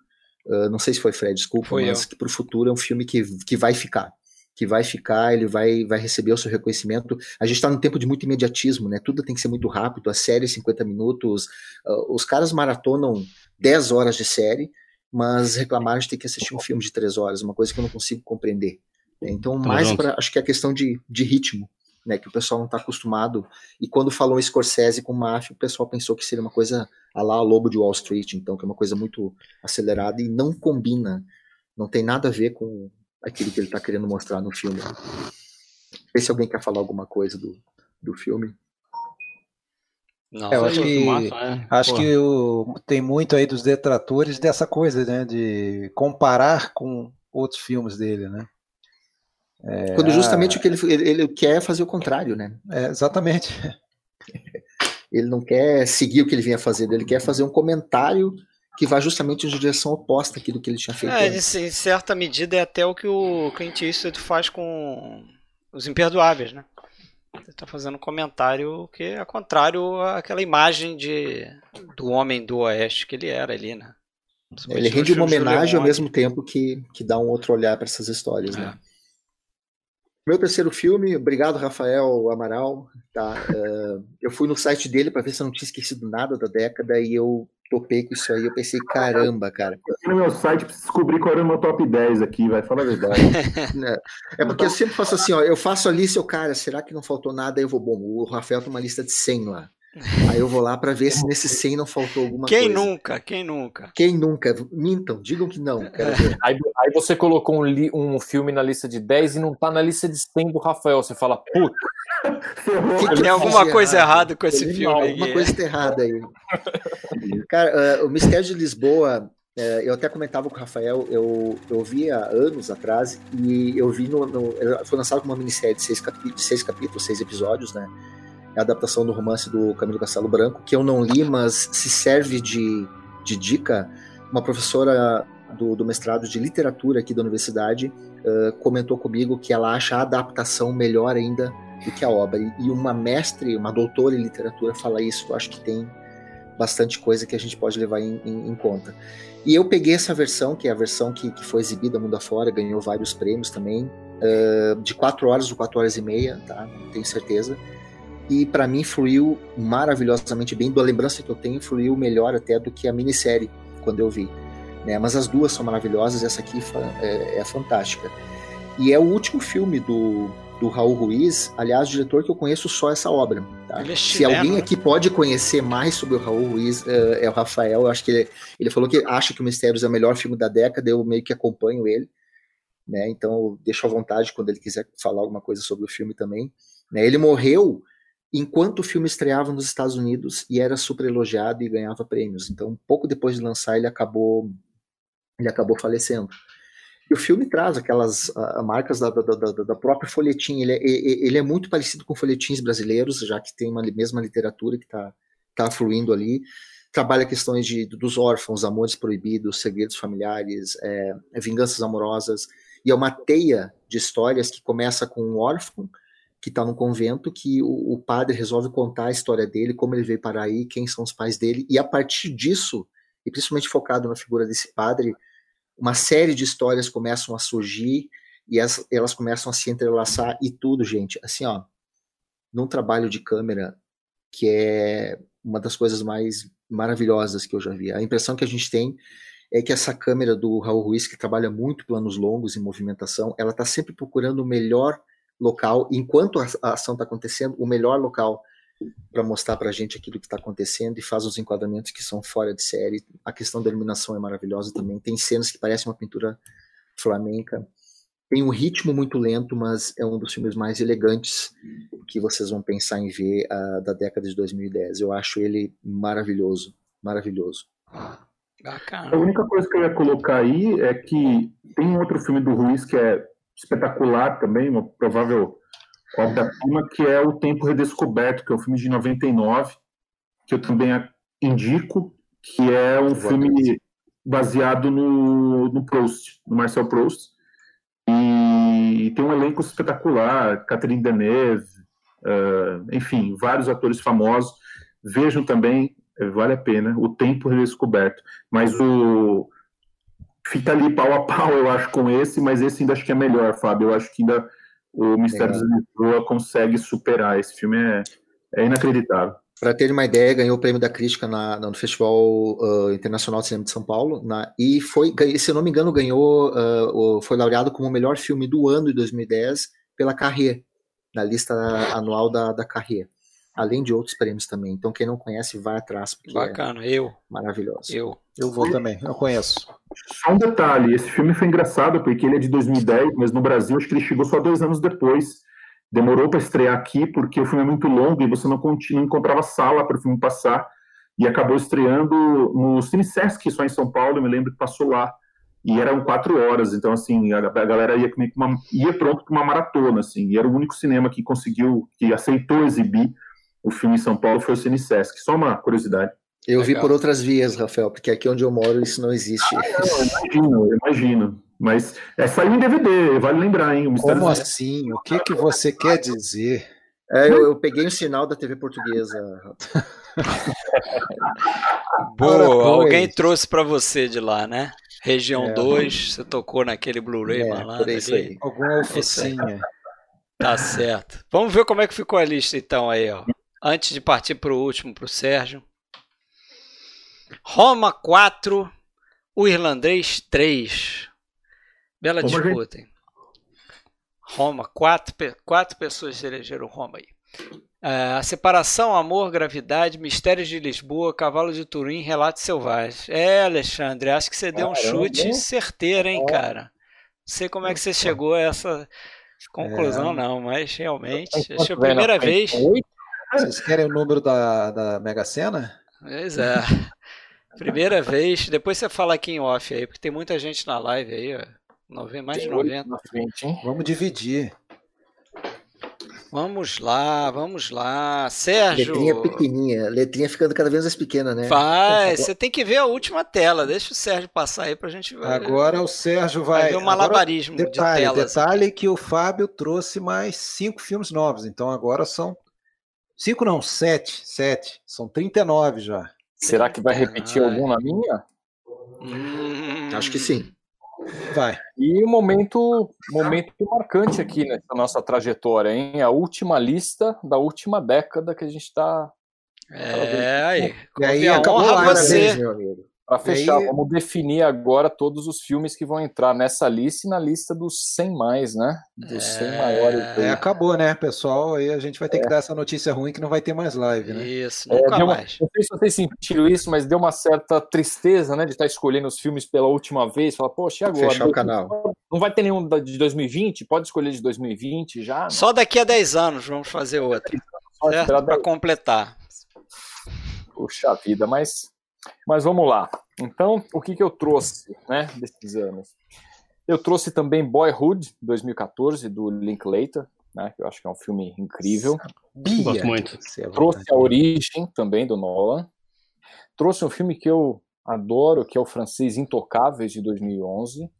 uh, não sei se foi Fred, desculpa, foi mas eu. que para o futuro é um filme que, que vai ficar que vai ficar, ele vai, vai receber o seu reconhecimento. A gente está num tempo de muito imediatismo, né? Tudo tem que ser muito rápido, a série 50 minutos, uh, os caras maratonam 10 horas de série, mas reclamaram de ter que assistir um filme de 3 horas, uma coisa que eu não consigo compreender. Né? Então, mais para acho que é a questão de, de ritmo, né? Que o pessoal não está acostumado. E quando falou Scorsese com máfia, o pessoal pensou que seria uma coisa a lá Lobo de Wall Street, então, que é uma coisa muito acelerada e não combina, não tem nada a ver com aquilo que ele está querendo mostrar no filme. Vê se alguém quer falar alguma coisa do, do filme. Não, é, eu acho que, né? acho que o, tem muito aí dos detratores dessa coisa, né? De comparar com outros filmes dele, né? É, Quando justamente o que ele, ele, ele quer é fazer o contrário, né? É, exatamente. Ele não quer seguir o que ele vinha fazendo, ele quer fazer um comentário que vai justamente em direção oposta àquilo que ele tinha feito. É, antes. em certa medida é até o que o Clint Eastwood faz com os imperdoáveis, né? Ele está fazendo um comentário que é contrário àquela imagem de, do homem do oeste que ele era ali, né? Ele rende uma homenagem ao mesmo tempo que, que dá um outro olhar para essas histórias, né? Meu terceiro filme, obrigado Rafael Amaral. Tá? Uh, eu fui no site dele para ver se eu não tinha esquecido nada da década e eu topei com isso aí. Eu pensei, caramba, cara. Eu no meu site para descobrir qual era o meu top 10 aqui, vai falar a verdade. é, porque eu sempre faço assim, ó, eu faço a lista, eu, cara, será que não faltou nada? Eu vou, bom, o Rafael tem uma lista de 100 lá. Aí eu vou lá para ver se nesse 100 não faltou alguma Quem coisa. Quem nunca? Quem nunca? Quem nunca? Mintam, digam que não. Aí, aí, você colocou um, um, filme na lista de 10 e não tá na lista de 100 do Rafael. Você fala, puta. Tem alguma coisa errada com esse filme aí. Alguma coisa tá errada aí. Cara, uh, o Mistério de Lisboa, uh, eu até comentava com o Rafael, eu, eu vi há anos atrás e eu vi no. no foi lançado uma minissérie de seis, capi de seis capítulos, seis episódios, né? A adaptação do romance do Camilo Castelo Branco, que eu não li, mas se serve de, de dica. Uma professora do, do mestrado de literatura aqui da universidade uh, comentou comigo que ela acha a adaptação melhor ainda do que a obra. E uma mestre, uma doutora em literatura fala isso, eu acho que tem bastante coisa que a gente pode levar em, em, em conta. E eu peguei essa versão, que é a versão que, que foi exibida mundo afora, ganhou vários prêmios também, uh, de 4 horas ou 4 horas e meia, tá? Tenho certeza e para mim fluiu maravilhosamente bem. Da lembrança que eu tenho, fluiu melhor até do que a minissérie quando eu vi. Né? Mas as duas são maravilhosas, essa aqui é, é fantástica. E é o último filme do, do Raul Ruiz, aliás, diretor que eu conheço só essa obra. Tá? É Se alguém né? aqui pode conhecer mais sobre o Raul Ruiz, é, é o Rafael. Eu acho que ele, ele, falou que acha que o Mistérios é o melhor filme da década, eu meio que acompanho ele. Né? Então, deixo à vontade quando ele quiser falar alguma coisa sobre o filme também. Né? Ele morreu enquanto o filme estreava nos Estados Unidos e era super elogiado e ganhava prêmios. Então, pouco depois de lançar, ele acabou ele acabou falecendo. E o filme traz aquelas uh, marcas da, da, da, da, própria folhetim. Ele é, ele é muito parecido com folhetins brasileiros, já que tem uma mesma literatura que está tá fluindo ali. Trabalha questões de, dos órfãos, amores proibidos, segredos familiares, é, vinganças amorosas. E é uma teia de histórias que começa com um órfão, que está no convento, que o, o, padre resolve contar a história dele, como ele veio para aí, quem são os pais dele, e a partir disso, e principalmente focado na figura desse padre, uma série de histórias começam a surgir e as, elas começam a se entrelaçar e tudo, gente. Assim, ó, num trabalho de câmera que é uma das coisas mais maravilhosas que eu já vi. A impressão que a gente tem é que essa câmera do Raul Ruiz, que trabalha muito planos longos em movimentação, ela está sempre procurando o melhor local, enquanto a ação está acontecendo, o melhor local para mostrar para a gente aquilo que está acontecendo e faz os enquadramentos que são fora de série. A questão da iluminação é maravilhosa também. Tem cenas que parecem uma pintura flamenca. Tem um ritmo muito lento, mas é um dos filmes mais elegantes que vocês vão pensar em ver uh, da década de 2010. Eu acho ele maravilhoso, maravilhoso. Bacana. A única coisa que eu ia colocar aí é que tem outro filme do Ruiz que é espetacular também, uma provável obra-prima, que é O Tempo Redescoberto, que é um filme de 99, que eu também indico, que é um filme baseado no, no Proust, no Marcel Proust, e tem um elenco espetacular, Catherine Deneuve, uh, enfim, vários atores famosos. Vejam também vale a pena. O tempo redescoberto. Mas o. Fica ali pau a pau, eu acho, com esse, mas esse ainda acho que é melhor, Fábio. Eu acho que ainda o Mistério de Lisboa consegue superar. Esse filme é, é inacreditável. Para ter uma ideia, ganhou o prêmio da crítica na, no Festival uh, Internacional de Cinema de São Paulo, na, e foi, se eu não me engano, ganhou, uh, foi laureado como o melhor filme do ano de 2010 pela Carré, na lista anual da, da Carré, além de outros prêmios também. Então, quem não conhece, vai atrás. É Bacana, é eu. Maravilhoso. Eu. Eu vou também, eu conheço. Só um detalhe: esse filme foi engraçado porque ele é de 2010, mas no Brasil acho que ele chegou só dois anos depois demorou para estrear aqui porque o filme é muito longo e você não, não encontrava sala para o filme passar e acabou estreando no Cine Sesc, só em São Paulo, eu me lembro que passou lá e eram quatro horas, então assim, a, a galera ia, uma, ia pronto para uma maratona, assim, e era o único cinema que conseguiu, que aceitou exibir o filme em São Paulo foi o Cine Sesc, só uma curiosidade. Eu Legal. vi por outras vias, Rafael, porque aqui onde eu moro isso não existe. Ah, não, imagino, imagino. Mas é saiu em DVD, vale lembrar, hein? O Como assim? O que, que você quer dizer? É, eu, eu peguei o sinal da TV portuguesa. Boa, alguém trouxe para você de lá, né? Região 2, é, você tocou naquele Blu-ray é, malandro isso aí. Alguma oficina. Tá certo. Vamos ver como é que ficou a lista então aí, ó. Antes de partir para o último, para o Sérgio. Roma 4, o Irlandês 3. Bela Roma disputa, hein? Roma, quatro, quatro pessoas elegeram Roma aí. Uh, a separação, amor, gravidade, mistérios de Lisboa, cavalo de Turim, relatos selvagens. É, Alexandre, acho que você deu um chute certeiro, hein, cara? Não sei como é que você chegou a essa conclusão, é. não, mas realmente, acho que é a primeira vez. Vocês querem o número da, da Mega Sena? Pois é. Primeira vez. Depois você fala aqui em off aí, porque tem muita gente na live aí, ó. Mais de 90. Frente, vamos dividir. Vamos lá, vamos lá. Sérgio. Letrinha pequenininha, letrinha ficando cada vez mais pequena, né? Vai, você tem que ver a última tela. Deixa o Sérgio passar aí pra gente ver. Agora o Sérgio vai. Vai ver o malabarismo agora, detalhe, de telas. Detalhe aqui. que o Fábio trouxe mais cinco filmes novos. Então agora são. Cinco não, sete. Sete. São 39 já. Será que vai repetir algum na minha? Hum, Acho que sim. Vai. E um momento, momento marcante aqui nessa nossa trajetória, hein? A última lista da última década que a gente está. É, aí. E aí acabou a você. meu amigo. Para fechar, aí... vamos definir agora todos os filmes que vão entrar nessa lista e na lista dos 100 mais, né? Dos é... 100 maiores. É, acabou, né, pessoal? Aí a gente vai ter é. que dar essa notícia ruim que não vai ter mais live, né? Isso, é, nunca mais. Uma, não sei se vocês sentiram isso, mas deu uma certa tristeza, né, de estar escolhendo os filmes pela última vez. Falar, poxa, e agora? Fechar o canal. Não vai ter nenhum de 2020? Pode escolher de 2020 já? Não? Só daqui a 10 anos vamos fazer outro. Para completar. Puxa vida, mas mas vamos lá. Então, o que, que eu trouxe né, desses anos? Eu trouxe também Boyhood, 2014, do Linklater, né, que eu acho que é um filme incrível. Sabia. Gosto muito. Trouxe A Origem, também, do Nolan. Trouxe um filme que eu adoro, que é o francês Intocáveis, de 2011.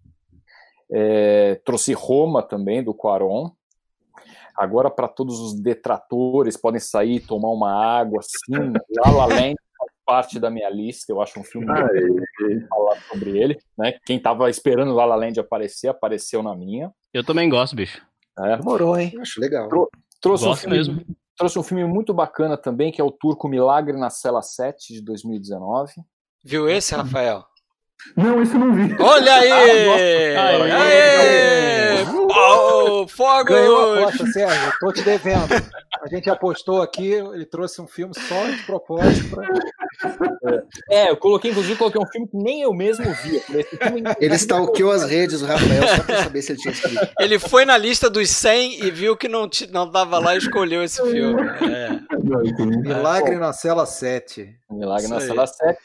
É, trouxe Roma também, do Quaron. Agora, para todos os detratores, podem sair, tomar uma água, assim, La La Land, parte da minha lista, eu acho um filme muito falar sobre ele, né? Quem tava esperando La La Land aparecer, apareceu na minha. Eu também gosto, bicho. É. Demorou, hein? Acho legal. Trou trouxe, um filme, mesmo. trouxe um filme muito bacana também, que é o Turco Milagre na Cela 7, de 2019. Viu esse, Rafael? Não, isso eu não vi. Olha aí! Aê! Aê! Oh, fogo! Ganhou a aposta, Sérgio. Tô te devendo. A gente apostou aqui, ele trouxe um filme só de propósito. Pra... É, eu coloquei, inclusive, coloquei um filme que nem eu mesmo vi. Ele stalkeou as redes do Rafael só pra saber se ele tinha escrito. Ele foi na lista dos 100 e viu que não, não tava lá e escolheu esse filme. É. Milagre na Cela 7. Milagre na Cela 7.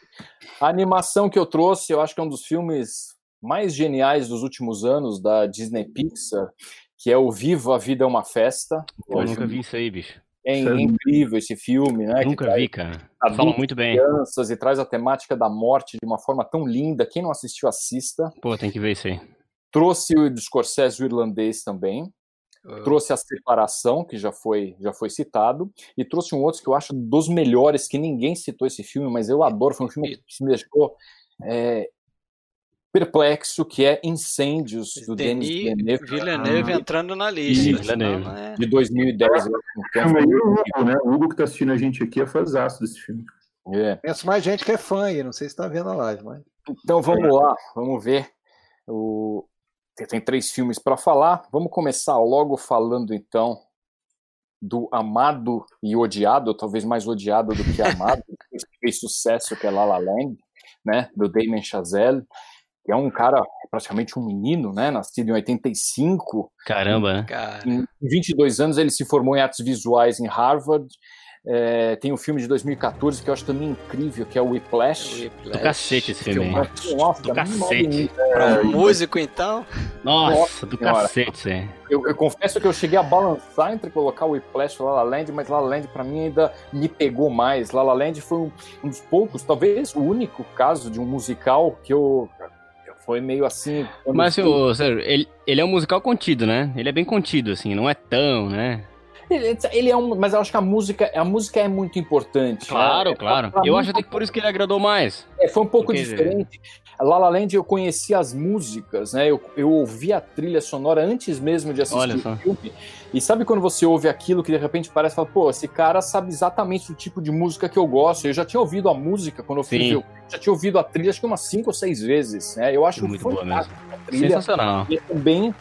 A animação que eu trouxe, eu acho que é um dos filmes mais geniais dos últimos anos da Disney Pixar, que é o Viva a Vida é uma Festa. Eu nunca vi isso aí, bicho. É incrível esse filme, né? Nunca vi, cara. Fala muito bem. Crianças e traz a temática da morte de uma forma tão linda. Quem não assistiu, assista. Pô, tem que ver isso aí. Trouxe o do Scorsese o irlandês também. Uh. Trouxe a separação, que já foi, já foi citado, e trouxe um outro que eu acho dos melhores, que ninguém citou esse filme, mas eu adoro. Foi um filme que me deixou é, perplexo, que é Incêndios, do Denis, Villeneuve. Villeneuve ah, entrando na lista. Villeneuve. É... De 2010. É, o Hugo, né? O Hugo que está assistindo a gente aqui é fãzaço desse filme. É. Penso mais gente que é fã aí, não sei se está vendo a live, mas... Então vamos lá, vamos ver. O... Tem três filmes para falar. Vamos começar logo falando então do amado e odiado, talvez mais odiado do que amado, que fez sucesso que é La La Land, né, do Damien Chazelle que é um cara praticamente um menino, né? Nascido em 85. Caramba, né? Em 22 anos ele se formou em artes visuais em Harvard. É, tem um filme de 2014 que eu acho também incrível, que é o Whiplash. Whiplash. Do cacete esse filme. aí. Nossa, do cacete. É, um músico, então. Nossa, Nossa do senhora. cacete. Eu, eu, confesso que eu cheguei a balançar entre colocar o Whiplash e La La Land, mas La La Land pra mim ainda me pegou mais. La La Land foi um, um dos poucos, talvez o único caso de um musical que eu foi meio assim. Mas, o, ele, ele é um musical contido, né? Ele é bem contido, assim, não é tão, né? Ele, ele, é um, mas eu acho que a música, a música é muito importante. Claro, né? claro. eu acho até que por isso que ele agradou mais. É, foi um pouco Porque... diferente. La La Land eu conheci as músicas, né? Eu, eu ouvi a trilha sonora antes mesmo de assistir o filme. E sabe quando você ouve aquilo que de repente parece fala, pô, esse cara sabe exatamente o tipo de música que eu gosto. Eu já tinha ouvido a música quando eu fui ver, já tinha ouvido a trilha acho que umas cinco ou seis vezes, né? Eu acho muito boa mesmo. Trilha, Sensacional. E também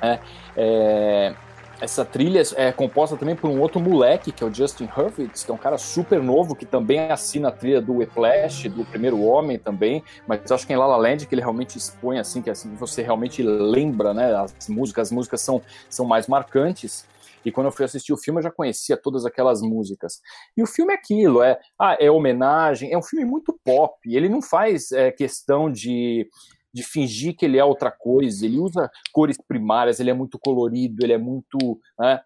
é, é, essa trilha é composta também por um outro moleque, que é o Justin Hurwitz, que é um cara super novo, que também assina a trilha do Whiplash, do Primeiro Homem também, mas acho que em La La Land que ele realmente expõe assim, que assim você realmente lembra, né, as músicas, as músicas são, são mais marcantes, e quando eu fui assistir o filme eu já conhecia todas aquelas músicas. E o filme é aquilo, é, ah, é homenagem, é um filme muito pop, ele não faz é, questão de de fingir que ele é outra coisa. Ele usa cores primárias, ele é muito colorido, ele é muito. Né,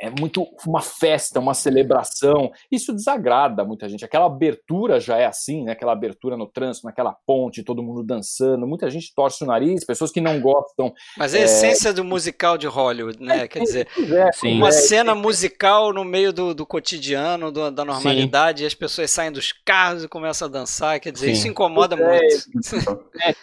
é muito uma festa, uma celebração. Isso desagrada muita gente. Aquela abertura já é assim, né? Aquela abertura no trânsito, naquela ponte, todo mundo dançando. Muita gente torce o nariz, pessoas que não gostam. Mas é a é... essência do musical de Hollywood, né? É, Quer dizer, é, sim, uma é, cena musical no meio do, do cotidiano, do, da normalidade, e as pessoas saem dos carros e começam a dançar. Quer dizer, sim. isso incomoda muito. É,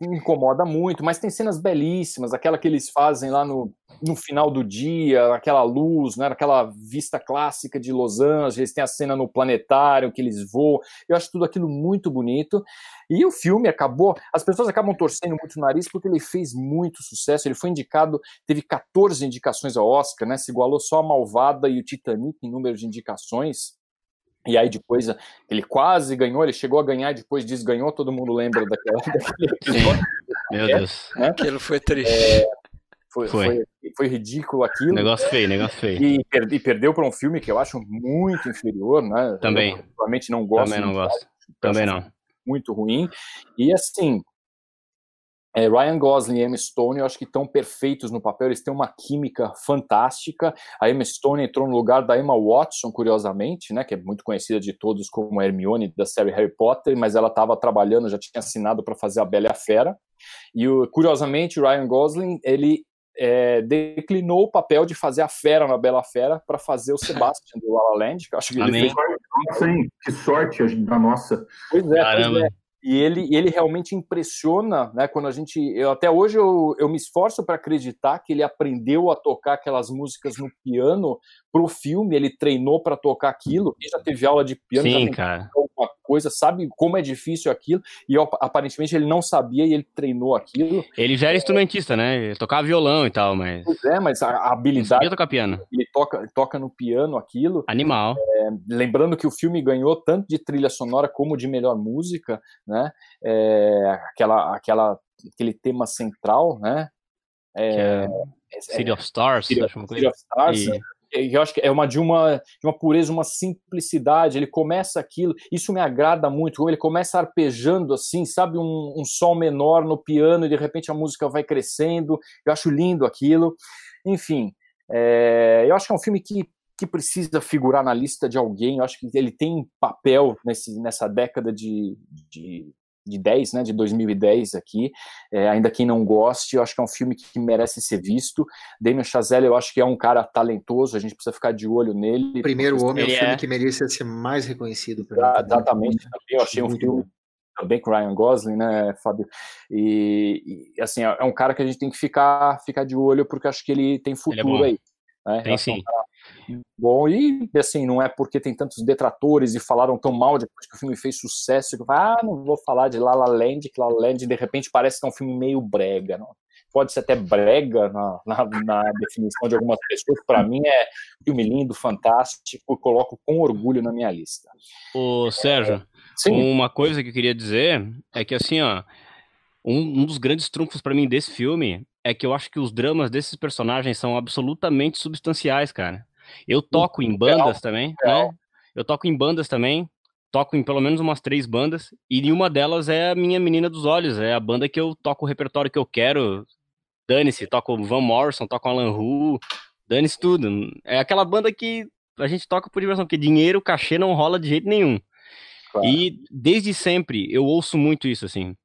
incomoda muito, mas tem cenas belíssimas, aquela que eles fazem lá no no final do dia, aquela luz, né, aquela vista clássica de Los Angeles, tem a cena no planetário que eles voam. Eu acho tudo aquilo muito bonito. E o filme acabou, as pessoas acabam torcendo muito o nariz porque ele fez muito sucesso. Ele foi indicado, teve 14 indicações ao Oscar, né? Se igualou só a Malvada e o Titanic em número de indicações. E aí depois ele quase ganhou, ele chegou a ganhar e depois desganhou, todo mundo lembra daquela, daquele. Meu Deus. É, Aquilo foi triste. É, foi, foi. foi, foi ridículo aquilo. Negócio feio, negócio feio. E, e perdeu para um filme que eu acho muito inferior, né? Também. Eu, realmente não gosto. Também não gosto. Também não. Muito ruim. E assim, é, Ryan Gosling e Emma Stone, eu acho que estão perfeitos no papel, eles têm uma química fantástica. A Emma Stone entrou no lugar da Emma Watson, curiosamente, né, que é muito conhecida de todos como Hermione da série Harry Potter, mas ela estava trabalhando, já tinha assinado para fazer a Bela e a Fera. E curiosamente, Ryan Gosling, ele é, declinou o papel de fazer a fera na Bela Fera para fazer o Sebastian do La La Land, que eu acho que Amém. ele fez... Sim, que sorte da nossa. Pois é, pois é. E ele, ele realmente impressiona, né? Quando a gente. Eu, até hoje eu, eu me esforço para acreditar que ele aprendeu a tocar aquelas músicas no piano pro filme, ele treinou para tocar aquilo, e já teve aula de piano, Sim, cara. alguma coisa, sabe como é difícil aquilo, e aparentemente ele não sabia e ele treinou aquilo. Ele já era instrumentista, né? Ele tocava violão e tal, mas. Pois é, mas a, habilidade. Ele tocar piano. Ele toca, toca no piano aquilo. Animal. É, lembrando que o filme ganhou tanto de trilha sonora como de melhor música, né? É, aquela, aquela, aquele tema central, né? É, é, City of Stars, City, of, City of Stars. E eu acho que é uma de uma, de uma pureza, uma simplicidade. Ele começa aquilo, isso me agrada muito. Como ele começa arpejando assim, sabe, um, um som menor no piano e de repente a música vai crescendo. Eu acho lindo aquilo. Enfim, é, eu acho que é um filme que que precisa figurar na lista de alguém. Eu acho que ele tem papel nesse, nessa década de, de de 10, né, de 2010 aqui, é, ainda quem não goste, eu acho que é um filme que merece ser visto. Damien Chazelle, eu acho que é um cara talentoso, a gente precisa ficar de olho nele. O Primeiro Homem é um filme é... que merecia ser mais reconhecido. Ah, exatamente, também, eu achei um filme também com Ryan Gosling, né, Fábio? E, e, assim, é um cara que a gente tem que ficar, ficar de olho, porque acho que ele tem futuro ele é aí. Né? Tem sim. Bom, e assim, não é porque tem tantos detratores e falaram tão mal depois que o filme fez sucesso, que ah, não vou falar de La La Land, que La La Land de repente parece que é um filme meio brega, não? pode ser até brega na, na, na definição de algumas pessoas, para mim é filme lindo, fantástico, coloco com orgulho na minha lista. O Sérgio, é, uma coisa que eu queria dizer é que assim, ó, um, um dos grandes trunfos para mim desse filme é que eu acho que os dramas desses personagens são absolutamente substanciais, cara. Eu toco em bandas também, né? Eu toco em bandas também, toco em pelo menos umas três bandas, e uma delas é a minha Menina dos Olhos, é a banda que eu toco o repertório que eu quero. Dane-se, toco Van Morrison, toco Alan Hu, dane-se tudo. É aquela banda que a gente toca por diversão, porque dinheiro, cachê não rola de jeito nenhum. Claro. E desde sempre eu ouço muito isso, assim.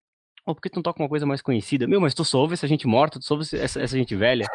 Oh, por que tu não toca uma coisa mais conhecida? Meu, mas tu só ouve essa gente morta, tu só ouve essa, essa gente velha.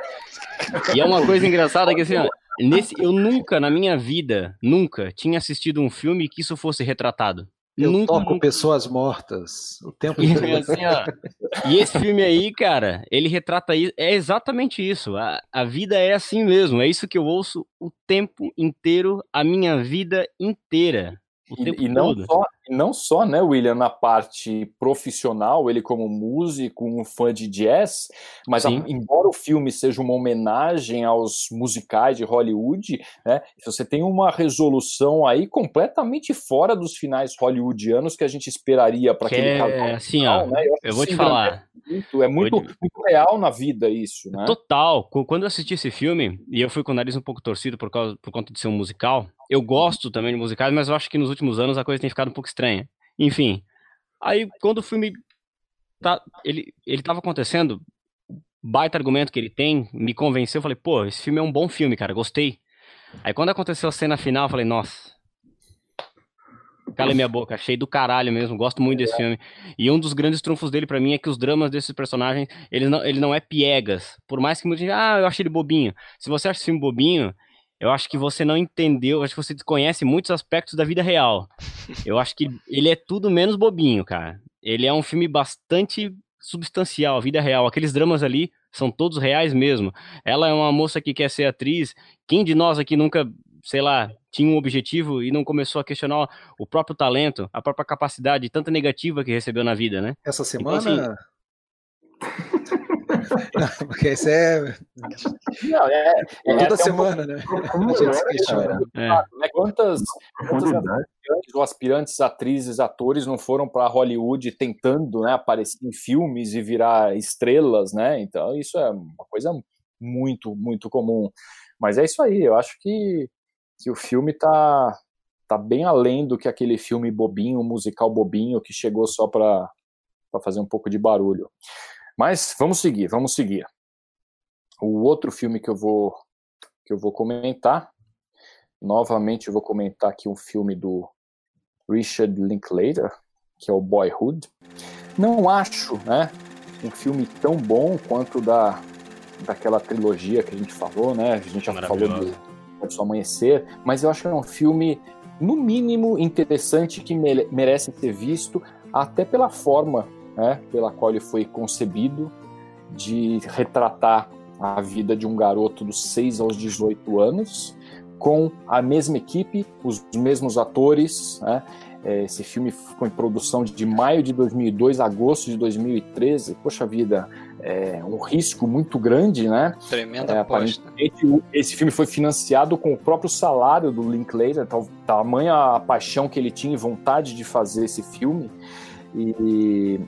e é uma coisa engraçada que assim, ó, nesse, eu nunca na minha vida, nunca tinha assistido um filme que isso fosse retratado. Eu nunca, toco nunca... pessoas mortas o tempo inteiro. E, assim, e esse filme aí, cara, ele retrata isso, é exatamente isso. A, a vida é assim mesmo, é isso que eu ouço o tempo inteiro, a minha vida inteira. E, e, não só, não só, né, William, na parte profissional, ele como músico, um fã de jazz, mas a, embora o filme seja uma homenagem aos musicais de Hollywood, né, você tem uma resolução aí completamente fora dos finais hollywoodianos que a gente esperaria para aquele é, casal. Assim, ó, né? eu, eu vou te falar. É muito, é muito, muito, real na vida isso, né? Total. Quando eu assisti esse filme, e eu fui com o nariz um pouco torcido por, causa, por conta de ser um musical, eu gosto também de musicais, mas eu acho que nos últimos anos a coisa tem ficado um pouco estranha. Enfim, aí quando o filme tá, ele ele tava acontecendo, baita argumento que ele tem, me convenceu, eu falei, pô, esse filme é um bom filme, cara, gostei. Aí quando aconteceu a cena final, eu falei, nossa, Calei minha boca, achei do caralho mesmo, gosto muito desse filme. E um dos grandes trunfos dele para mim é que os dramas desses personagens, ele não, ele não é piegas. Por mais que muita gente, ah, eu achei ele bobinho. Se você acha esse filme bobinho, eu acho que você não entendeu, acho que você desconhece muitos aspectos da vida real. Eu acho que ele é tudo menos bobinho, cara. Ele é um filme bastante substancial, vida real. Aqueles dramas ali são todos reais mesmo. Ela é uma moça que quer ser atriz. Quem de nós aqui nunca, sei lá, tinha um objetivo e não começou a questionar o próprio talento, a própria capacidade, tanta negativa que recebeu na vida, né? Essa semana. Então, assim... porque isso é. Não, é, é toda semana, né? A gente se questiona. É. Né? Quantas, quantas aspirantes ou aspirantes, atrizes, atores não foram para Hollywood tentando né, aparecer em filmes e virar estrelas, né? Então, isso é uma coisa muito, muito comum. Mas é isso aí, eu acho que, que o filme tá, tá bem além do que aquele filme bobinho, musical bobinho, que chegou só para fazer um pouco de barulho. Mas vamos seguir, vamos seguir. O outro filme que eu vou que eu vou comentar, novamente eu vou comentar aqui um filme do Richard Linklater, que é o Boyhood. Não acho, né, um filme tão bom quanto da daquela trilogia que a gente falou, né? A gente já falou do, do Amanhecer, mas eu acho que é um filme no mínimo interessante que merece ser visto até pela forma né, pela qual ele foi concebido, de retratar a vida de um garoto dos 6 aos 18 anos, com a mesma equipe, os mesmos atores. Né? É, esse filme ficou em produção de maio de 2002 a agosto de 2013. Poxa vida, é um risco muito grande, né? Tremenda é, aposta. Esse filme foi financiado com o próprio salário do Linklater, tamanha a paixão que ele tinha e vontade de fazer esse filme. E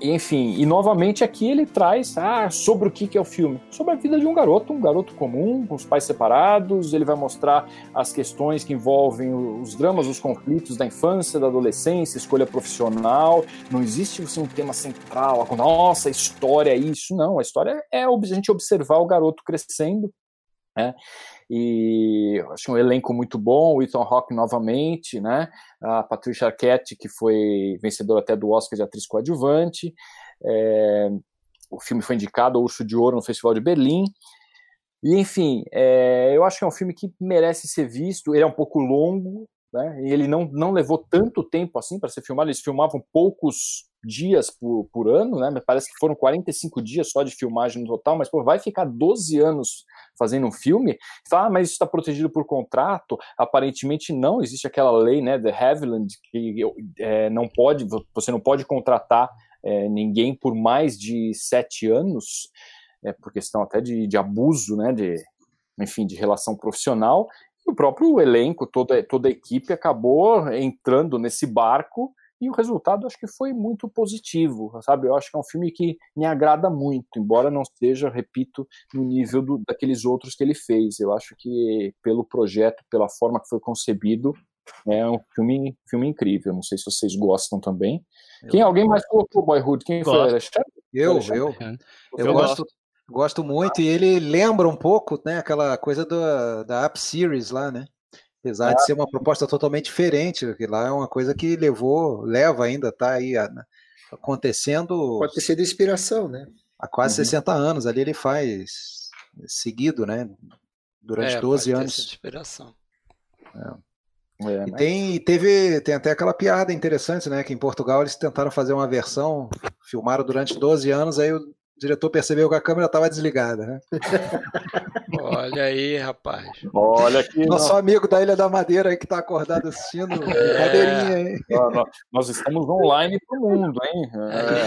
enfim, e novamente aqui ele traz ah, sobre o que, que é o filme. Sobre a vida de um garoto, um garoto comum, com os pais separados. Ele vai mostrar as questões que envolvem os dramas, os conflitos da infância, da adolescência, escolha profissional. Não existe assim, um tema central, nossa, a história é isso. Não, a história é a gente observar o garoto crescendo. Né? E acho um elenco muito bom, o Ethan Hawke novamente, né? A Patricia Arquette, que foi vencedora até do Oscar de atriz coadjuvante. É, o filme foi indicado ao Urso de Ouro no Festival de Berlim. E, enfim, é, eu acho que é um filme que merece ser visto. Ele é um pouco longo, né? E ele não, não levou tanto tempo assim para ser filmado. Eles filmavam poucos dias por, por ano, né? Parece que foram 45 dias só de filmagem no total, mas pô, vai ficar 12 anos fazendo um filme? Fala, ah, mas isso está protegido por contrato? Aparentemente não, existe aquela lei, né, The Havilland, que é, não pode, você não pode contratar é, ninguém por mais de sete anos, é, por questão até de, de abuso, né, de, enfim, de relação profissional, o próprio elenco, toda, toda a equipe acabou entrando nesse barco e o resultado acho que foi muito positivo, sabe? Eu acho que é um filme que me agrada muito, embora não seja, repito, no nível do, daqueles outros que ele fez. Eu acho que pelo projeto, pela forma que foi concebido, é um filme, filme incrível. Não sei se vocês gostam também. Eu Quem alguém mais colocou Boyhood? Quem Gosto. foi? Alexandre? Eu, eu. Eu, eu gosto, gosto muito e ele lembra um pouco, né, aquela coisa do, da App Series lá, né? Apesar ah, de ser uma proposta totalmente diferente, que lá é uma coisa que levou, leva ainda, tá aí a, acontecendo. Pode ter sido inspiração, né? Há quase uhum. 60 anos ali ele faz seguido, né? Durante é, 12 pode anos. Inspiração. É. É, e mas... tem, teve, tem até aquela piada interessante, né? Que em Portugal eles tentaram fazer uma versão, filmaram durante 12 anos, aí o o diretor percebeu que a câmera estava desligada, né? Olha aí, rapaz. Olha aqui. Nosso não. amigo da Ilha da Madeira aí que está acordado assistindo. É. hein? Nós estamos online pro mundo, hein?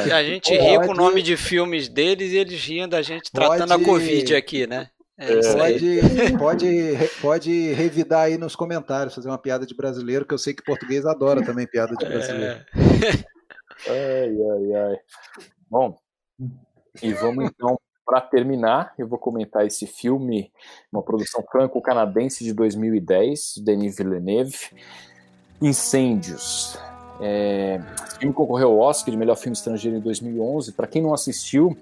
É. A gente ri com o nome de filmes deles e eles riam da gente tratando pode... a Covid aqui, né? É pode, pode, pode revidar aí nos comentários, fazer uma piada de brasileiro, que eu sei que português adora também piada de brasileiro. É. Ai, ai, ai. Bom, e vamos então, para terminar, eu vou comentar esse filme, uma produção franco-canadense de 2010, Denis Villeneuve, Incêndios. É, esse filme concorreu ao Oscar de melhor filme estrangeiro em 2011. Para quem não assistiu,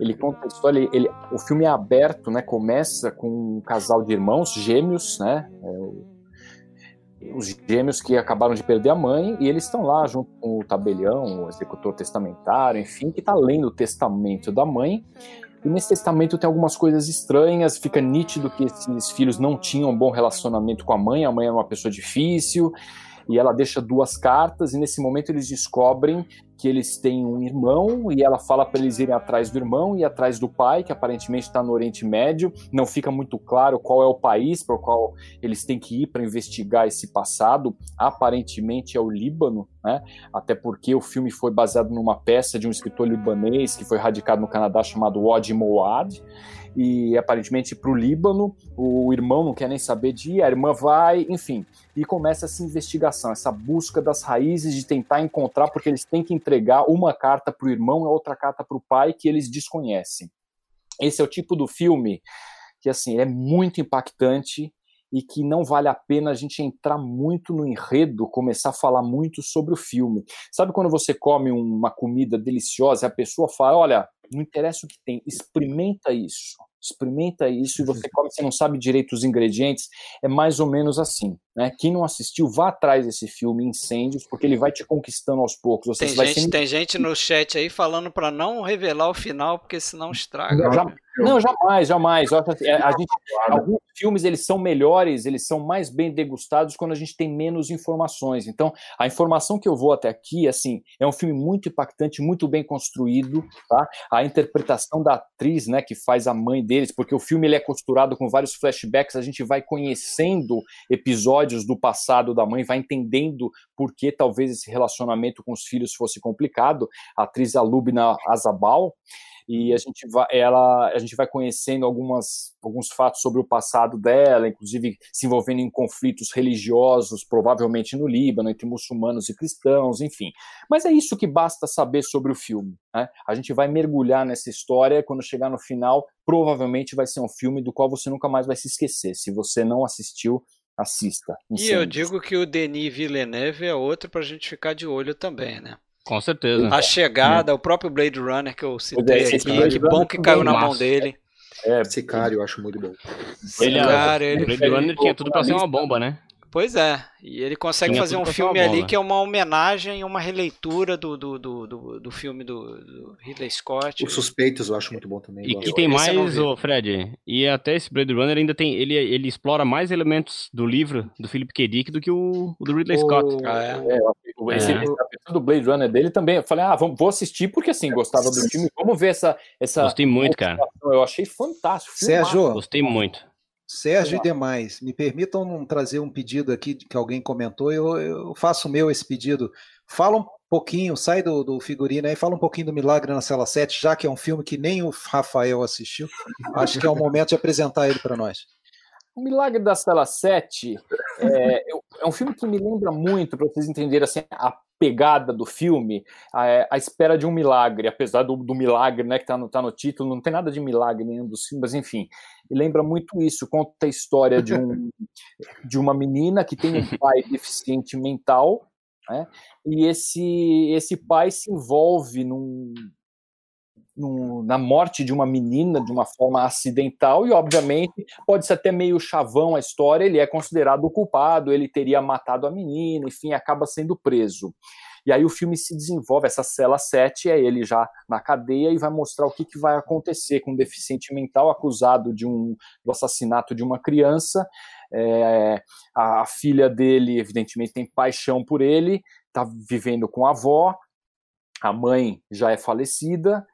ele conta a história. Ele, ele, o filme é aberto, né? Começa com um casal de irmãos gêmeos, né? É, os gêmeos que acabaram de perder a mãe e eles estão lá junto com o tabelião, o executor testamentário, enfim, que está lendo o testamento da mãe. E nesse testamento tem algumas coisas estranhas, fica nítido que esses filhos não tinham um bom relacionamento com a mãe, a mãe era uma pessoa difícil, e ela deixa duas cartas, e nesse momento eles descobrem que eles têm um irmão, e ela fala para eles irem atrás do irmão e atrás do pai, que aparentemente está no Oriente Médio. Não fica muito claro qual é o país para o qual eles têm que ir para investigar esse passado. Aparentemente é o Líbano, né? até porque o filme foi baseado numa peça de um escritor libanês que foi radicado no Canadá chamado Wadi Mouad e aparentemente para o Líbano. O irmão não quer nem saber de ir, a irmã vai, enfim. E começa essa investigação, essa busca das raízes de tentar encontrar, porque eles têm que entregar uma carta para o irmão e outra carta para o pai que eles desconhecem. Esse é o tipo do filme que assim é muito impactante e que não vale a pena a gente entrar muito no enredo, começar a falar muito sobre o filme. Sabe quando você come uma comida deliciosa e a pessoa fala: olha, não interessa o que tem, experimenta isso experimenta isso e você uhum. come, você não sabe direito os ingredientes, é mais ou menos assim, né? Quem não assistiu, vá atrás desse filme Incêndios, porque ele vai te conquistando aos poucos. Tem, gente, tem gente no chat aí falando para não revelar o final, porque senão estraga. Não, já, não jamais, jamais. Assim, a gente, alguns filmes eles são melhores, eles são mais bem degustados quando a gente tem menos informações. Então, a informação que eu vou até aqui, assim, é um filme muito impactante, muito bem construído, tá? A interpretação da atriz, né, que faz a mãe deles, porque o filme ele é costurado com vários flashbacks, a gente vai conhecendo episódios do passado da mãe, vai entendendo por que talvez esse relacionamento com os filhos fosse complicado. A atriz Alubna Azabal, e a gente vai, ela, a gente vai conhecendo algumas, alguns fatos sobre o passado dela, inclusive se envolvendo em conflitos religiosos, provavelmente no Líbano, entre muçulmanos e cristãos, enfim. Mas é isso que basta saber sobre o filme. Né? A gente vai mergulhar nessa história, quando chegar no final, provavelmente vai ser um filme do qual você nunca mais vai se esquecer. Se você não assistiu, assista. E eu digo que o Denis Villeneuve é outro para a gente ficar de olho também, né? Com certeza. A chegada, o próprio Blade Runner que eu citei é, aqui, que bom que caiu na mão dele. É, Sicário eu acho muito bom. Ele, Sicário, ele, ele, ele tinha tudo pra ser uma bomba, né? Pois é, e ele consegue Tinha fazer um filme ali que é uma homenagem, uma releitura do, do, do, do, do filme do, do, Ridley Scott. Os Suspeitos eu acho muito bom também. E que tem mais, o Fred, e até esse Blade Runner ainda tem, ele, ele explora mais elementos do livro do Philip K. Dick do que o, o do Ridley o... Scott. Ah, é. é esse, é. do Blade Runner dele também, eu falei, ah, vamos, vou assistir porque assim, gostava do filme, vamos ver essa... essa Gostei muito, cara. Eu achei fantástico. Sérgio, gostei muito. Sérgio e demais, me permitam trazer um pedido aqui que alguém comentou, eu, eu faço meu esse pedido. Fala um pouquinho, sai do, do figurino aí, fala um pouquinho do Milagre na Cela 7, já que é um filme que nem o Rafael assistiu. Acho que é o momento de apresentar ele para nós. O Milagre da Cela 7 é, é, um filme que me lembra muito, para vocês entenderem assim, a pegada do filme, a, a espera de um milagre, apesar do, do milagre né, que está no, tá no título, não tem nada de milagre nenhum dos filmes, mas enfim, lembra muito isso, conta a história de, um, de uma menina que tem um pai deficiente mental, né, e esse, esse pai se envolve num, num, na morte de uma menina de uma forma acidental e, obviamente, pode ser até meio chavão a história, ele é considerado o culpado, ele teria matado a menina, enfim, acaba sendo preso. E aí o filme se desenvolve, essa cela 7 é ele já na cadeia e vai mostrar o que, que vai acontecer com um deficiente mental acusado de um do assassinato de uma criança. É, a, a filha dele, evidentemente, tem paixão por ele, está vivendo com a avó, a mãe já é falecida,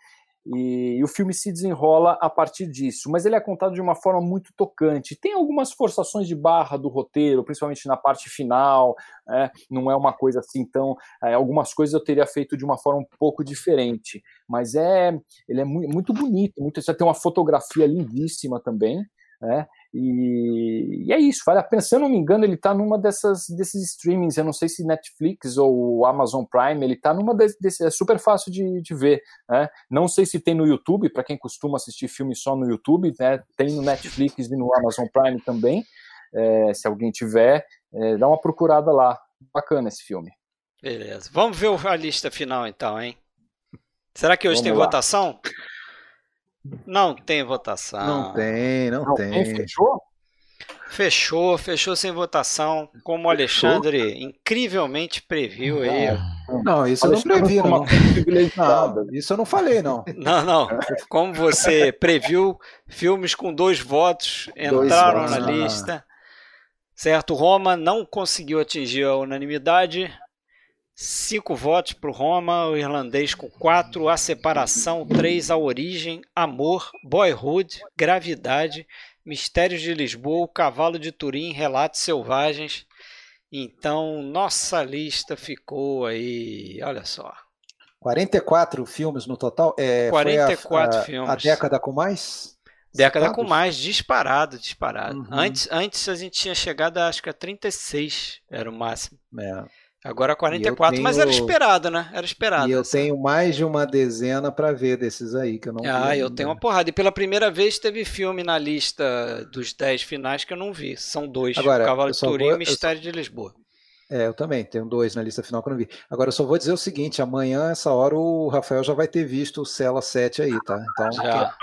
e, e, o filme se desenrola a partir disso, mas ele é contado de uma forma muito tocante. Tem algumas forçações de barra do roteiro, principalmente na parte final, é, não é uma coisa assim então É, algumas coisas eu teria feito de uma forma um pouco diferente, mas é ele é muito, muito bonito, muito, você tem uma fotografia lindíssima também. É, e, e, é isso, vale a pena. Se eu não me engano, ele está numa dessas desses streamings, eu não sei se Netflix ou Amazon Prime, ele está numa desses, é super fácil de, de ver. Né? Não sei se tem no YouTube, para quem costuma assistir filme só no YouTube, né? tem no Netflix e no Amazon Prime também. É, se alguém tiver, é, dá uma procurada lá. Bacana esse filme. Beleza. Vamos ver a lista final então, hein? Será que hoje Vamos tem lá. votação? Não tem votação. Não tem, não, não tem. Fechou? Fechou, fechou sem votação, como o Alexandre fechou? incrivelmente previu aí. Não, isso eu não previ, não. não. Isso eu não falei, não. Não, não. Como você previu, filmes com dois votos entraram dois votos. na lista. Certo, Roma não conseguiu atingir a unanimidade, Cinco votos para o Roma, o irlandês com quatro, a separação, três, a origem, amor, boyhood, gravidade, mistérios de Lisboa, o cavalo de Turim, relatos selvagens. Então, nossa lista ficou aí, olha só. 44 filmes no total? É, 44 a, a, filmes. A década com mais? Década com mais, disparado, disparado. Uhum. Antes, antes a gente tinha chegado, a, acho que a 36 era o máximo. É. Agora 44, tenho... mas era esperado, né? Era esperado. E eu tenho mais de uma dezena para ver desses aí que eu não Ah, vi eu tenho uma porrada. E pela primeira vez teve filme na lista dos 10 finais que eu não vi. São dois: Agora, Cavalo de Turim e o Mistério de Lisboa. É, eu também tenho dois na lista final que eu não vi. Agora eu só vou dizer o seguinte: amanhã, essa hora, o Rafael já vai ter visto o Cela 7 aí, tá? Então, já.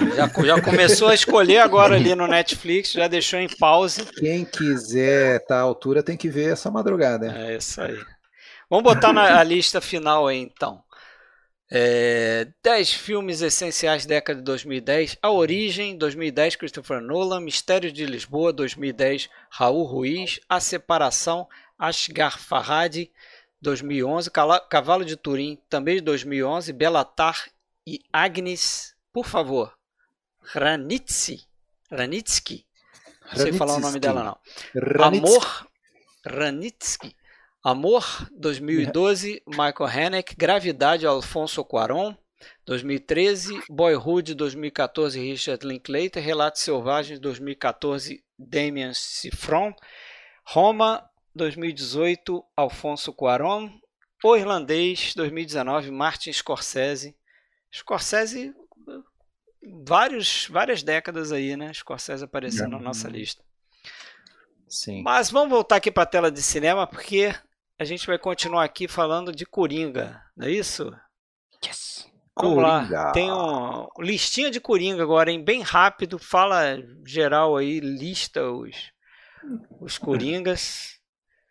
Já, já começou a escolher agora ali no Netflix, já deixou em pause. Quem quiser estar tá à altura tem que ver essa madrugada. É isso aí. Vamos botar na lista final aí então. É, 10 filmes essenciais década de 2010. A Origem, 2010, Christopher Nolan. Mistério de Lisboa, 2010, Raul Ruiz. A Separação, Asghar Farhadi, 2011. Cavalo de Turim, também de 2011. Belatar e Agnes, por favor, Ranitsi. Ranitsky. Não sei falar o nome dela, não. Amor. Ranitsky. Amor, 2012, Michael Haneke. Gravidade, Alfonso Cuarón. 2013, Boyhood, 2014, Richard Linklater. Relatos Selvagens, 2014, Damien Sifron. Roma, 2018, Alfonso Cuarón. O Irlandês, 2019, Martin Scorsese. Scorsese vários, várias décadas aí, né? Scorsese aparecendo uhum. na nossa lista. Sim. Mas vamos voltar aqui para a tela de cinema, porque a gente vai continuar aqui falando de Coringa, não é isso? Yes. Vamos lá, tem um listinha de Coringa agora, hein? Bem rápido, fala geral aí, lista os, os Coringas.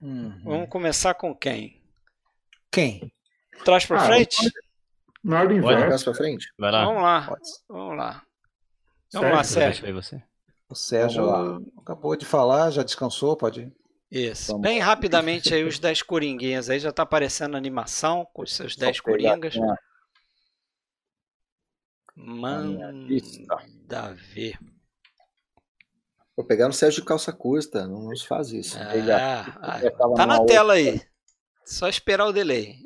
Uhum. Vamos começar com quem? Quem? Traz pra ah, frente? Na ordem inversa. pra frente. Vai lá. Vamos lá, vamos lá. Vamos lá, Sérgio. Você. O Sérgio acabou de falar, já descansou, pode ir. Isso. Vamos. Bem rapidamente aí os 10 coringuinhas. Aí já está aparecendo a animação com os seus 10 coringas. Manda ver. Vou pegar no Sérgio de calça curta, não nos faz isso. Ah, ah, tá na tela aí. Só esperar o delay.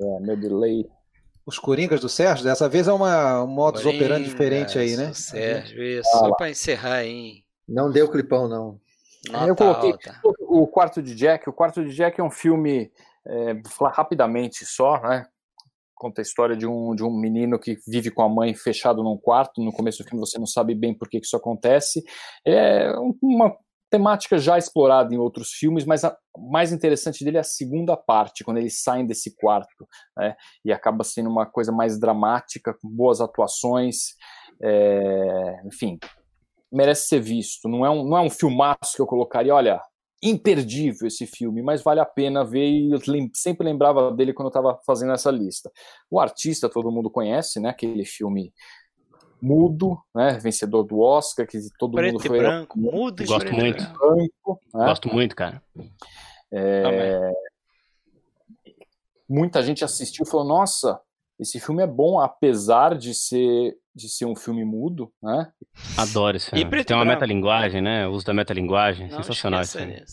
É, meu delay. Os Coringas do Sérgio, dessa vez é uma, um modus operandi diferente aí, né? Sérgio, isso. Ah, só para encerrar aí. Não deu clipão, não. Nota eu coloquei alta. o Quarto de Jack. O Quarto de Jack é um filme, é, vou falar rapidamente só, né? Conta a história de um, de um menino que vive com a mãe fechado num quarto. No começo do filme você não sabe bem por que, que isso acontece. É uma temática já explorada em outros filmes, mas a mais interessante dele é a segunda parte, quando eles saem desse quarto, né, e acaba sendo uma coisa mais dramática, com boas atuações, é, enfim, merece ser visto. Não é, um, não é um filmaço que eu colocaria, olha, imperdível esse filme, mas vale a pena ver e eu sempre lembrava dele quando eu estava fazendo essa lista. O artista todo mundo conhece, né? Aquele filme mudo, né? Vencedor do Oscar, que todo preto mundo foi. Branco, mudo Gosto muito. Branco, né? Gosto muito, cara. É... Muita gente assistiu e falou: Nossa, esse filme é bom, apesar de ser de ser um filme mudo, né? Adoro esse filme. Tem uma metalinguagem, né? O uso da metalinguagem, Não sensacional esse filme.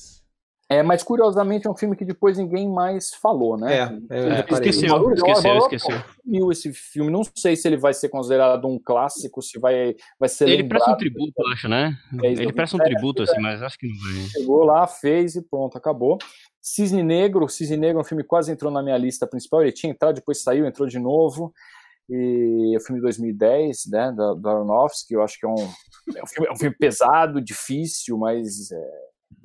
É, mas curiosamente é um filme que depois ninguém mais falou, né? É, é, é esqueceu, esqueceu, esqueceu. Viu esse filme, não sei se ele vai ser considerado um clássico, se vai, vai ser Ele presta um tributo, eu acho, né? É, ele presta um tributo, assim, mas acho que não vai. Chegou lá, fez e pronto, acabou. Cisne Negro, Cisne Negro é um filme que quase entrou na minha lista principal, ele tinha entrado, depois saiu, entrou de novo e é o filme de 2010, né, da, do Aronofsky, eu acho que é um, é um, filme, é um filme pesado, difícil, mas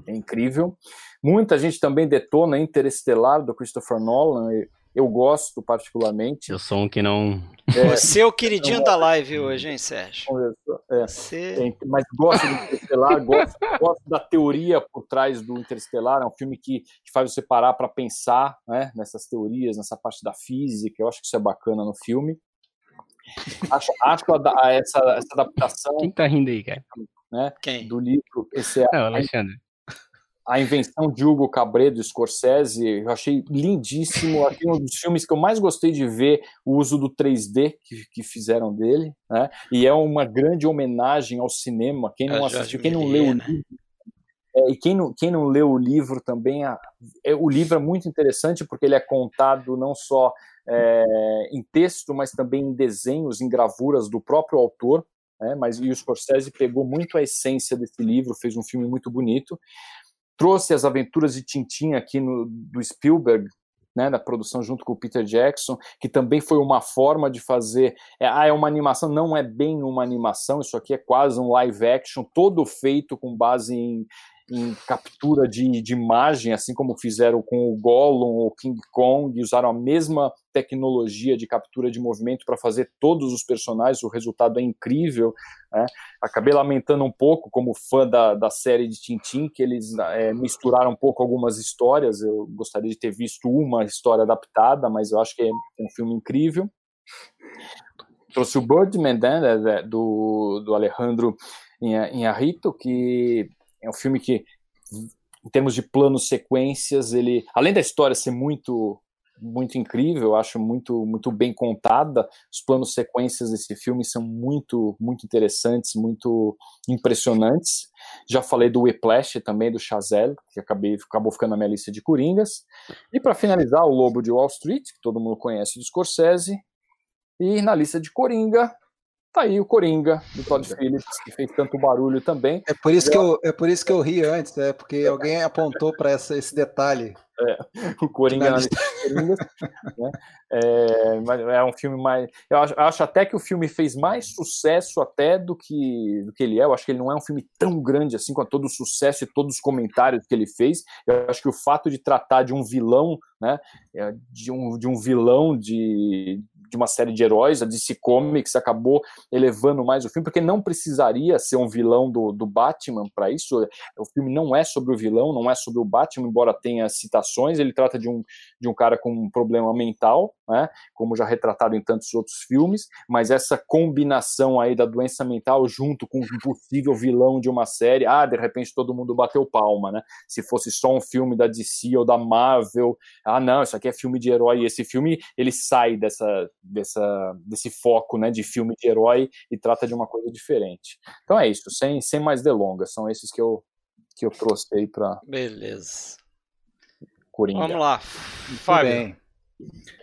é, incrível. Muita gente também detona Interestelar, do Christopher Nolan, eu gosto particularmente. Eu sou um que não... É, Você é o queridinho da live hoje, hein, Sérgio? É, Você... mas gosto do Interestelar, gosto, gosto, da teoria por trás do Interestelar, é um filme que, que faz você parar para pensar né, nessas teorias, nessa parte da física, eu acho que isso é bacana no filme. Acho, acho a, essa, essa adaptação. Quem tá rindo aí, cara? Né, Quem? Do livro. Esse é, é o Alexandre. A, a invenção de Hugo Cabredo Scorsese, eu achei lindíssimo. Aqui um dos filmes que eu mais gostei de ver o uso do 3D que, que fizeram dele, né? E é uma grande homenagem ao cinema. Quem não assistiu, quem não leu o livro, é, e quem não, quem não leu o livro também, a, é, o livro é muito interessante porque ele é contado não só é, em texto, mas também em desenhos, em gravuras do próprio autor. Né, mas e o Scorsese pegou muito a essência desse livro, fez um filme muito bonito. Trouxe as aventuras de Tintin aqui no, do Spielberg, né, da produção junto com o Peter Jackson, que também foi uma forma de fazer. É, ah, é uma animação, não é bem uma animação, isso aqui é quase um live action, todo feito com base em, em captura de, de, imagem, assim como fizeram com o Gollum ou King Kong, usaram a mesma tecnologia de captura de movimento para fazer todos os personagens, o resultado é incrível. Né? Acabei lamentando um pouco, como fã da, da série de Tintin, que eles é, misturaram um pouco algumas histórias. Eu gostaria de ter visto uma história adaptada, mas eu acho que é um filme incrível. Trouxe o Birdman, né, do, do Alejandro Inharrito, que é um filme que, em termos de planos, sequências, ele, além da história ser muito muito incrível, acho muito muito bem contada. Os planos sequências desse filme são muito muito interessantes, muito impressionantes. Já falei do Whiplash também do Chazelle, que acabei acabou ficando na minha lista de coringas. E para finalizar, o Lobo de Wall Street, que todo mundo conhece do Scorsese. E na lista de coringa, Tá aí o Coringa, do Todd Phillips, que fez tanto barulho também. É por isso que eu, é por isso que eu ri antes, é porque alguém apontou para esse detalhe. É, o Coringa na lista Coringa, né? é, é, um filme mais. Eu acho, acho, até que o filme fez mais sucesso até do que, do que ele é. Eu acho que ele não é um filme tão grande assim, com todo o sucesso e todos os comentários que ele fez. Eu acho que o fato de tratar de um vilão, né? É, de, um, de um vilão de de uma série de heróis, a DC Comics acabou elevando mais o filme, porque não precisaria ser um vilão do, do Batman para isso. O filme não é sobre o vilão, não é sobre o Batman, embora tenha citações, ele trata de um, de um cara com um problema mental, né, como já retratado em tantos outros filmes, mas essa combinação aí da doença mental junto com um possível vilão de uma série, ah, de repente todo mundo bateu palma, né? Se fosse só um filme da DC ou da Marvel, ah, não, isso aqui é filme de herói, esse filme ele sai dessa, dessa, desse foco, né, de filme de herói e trata de uma coisa diferente. Então é isso, sem, sem mais delongas, são esses que eu que eu trouxe aí para Beleza. Coringa. Vamos lá. Fábio.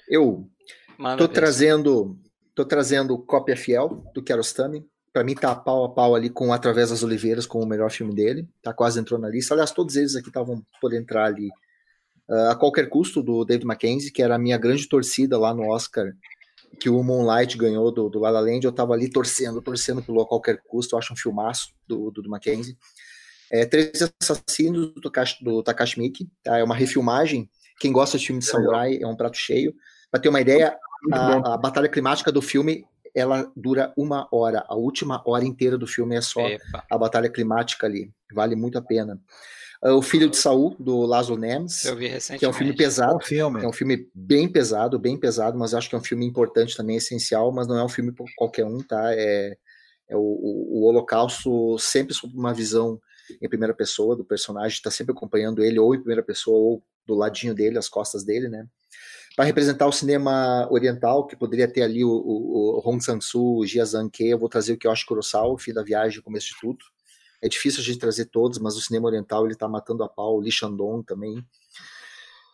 Eu Manda tô trazendo tô trazendo cópia fiel do Kiarostami. Para mim tá pau a pau ali com Através das Oliveiras como o melhor filme dele. Tá quase entrou na lista. Aliás, todos eles aqui estavam por entrar ali uh, a qualquer custo do David Mackenzie, que era a minha grande torcida lá no Oscar que o Moonlight ganhou do, do La La Land, eu tava ali torcendo, torcendo pelo a qualquer custo, eu acho um filmaço do, do, do Mackenzie. É, Três Assassinos do, do Takashi Miike, tá? é uma refilmagem, quem gosta de filme de samurai é um prato cheio. Para ter uma ideia, a, a, batalha climática do filme ela dura uma hora, a última hora inteira do filme é só Epa. a batalha climática ali, vale muito a pena. Uh, o Filho de Saul, do Laszlo Nemes, que é um filme pesado, filme. é um filme bem pesado, bem pesado, mas acho que é um filme importante também, essencial, mas não é um filme por qualquer um, tá? É, é o, o, o Holocausto sempre sob uma visão em primeira pessoa do personagem, está sempre acompanhando ele, ou em primeira pessoa, ou do ladinho dele, as costas dele, né? Para representar o cinema oriental, que poderia ter ali o, o, o Hong Sang-soo, o Jia Zhang-ke, eu vou trazer o Kiyoshi Kurosawa, o fim da viagem, o começo de tudo. É difícil a gente trazer todos, mas o cinema oriental ele está matando a pau, o Lee Shandong também.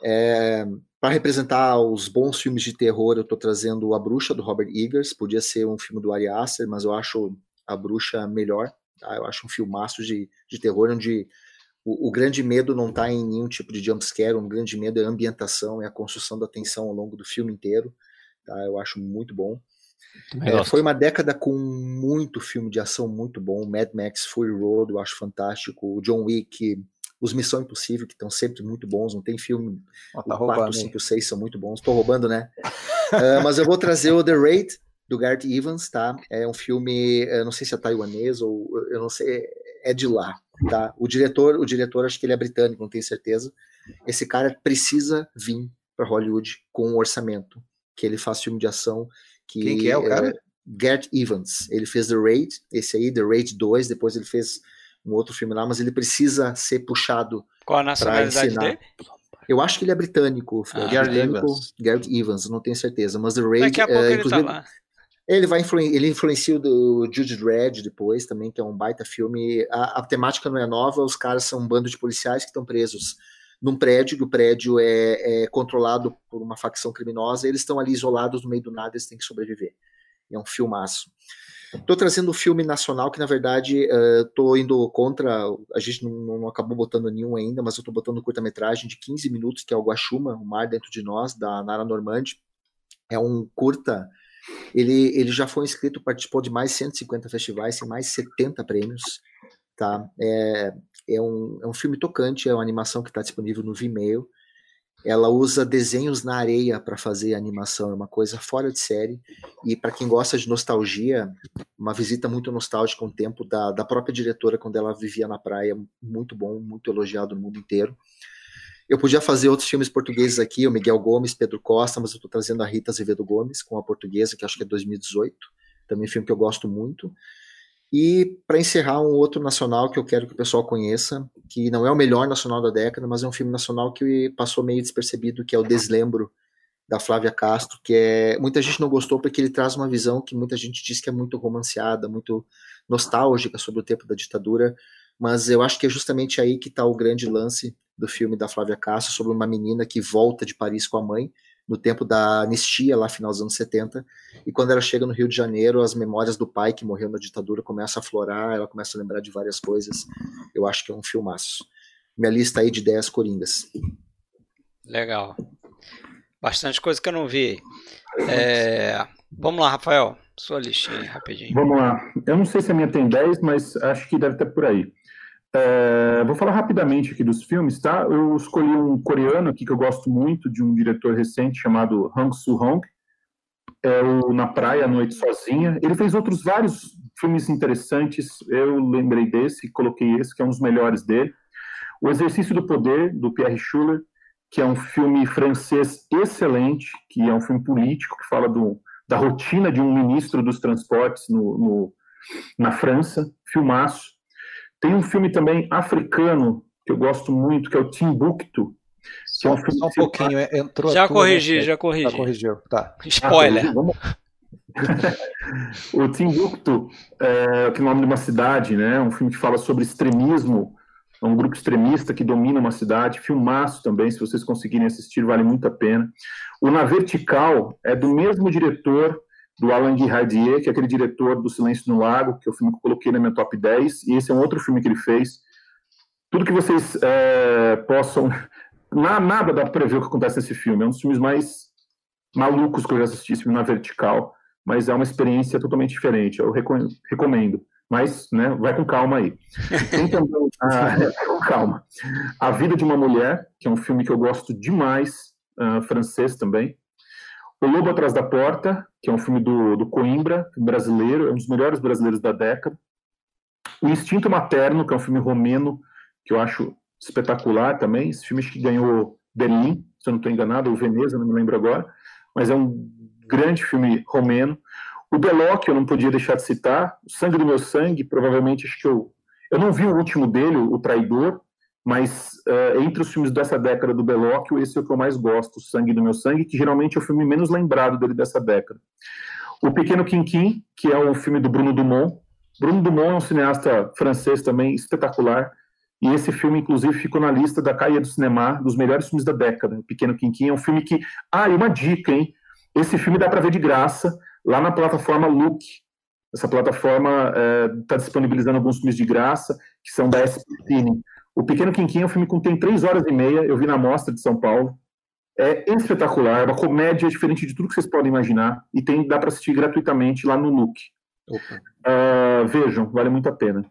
É, para representar os bons filmes de terror, eu estou trazendo A Bruxa, do Robert Eggers. Podia ser um filme do Ari Aster, mas eu acho A Bruxa melhor. Tá? Eu acho um filmaço de, de terror onde o, o grande medo não está em nenhum tipo de jumpscare, o grande medo é a ambientação, é a construção da tensão ao longo do filme inteiro. Tá? Eu acho muito bom. É, foi uma década com muito filme de ação muito bom. Mad Max, Fury Road, eu acho fantástico. O John Wick, os Missão Impossível, que estão sempre muito bons. Não tem filme. Oh, tá o 4, 5 e 6 são muito bons. Estou roubando, né? uh, mas eu vou trazer o The Raid, do Garth Evans, tá? É um filme, eu não sei se é taiwanês ou eu não sei, é de lá, tá? O diretor, o diretor acho que ele é britânico, não tenho certeza. Esse cara precisa vir para Hollywood com um orçamento, que ele faz filme de ação que Quem que é o cara? É, Gert Evans. Ele fez The Raid, esse aí, The Raid 2, depois ele fez um outro filme lá, mas ele precisa ser puxado. Qual a nacionalidade dele? Eu acho que ele é britânico, ah, Gert Evans. Gert Evans, não tenho certeza, mas The Raid. Daqui a pouco é, ele tá lá. Ele vai influen ele influencia o Jude Dredd depois também, que é um baita filme. A, a, temática não é nova, os caras são um bando de policiais que estão presos num prédio, que o prédio é, é controlado por uma facção criminosa, eles estão ali isolados no meio do nada, eles têm que sobreviver. É um filmaço. Estou trazendo um filme nacional que, na verdade, estou uh, indo contra. A gente não, não, acabou botando nenhum ainda, mas eu estou botando curta-metragem de 15 minutos, que é o Guaxuma, O Mar Dentro de Nós, da Nara Normandi. É um curta. Ele, ele já foi inscrito, participou de mais 150 festivais, tem mais 70 prêmios. Tá? É, é um, é um filme tocante, é uma animação que está disponível no Vimeo. Ela usa desenhos na areia para fazer a animação, é uma coisa fora de série. E para quem gosta de nostalgia, uma visita muito nostálgica, um tempo da, da própria diretora quando ela vivia na praia, muito bom, muito elogiado no mundo inteiro. Eu podia fazer outros filmes portugueses aqui, o Miguel Gomes, Pedro Costa, mas eu estou trazendo a Rita Azevedo Gomes com a portuguesa, que acho que é 2018. Também um filme que eu gosto muito. E para encerrar, um outro nacional que eu quero que o pessoal conheça, que não é o melhor nacional da década, mas é um filme nacional que passou meio despercebido, que é o Deslembro, da Flávia Castro, que é muita gente não gostou porque ele traz uma visão que muita gente diz que é muito romanceada, muito nostálgica sobre o tempo da ditadura, mas eu acho que é justamente aí que está o grande lance do filme da Flávia Castro sobre uma menina que volta de Paris com a mãe no tempo da anistia, lá final dos anos 70, e quando ela chega no Rio de Janeiro, as memórias do pai que morreu na ditadura começam a florar, ela começa a lembrar de várias coisas. Eu acho que é um filmaço. Minha lista aí de 10 coringas. Legal. Bastante coisa que eu não vi. É... Vamos lá, Rafael. Sua listinha, rapidinho. Vamos lá. Eu não sei se a minha tem 10, mas acho que deve estar por aí. É, vou falar rapidamente aqui dos filmes, tá? Eu escolhi um coreano aqui que eu gosto muito, de um diretor recente chamado Hang Soo-hong. é o Na Praia, à Noite Sozinha. Ele fez outros vários filmes interessantes, eu lembrei desse, coloquei esse, que é um dos melhores dele. O Exercício do Poder, do Pierre Schuller, que é um filme francês excelente, que é um filme político, que fala do, da rotina de um ministro dos transportes no, no, na França, filmaço. Tem um filme também africano, que eu gosto muito, que é o Timbuktu, que é um filme só um pouquinho, entrou Já corrigi, já corrigi. Já corrigiu, tá. Spoiler. Ah, o Timbuktu, é, que é o nome de uma cidade, né? Um filme que fala sobre extremismo, é um grupo extremista que domina uma cidade. Filmaço também, se vocês conseguirem assistir, vale muito a pena. O Na Vertical é do mesmo diretor do Alan Guirardier, que é aquele diretor do Silêncio no Lago, que é o filme que eu coloquei na minha top 10, e esse é um outro filme que ele fez. Tudo que vocês é, possam. Nada dá para prever o que acontece nesse filme. É um dos filmes mais malucos que eu já assisti, esse filme na vertical mas é uma experiência totalmente diferente. Eu recomendo. Mas, né, vai com calma aí. Tem também, a, com calma. A Vida de uma Mulher, que é um filme que eu gosto demais, uh, francês também. O Lobo Atrás da Porta, que é um filme do, do Coimbra, brasileiro, é um dos melhores brasileiros da década. O Instinto Materno, que é um filme romeno, que eu acho espetacular também. Esse filme que ganhou Berlim, se eu não estou enganado, ou Veneza, não me lembro agora. Mas é um grande filme romeno. O Belloc, eu não podia deixar de citar. O Sangue do Meu Sangue, provavelmente, acho que eu. Eu não vi o último dele, O Traidor, mas uh, entre os filmes dessa década do Belloc, esse é o que eu mais gosto, Sangue do Meu Sangue, que geralmente é o filme menos lembrado dele dessa década. O Pequeno Quinquim, que é um filme do Bruno Dumont. Bruno Dumont é um cineasta francês também espetacular. E esse filme, inclusive, ficou na lista da Caia do Cinema, dos melhores filmes da década. O Pequeno Quinquim é um filme que. Ah, e uma dica, hein? Esse filme dá para ver de graça lá na plataforma Look. Essa plataforma está é, disponibilizando alguns filmes de graça, que são da SP Cine. O Pequeno Quinquim é um filme que tem três horas e meia, eu vi na Mostra de São Paulo. É espetacular, é uma comédia diferente de tudo que vocês podem imaginar, e tem, dá para assistir gratuitamente lá no Look. Uh, vejam, vale muito a pena.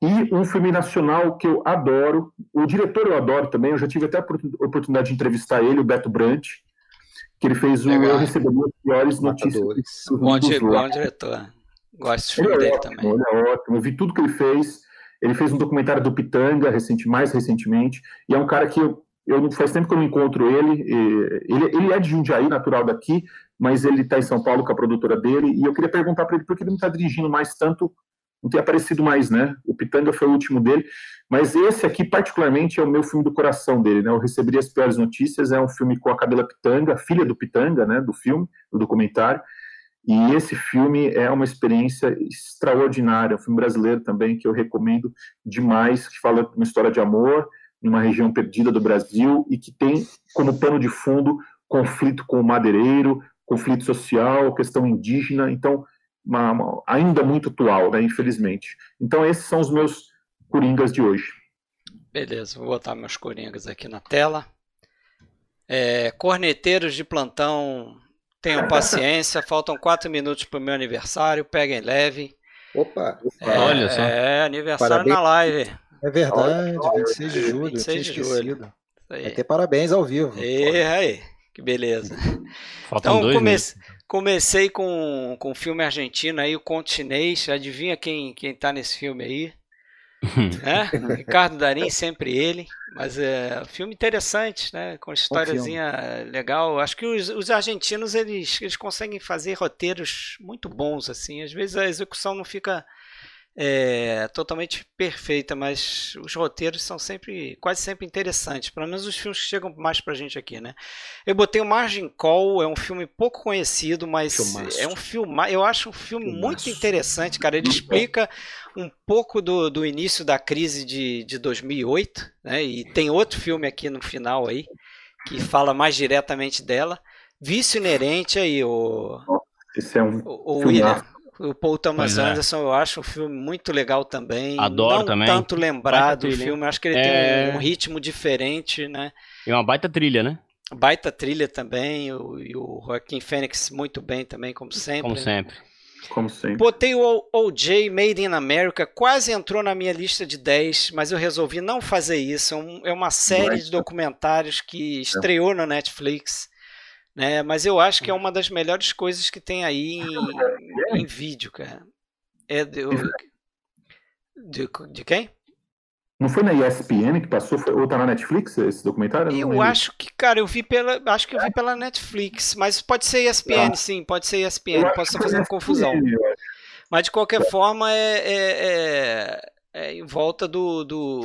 E um filme nacional que eu adoro, o diretor eu adoro também, eu já tive até a oportunidade de entrevistar ele, o Beto Brant, que ele fez o Eu Recebi as Piores Notícias. Bom, bom diretor. Gosto de dele ótimo, também. Ele é ótimo, eu vi tudo que ele fez. Ele fez um documentário do Pitanga, recente, mais recentemente, e é um cara que eu, eu faz tempo que eu não encontro ele. Ele, ele é de Jundiaí, natural daqui, mas ele está em São Paulo com a produtora dele, e eu queria perguntar para ele por que ele não está dirigindo mais tanto não tem aparecido mais, né? O Pitanga foi o último dele, mas esse aqui, particularmente, é o meu filme do coração dele, né? Eu recebi as piores notícias, é um filme com a Cabela Pitanga, filha do Pitanga, né? Do filme, do documentário. E esse filme é uma experiência extraordinária, é um filme brasileiro também que eu recomendo demais, que fala uma história de amor em uma região perdida do Brasil e que tem como pano de fundo conflito com o madeireiro, conflito social, questão indígena. Então, uma, uma, ainda muito atual, né, infelizmente. Então, esses são os meus coringas de hoje. Beleza, vou botar meus coringas aqui na tela. É, corneteiros de plantão, tenham paciência, faltam quatro minutos para o meu aniversário, peguem leve. Opa, opa. É, olha só. É, aniversário parabéns. na live. É verdade, 26 de julho. 26 de julho. Vai ter parabéns ao vivo. E aí, que beleza. Faltam então, dois comece... Comecei com, com um filme argentino aí, o Conto Chinês. Adivinha quem, quem tá nesse filme aí? é? Ricardo Darim, sempre ele. Mas é filme interessante, né? Com historiazinha legal. Acho que os, os argentinos eles, eles conseguem fazer roteiros muito bons, assim. Às vezes a execução não fica é, totalmente perfeita, mas os roteiros são sempre, quase sempre interessantes. Pelo menos os filmes que chegam mais pra gente aqui, né? Eu botei o Margin Call, é um filme pouco conhecido, mas Filmaço. é um filme, eu acho um filme Filmaço. muito interessante, cara. Ele explica um pouco do, do início da crise de, de 2008, né? E tem outro filme aqui no final aí que fala mais diretamente dela. Vício inerente aí, o. Esse é um o, o William, o Paul Thomas é. Anderson, eu acho um filme muito legal também. Adoro Não também. tanto lembrado o filme, acho que ele é... tem um ritmo diferente, né? E uma baita trilha, né? Baita trilha também, o, e o Joaquim Fênix muito bem também, como sempre. Como né? sempre. Como sempre. Botei o OJ Made in America, quase entrou na minha lista de 10, mas eu resolvi não fazer isso. É, um, é uma série de documentários que estreou no Netflix Né? Mas eu acho que é uma das melhores coisas que tem aí em, em vídeo, cara. É de, de, de quem? Não foi na ESPN que passou, foi, ou tá na Netflix esse documentário? Eu acho que, cara, eu vi pela. Acho que eu vi pela Netflix, mas pode ser ESPN, ah. sim, pode ser ESPN, posso estar fazendo confusão. Mas de qualquer é. forma é, é, é, é, em volta do. do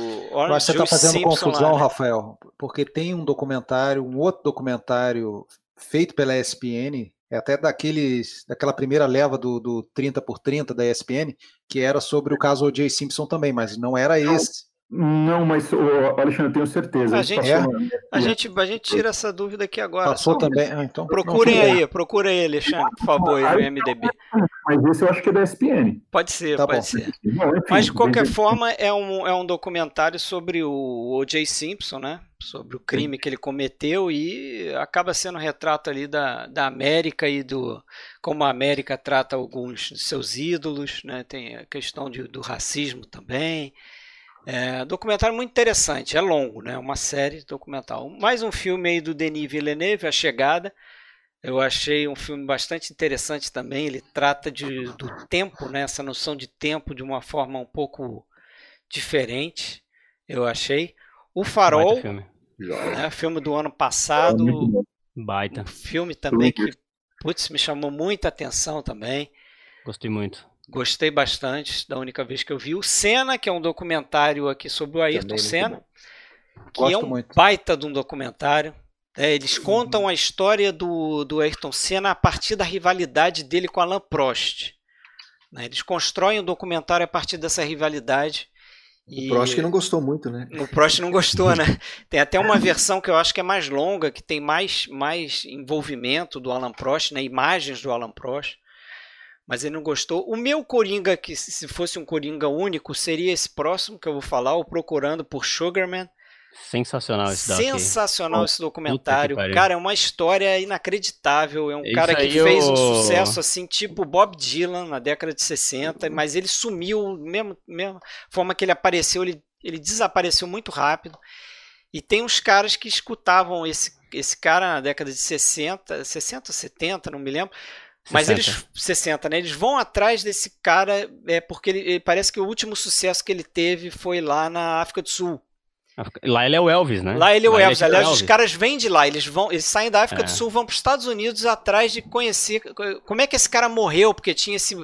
Mas você está fazendo Simpson confusão, lá, né? Rafael, porque tem um documentário, um outro documentário feito pela ESPN, é até daqueles, daquela primeira leva do, do 30 por 30 da ESPN, que era sobre o caso O.J. Simpson também, mas não era esse. Não, mas, Alexandre, eu tenho certeza. A gente, é? a, gente, a gente tira essa dúvida aqui agora. Passou também. Ah, então, procurem não, aí, procurem aí, Alexandre, por favor, aí no MDB. Mas esse eu acho que é da ESPN. Pode ser, tá pode bom. ser. mas de qualquer forma, é um, é um documentário sobre o O.J. Simpson, né? Sobre o crime que ele cometeu e acaba sendo um retrato ali da, da América e do como a América trata alguns de seus ídolos, né? Tem a questão de, do racismo também. É, documentário muito interessante, é longo, né? Uma série documental. Mais um filme aí do Denis Villeneuve, A Chegada. Eu achei um filme bastante interessante também. Ele trata de, do tempo, né? Essa noção de tempo de uma forma um pouco diferente. Eu achei. O Farol, filme. Né, filme do ano passado. Baita. Um filme também que, putz, me chamou muita atenção também. Gostei muito. Gostei bastante da única vez que eu vi. O Senna, que é um documentário aqui sobre o Ayrton Senna, que Gosto é um muito. baita de um documentário. É, eles contam a história do, do Ayrton Senna a partir da rivalidade dele com Alain Prost. Né? Eles constroem o um documentário a partir dessa rivalidade. O Prost que não gostou muito, né? O Prost não gostou, né? Tem até uma versão que eu acho que é mais longa, que tem mais, mais envolvimento do Alan Prost, né? imagens do Alan Prost mas ele não gostou. O meu Coringa, que se fosse um Coringa único, seria esse próximo que eu vou falar, o Procurando por Sugarman. Sensacional esse Sensacional esse documentário. Cara, é uma história inacreditável. É um Isso cara que fez um sucesso assim, tipo Bob Dylan na década de 60, mas ele sumiu, mesmo, mesmo forma que ele apareceu, ele, ele desapareceu muito rápido. E tem uns caras que escutavam esse, esse cara na década de 60, 60, 70, não me lembro mas 60. eles 60, né? Eles vão atrás desse cara é porque ele, parece que o último sucesso que ele teve foi lá na África do Sul. Lá ele é o Elvis, né? Lá ele é o lá Elvis. É Aliás, Elvis. os caras vêm de lá, eles vão, eles saem da África é. do Sul, vão para os Estados Unidos atrás de conhecer como é que esse cara morreu, porque tinha esse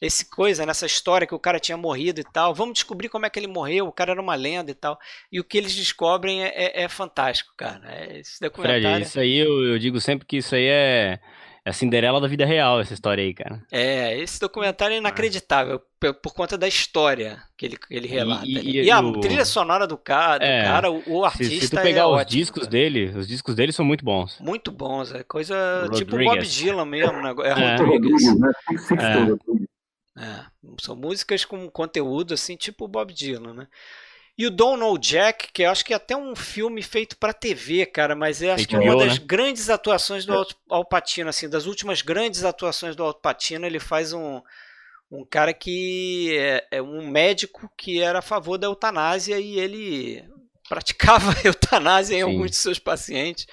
esse coisa nessa história que o cara tinha morrido e tal. Vamos descobrir como é que ele morreu. O cara era uma lenda e tal. E o que eles descobrem é, é, é fantástico, cara. É, esse documentário. Fred, isso aí eu, eu digo sempre que isso aí é é a Cinderela da vida real, essa história aí, cara. É, esse documentário é inacreditável por, por conta da história que ele, ele relata. E, e, e a o... trilha sonora do cara, do é, cara o, o, artista. Se, se tu pegar é os ótimo, discos cara. dele, os discos dele são muito bons. Muito bons, é coisa tipo Bob Dylan mesmo, né? É, é. Rodrigues. Né? É. é. São músicas com conteúdo assim, tipo Bob Dylan, né? E o Donald Jack, que eu acho que é até um filme feito para TV, cara, mas é acho que é uma das né? grandes atuações do Al Pacino, assim, das últimas grandes atuações do Al Pacino, ele faz um, um cara que é, é um médico que era a favor da eutanásia e ele praticava eutanásia em Sim. alguns de seus pacientes.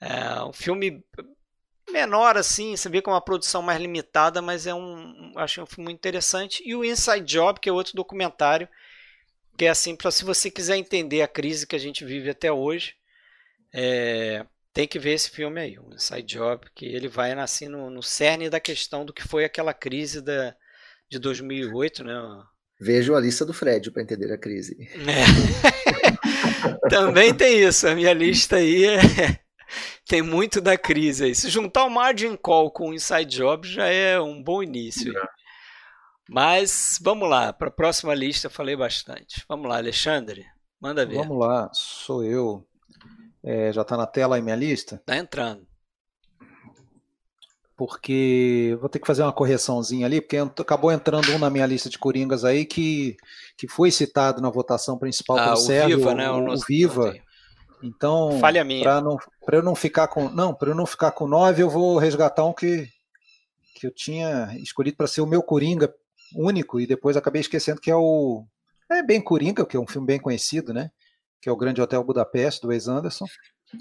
É um filme menor assim, você vê com uma produção mais limitada, mas é um acho um filme muito interessante. E o Inside Job, que é outro documentário que é assim, para se você quiser entender a crise que a gente vive até hoje, é, tem que ver esse filme aí, o Inside Job, que ele vai assim, no, no cerne da questão do que foi aquela crise da, de 2008, né? Vejo a lista do Fred para entender a crise. É. Também tem isso, a minha lista aí é, tem muito da crise aí. Se juntar o Margin Call com o Inside Job já é um bom início. Mas vamos lá, para a próxima lista eu falei bastante. Vamos lá, Alexandre, manda ver. Vamos lá, sou eu. É, já está na tela aí minha lista? Está entrando. Porque vou ter que fazer uma correçãozinha ali, porque acabou entrando um na minha lista de coringas aí que, que foi citado na votação principal ah, pelo o Sérgio, Viva, né? O, o, o Viva. Então, falha minha. Para não, eu não ficar com, não, para eu não ficar com nove, eu vou resgatar um que que eu tinha escolhido para ser o meu coringa único, e depois acabei esquecendo que é o. É bem Coringa, que é um filme bem conhecido, né? Que é o Grande Hotel Budapeste, do Wes Anderson.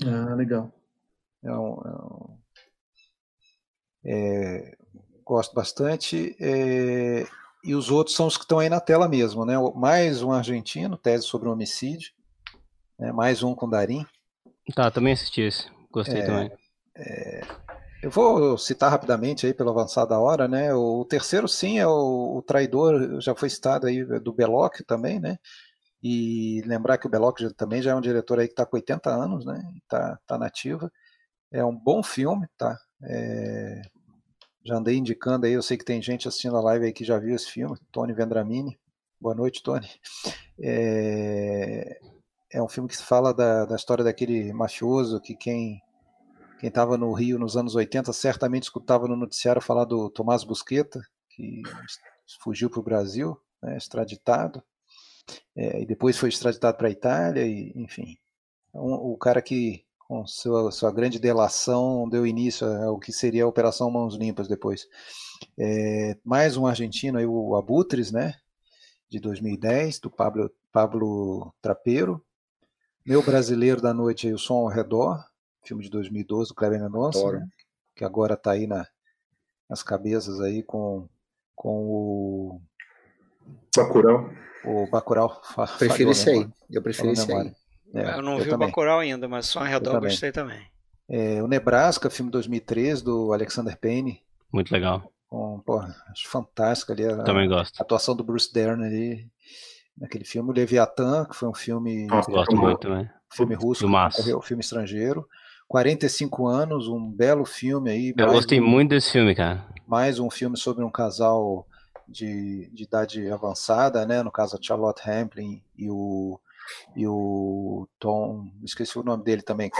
Ah, legal. É um, é um, é, gosto bastante. É, e os outros são os que estão aí na tela mesmo, né? Mais um argentino, tese sobre um homicídio. Né? Mais um com Darim. Tá, também assisti esse. Gostei é, também. É, eu vou citar rapidamente aí pela avançada hora, né? O, terceiro sim é o, o, traidor, já foi citado aí do Belloc também, né? E lembrar que o Belloc já, também já é um diretor aí que está com 80 anos, né? Está tá nativa. É um bom filme, tá? É, já andei indicando aí, eu sei que tem gente assistindo a live aí que já viu esse filme, Tony Vendramini. Boa noite, Tony. É, é um filme que fala da, da história daquele mafioso que quem quem estava no Rio nos anos 80 certamente escutava no noticiário falar do Tomás Busqueta, que fugiu para o Brasil, né, extraditado, é, e depois foi extraditado para a Itália, e, enfim. Um, o cara que com sua, sua grande delação, deu início ao que seria a Operação Mãos Limpas depois. É, mais um argentino, aí, o Abutres, né, de 2010, do Pablo, Pablo Trapeiro. Meu Brasileiro da Noite, aí, O Som ao Redor, filme de 2012 do Kleber Mendonça, né, que agora está aí na, nas cabeças aí com, com o... Bacurau. O Bacurau. Prefiro esse aí, eu prefiro esse aí. É, eu não eu vi também. o Bacurau ainda, mas só em redor eu gostei também. É, o Nebraska, filme 2003 do Alexander Payne. Muito legal. Com, porra, acho fantástico ali. A, também gosto. A atuação do Bruce Dern ali naquele filme. O Leviathan, que foi um filme. Nossa, gosto muito também. Filme russo, um filme estrangeiro. 45 anos, um belo filme aí. Eu gostei um, muito desse filme, cara. Mais um filme sobre um casal de, de idade avançada, né? No caso, a Charlotte Hamplin e o e o Tom, esqueci o nome dele também.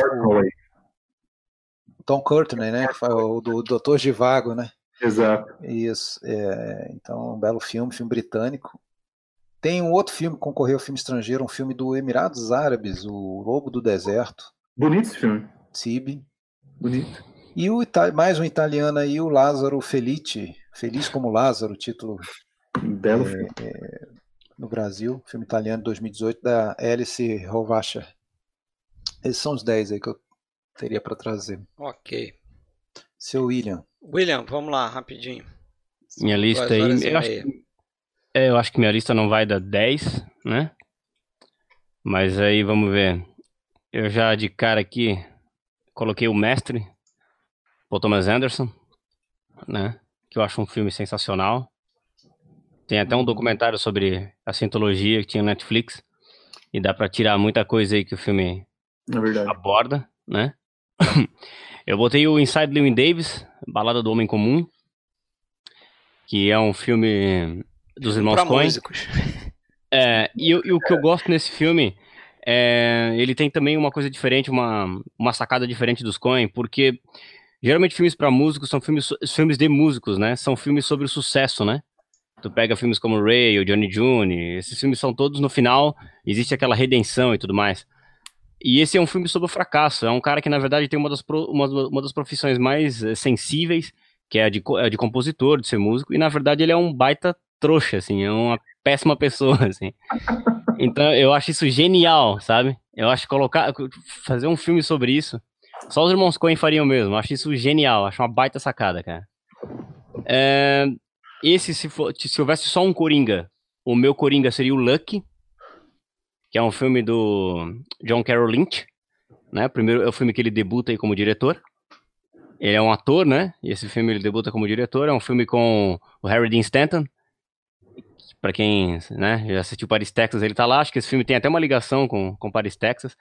Tom Courtney, né? O do Doutor Givago, né? Exato. Isso. É, então, um belo filme, filme britânico. Tem um outro filme que concorreu ao filme estrangeiro, um filme do Emirados Árabes, O Lobo do Deserto. Bonito esse filme. Cibe. Bonito. E o, mais um italiano aí, o Lázaro Felice. Feliz como Lázaro, título. Belo é, filme. É, no Brasil, filme italiano de 2018 da Alice Rovacha. Esses são os 10 aí que eu teria para trazer. Ok. Seu William. William, vamos lá, rapidinho. Minha lista aí. Eu acho, que, é, eu acho que minha lista não vai dar 10, né? Mas aí vamos ver. Eu já de cara aqui coloquei o Mestre, Paul Thomas Anderson, né? Que eu acho um filme sensacional. Tem até um documentário sobre a cientologia que tinha no Netflix. E dá para tirar muita coisa aí que o filme é aborda, né? Eu botei o Inside Llewyn Davis, Balada do Homem Comum, que é um filme dos irmãos pra Coen. É, e, e, o que eu gosto nesse filme é ele tem também uma coisa diferente, uma, uma sacada diferente dos Coen, porque geralmente filmes para músicos são filmes, filmes de músicos, né? São filmes sobre o sucesso, né? Tu pega filmes como Ray, o Johnny June, esses filmes são todos no final, existe aquela redenção e tudo mais. E esse é um filme sobre o fracasso. É um cara que, na verdade, tem uma das, pro, uma, uma das profissões mais eh, sensíveis, que é a de, a de compositor, de ser músico, e na verdade ele é um baita trouxa, assim, é uma péssima pessoa, assim. Então eu acho isso genial, sabe? Eu acho colocar, fazer um filme sobre isso, só os irmãos Coen fariam mesmo. Eu acho isso genial, acho uma baita sacada, cara. É, esse, se, for, se houvesse só um Coringa, o meu Coringa seria o Lucky, que é um filme do John Carroll Lynch, né? Primeiro é o filme que ele debuta aí como diretor. Ele é um ator, né? E esse filme ele debuta como diretor. É um filme com o Harry Dean Stanton. Para quem né, já assistiu Paris, Texas, ele tá lá. Acho que esse filme tem até uma ligação com, com Paris, Texas.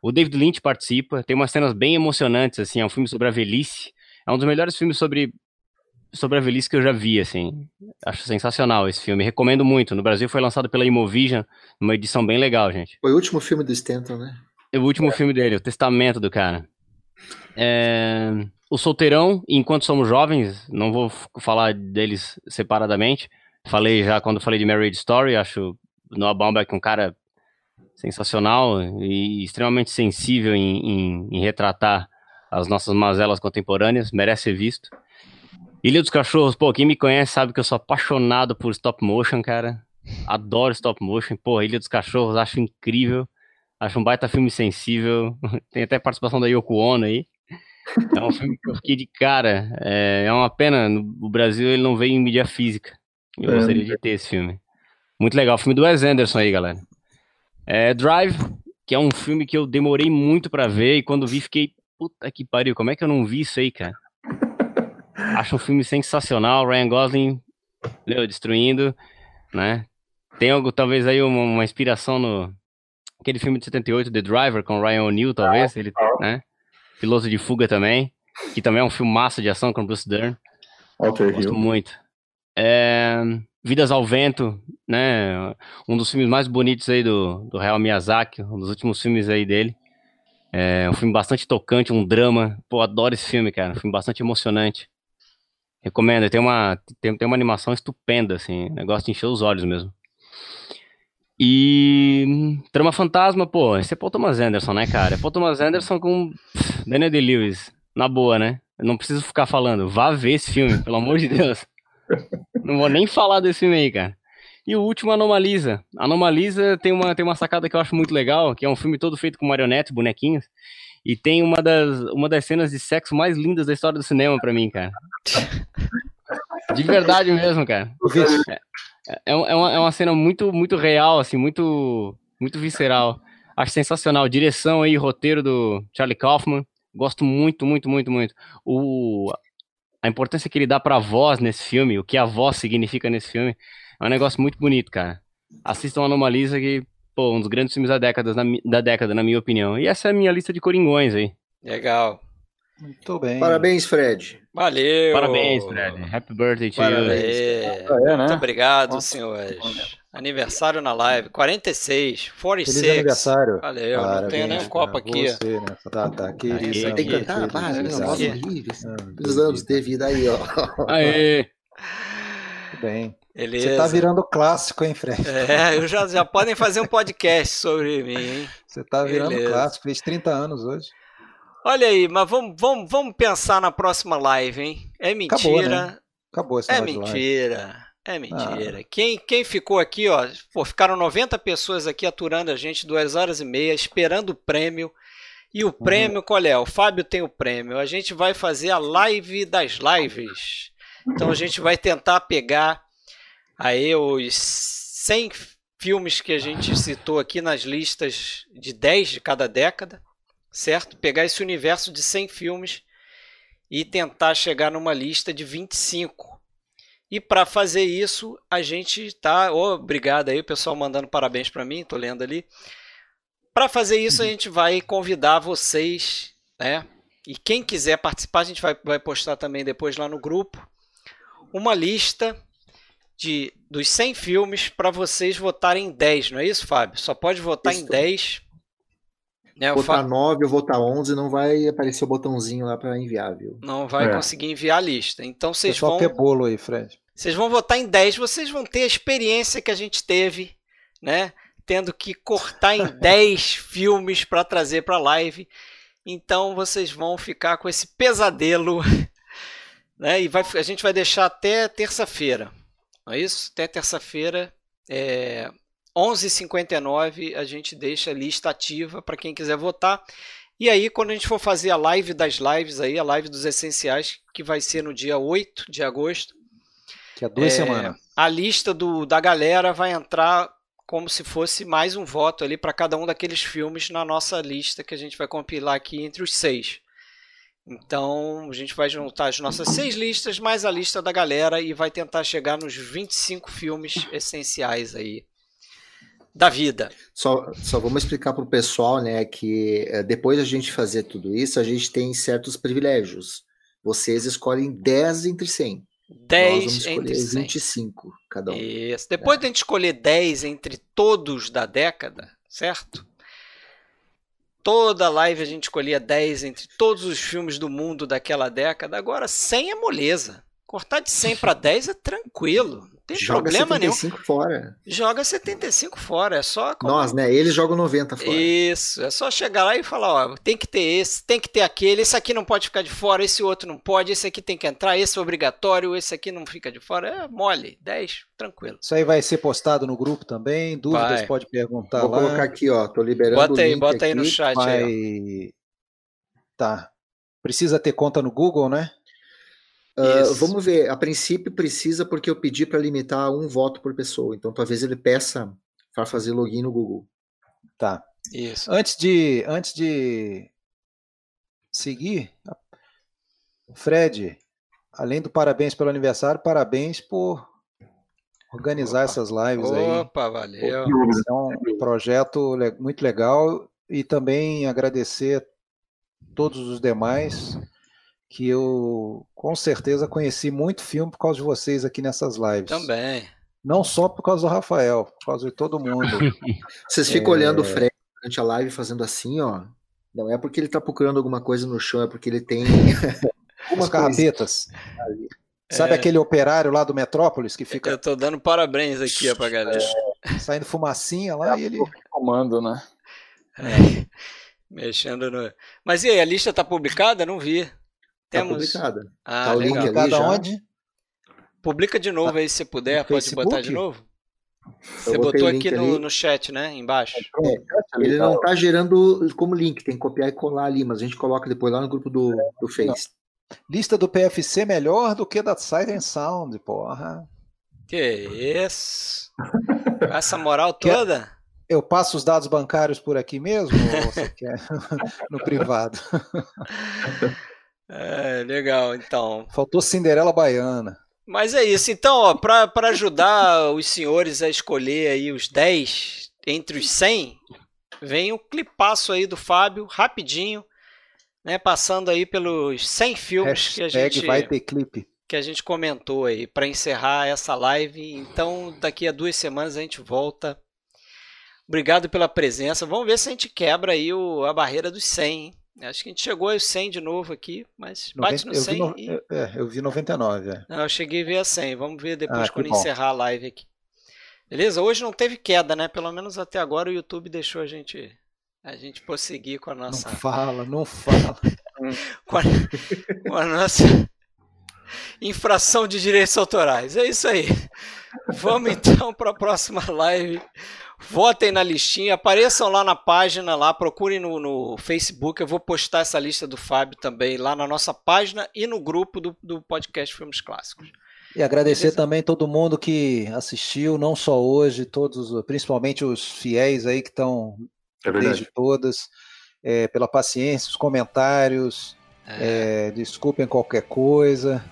O David Lynch participa. Tem umas cenas bem emocionantes, assim. É um filme sobre a velhice. É um dos melhores filmes sobre sobre a velhice que eu já vi, assim. Acho sensacional esse filme. Recomendo muito. No Brasil foi lançado pela Imovision, uma edição bem legal, gente. Foi o último filme do Stanton, né? É o último é. filme dele, o testamento do cara. É... O Solteirão, Enquanto Somos Jovens, não vou falar deles separadamente. Falei já quando falei de Married Story, acho Noah Baumbach um cara sensacional e extremamente sensível em, em, em retratar as nossas mazelas contemporâneas, merece ser visto. Ilha dos Cachorros, pô, quem me conhece sabe que eu sou apaixonado por stop motion, cara. Adoro stop motion. Pô, Ilha dos Cachorros, acho incrível. Acho um baita filme sensível. Tem até participação da Yoko Ono aí. É um filme que eu fiquei de cara. É, é uma pena, no Brasil ele não veio em mídia física. Eu é. gostaria de ter esse filme. Muito legal, o filme do Wes Anderson aí, galera. É Drive, que é um filme que eu demorei muito para ver e quando vi fiquei, puta que pariu, como é que eu não vi isso aí, cara? Acho um filme sensacional, Ryan Gosling meu, destruindo, né? Tem algo, talvez aí uma, uma, inspiração no aquele filme de 78, The Driver, com Ryan O'Neill, talvez, ele, né? Piloto de Fuga também, que também é um filme massa de ação com Bruce Dern. Walter Gosto Hill. muito. É, Vidas ao Vento, né? Um dos filmes mais bonitos aí do, do Hayao Miyazaki, um dos últimos filmes aí dele. É um filme bastante tocante, um drama. Pô, adoro esse filme, cara. Um filme bastante emocionante. Recomendo, tem uma, tem, tem uma animação estupenda, assim, negócio de encher os olhos mesmo. E Trama Fantasma, pô, esse é Paul Thomas Anderson, né, cara? É Paul Thomas Anderson com Daniel Day-Lewis, na boa, né? Eu não preciso ficar falando, vá ver esse filme, pelo amor de Deus. Não vou nem falar desse filme aí, cara. E o último, Anomalisa. Anomalisa tem uma, tem uma sacada que eu acho muito legal, que é um filme todo feito com marionetes, bonequinhos. E tem uma das, uma das cenas de sexo mais lindas da história do cinema para mim, cara. De verdade mesmo, cara. É, é, é, uma, é uma cena muito, muito real, assim, muito, muito visceral. Acho sensacional. Direção aí, roteiro do Charlie Kaufman. Gosto muito, muito, muito, muito. O, a importância que ele dá pra voz nesse filme, o que a voz significa nesse filme, é um negócio muito bonito, cara. Assistam Anomalisa que pô, um dos grandes filmes da década, na, da década, na minha opinião. E essa é a minha lista de coringões aí. Legal. Muito bem. Parabéns, Fred. Valeu. Parabéns, Fred. Happy birthday to Parabéns. you. É, é, né? Muito obrigado, Nossa. senhores. Aniversário na live, 46, 46. Feliz aniversário. Valeu, Parabéns, não tenho nem um copo aqui. Você nessa data querida. Tem que cantar, para, Os anos de vida aí, ó. Aê. Muito bem. Beleza. Você tá virando clássico, hein, Fred? É, eu já, já podem fazer um podcast sobre mim, hein? Você tá virando Beleza. clássico, fez 30 anos hoje. Olha aí, mas vamos, vamos, vamos pensar na próxima live, hein? É mentira. Acabou, né? Acabou essa É mentira. É mentira. Ah. Quem, quem ficou aqui, ó, pô, ficaram 90 pessoas aqui aturando a gente duas horas e meia, esperando o prêmio. E o uhum. prêmio, qual é? O Fábio tem o prêmio. A gente vai fazer a live das lives. Então a gente vai tentar pegar aí os 100 filmes que a gente citou aqui nas listas de 10 de cada década, certo? Pegar esse universo de 100 filmes e tentar chegar numa lista de 25. E para fazer isso, a gente está. Oh, obrigado aí, o pessoal mandando parabéns para mim, tô lendo ali. Para fazer isso, a gente vai convidar vocês, né? E quem quiser participar, a gente vai, vai postar também depois lá no grupo uma lista de dos 100 filmes para vocês votarem em 10, não é isso, Fábio? Só pode votar isso. em 10. Né, votar Fábio... 9 ou votar 11 não vai aparecer o botãozinho lá para enviar, viu? Não vai é. conseguir enviar a lista. Então vocês Pessoal vão quer bolo aí, Fred. Vocês vão votar em 10, vocês vão ter a experiência que a gente teve, né? Tendo que cortar em 10 filmes para trazer para a live. Então vocês vão ficar com esse pesadelo, né? E vai, a gente vai deixar até terça-feira não é isso? Até terça-feira, é, 11h59, a gente deixa a lista ativa para quem quiser votar. E aí, quando a gente for fazer a live das lives, aí, a live dos essenciais, que vai ser no dia 8 de agosto. Que é duas é, semanas. A lista do, da galera vai entrar como se fosse mais um voto ali para cada um daqueles filmes na nossa lista que a gente vai compilar aqui entre os seis. Então, a gente vai juntar as nossas seis listas, mais a lista da galera e vai tentar chegar nos 25 filmes essenciais aí da vida. Só, só vamos explicar para o pessoal, né, que eh, depois a gente fazer tudo isso, a gente tem certos privilégios. Vocês escolhem 10 entre 100. 10 entre 100. 25 cada um. Isso. Depois é. de a gente escolher 10 entre todos da década, certo? Toda live a gente escolhia 10 entre todos os filmes do mundo daquela década. Agora 100 é moleza. Cortar de 100 para 10 é tranquilo tem Joga problema 75 nenhum. fora. Joga 75 fora, é só. Nós, né? Eles jogam 90 fora. Isso, é só chegar lá e falar: ó, tem que ter esse, tem que ter aquele, esse aqui não pode ficar de fora, esse outro não pode, esse aqui tem que entrar, esse é obrigatório, esse aqui não fica de fora. É mole, 10, tranquilo. Isso aí vai ser postado no grupo também. Dúvidas vai. pode perguntar Vou lá. Vou colocar aqui, ó, tô liberando bota aí, bota aí no chat vai... aí. Tá. Precisa ter conta no Google, né? Uh, vamos ver. A princípio precisa porque eu pedi para limitar um voto por pessoa. Então talvez ele peça para fazer login no Google. Tá. Isso. Antes de, antes de seguir, Fred, além do parabéns pelo aniversário, parabéns por organizar Opa. essas lives aí. Opa, valeu. É um projeto muito legal e também agradecer todos os demais que eu com certeza conheci muito filme por causa de vocês aqui nessas lives. Também. Não só por causa do Rafael, por causa de todo mundo. Vocês ficam é... olhando o Fred durante a live fazendo assim, ó. Não é porque ele tá procurando alguma coisa no chão, é porque ele tem algumas carrapetas. Sabe é... aquele operário lá do Metrópolis que fica. Eu tô dando parabéns aqui ó, pra galera. É... Saindo fumacinha lá é e ele. Comando, né? É. Mexendo no. Mas e aí, a lista tá publicada? Não vi. Tá Temos. Tá publicada. Ah, tá o link publicada onde? Publica de novo aí se puder, no pode Facebook? botar de novo. Você botou aqui no, no, chat, né? Embaixo. É, ele não está gerando como link, tem que copiar e colar ali, mas a gente coloca depois lá no grupo do, do Face. Lista do PFC melhor do que da Siren Sound, porra. Que isso? Essa moral toda? Eu passo os dados bancários por aqui mesmo ou você quer no privado? É, legal, então. Faltou Cinderela Baiana. Mas é isso. Então, para ajudar os senhores a escolher aí os 10 entre os 100, vem o um clipaço aí do Fábio, rapidinho, né, passando aí pelos 100 filmes Hashtag que a gente vai ter clipe que a gente comentou aí para encerrar essa live. Então, daqui a duas semanas a gente volta. Obrigado pela presença. Vamos ver se a gente quebra aí o, a barreira dos 100. Hein? Acho que a gente chegou aos 100 de novo aqui, mas bate no 100. Eu vi, no, e... é, eu vi 99. É. Não, eu cheguei a ver a 100. Vamos ver depois ah, quando encerrar a live aqui. Beleza? Hoje não teve queda, né? Pelo menos até agora o YouTube deixou a gente a gente prosseguir com a nossa. Não fala, não fala. com, a, com a nossa infração de direitos autorais. É isso aí. Vamos então para a próxima live. Votem na listinha, apareçam lá na página, lá procurem no, no, Facebook. Eu vou postar essa lista do Fábio também lá na nossa página e no grupo do, do podcast Filmes Clássicos. E agradecer Beleza? também todo mundo que assistiu, não só hoje, todos, principalmente os fiéis aí que estão é desde todas, é, pela paciência, os comentários. É. É, desculpem qualquer coisa.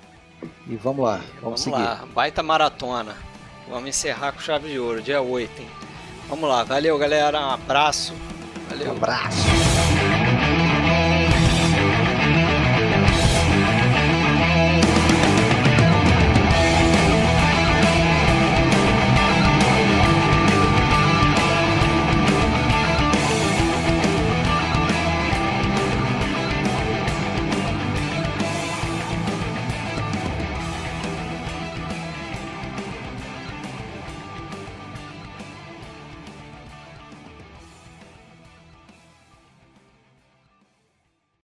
E vamos lá, vamos, vamos seguir. Lá, baita maratona. Vamos encerrar com chave de ouro, dia 8, hein? Vamos lá, valeu galera, um abraço. Valeu. Um abraço.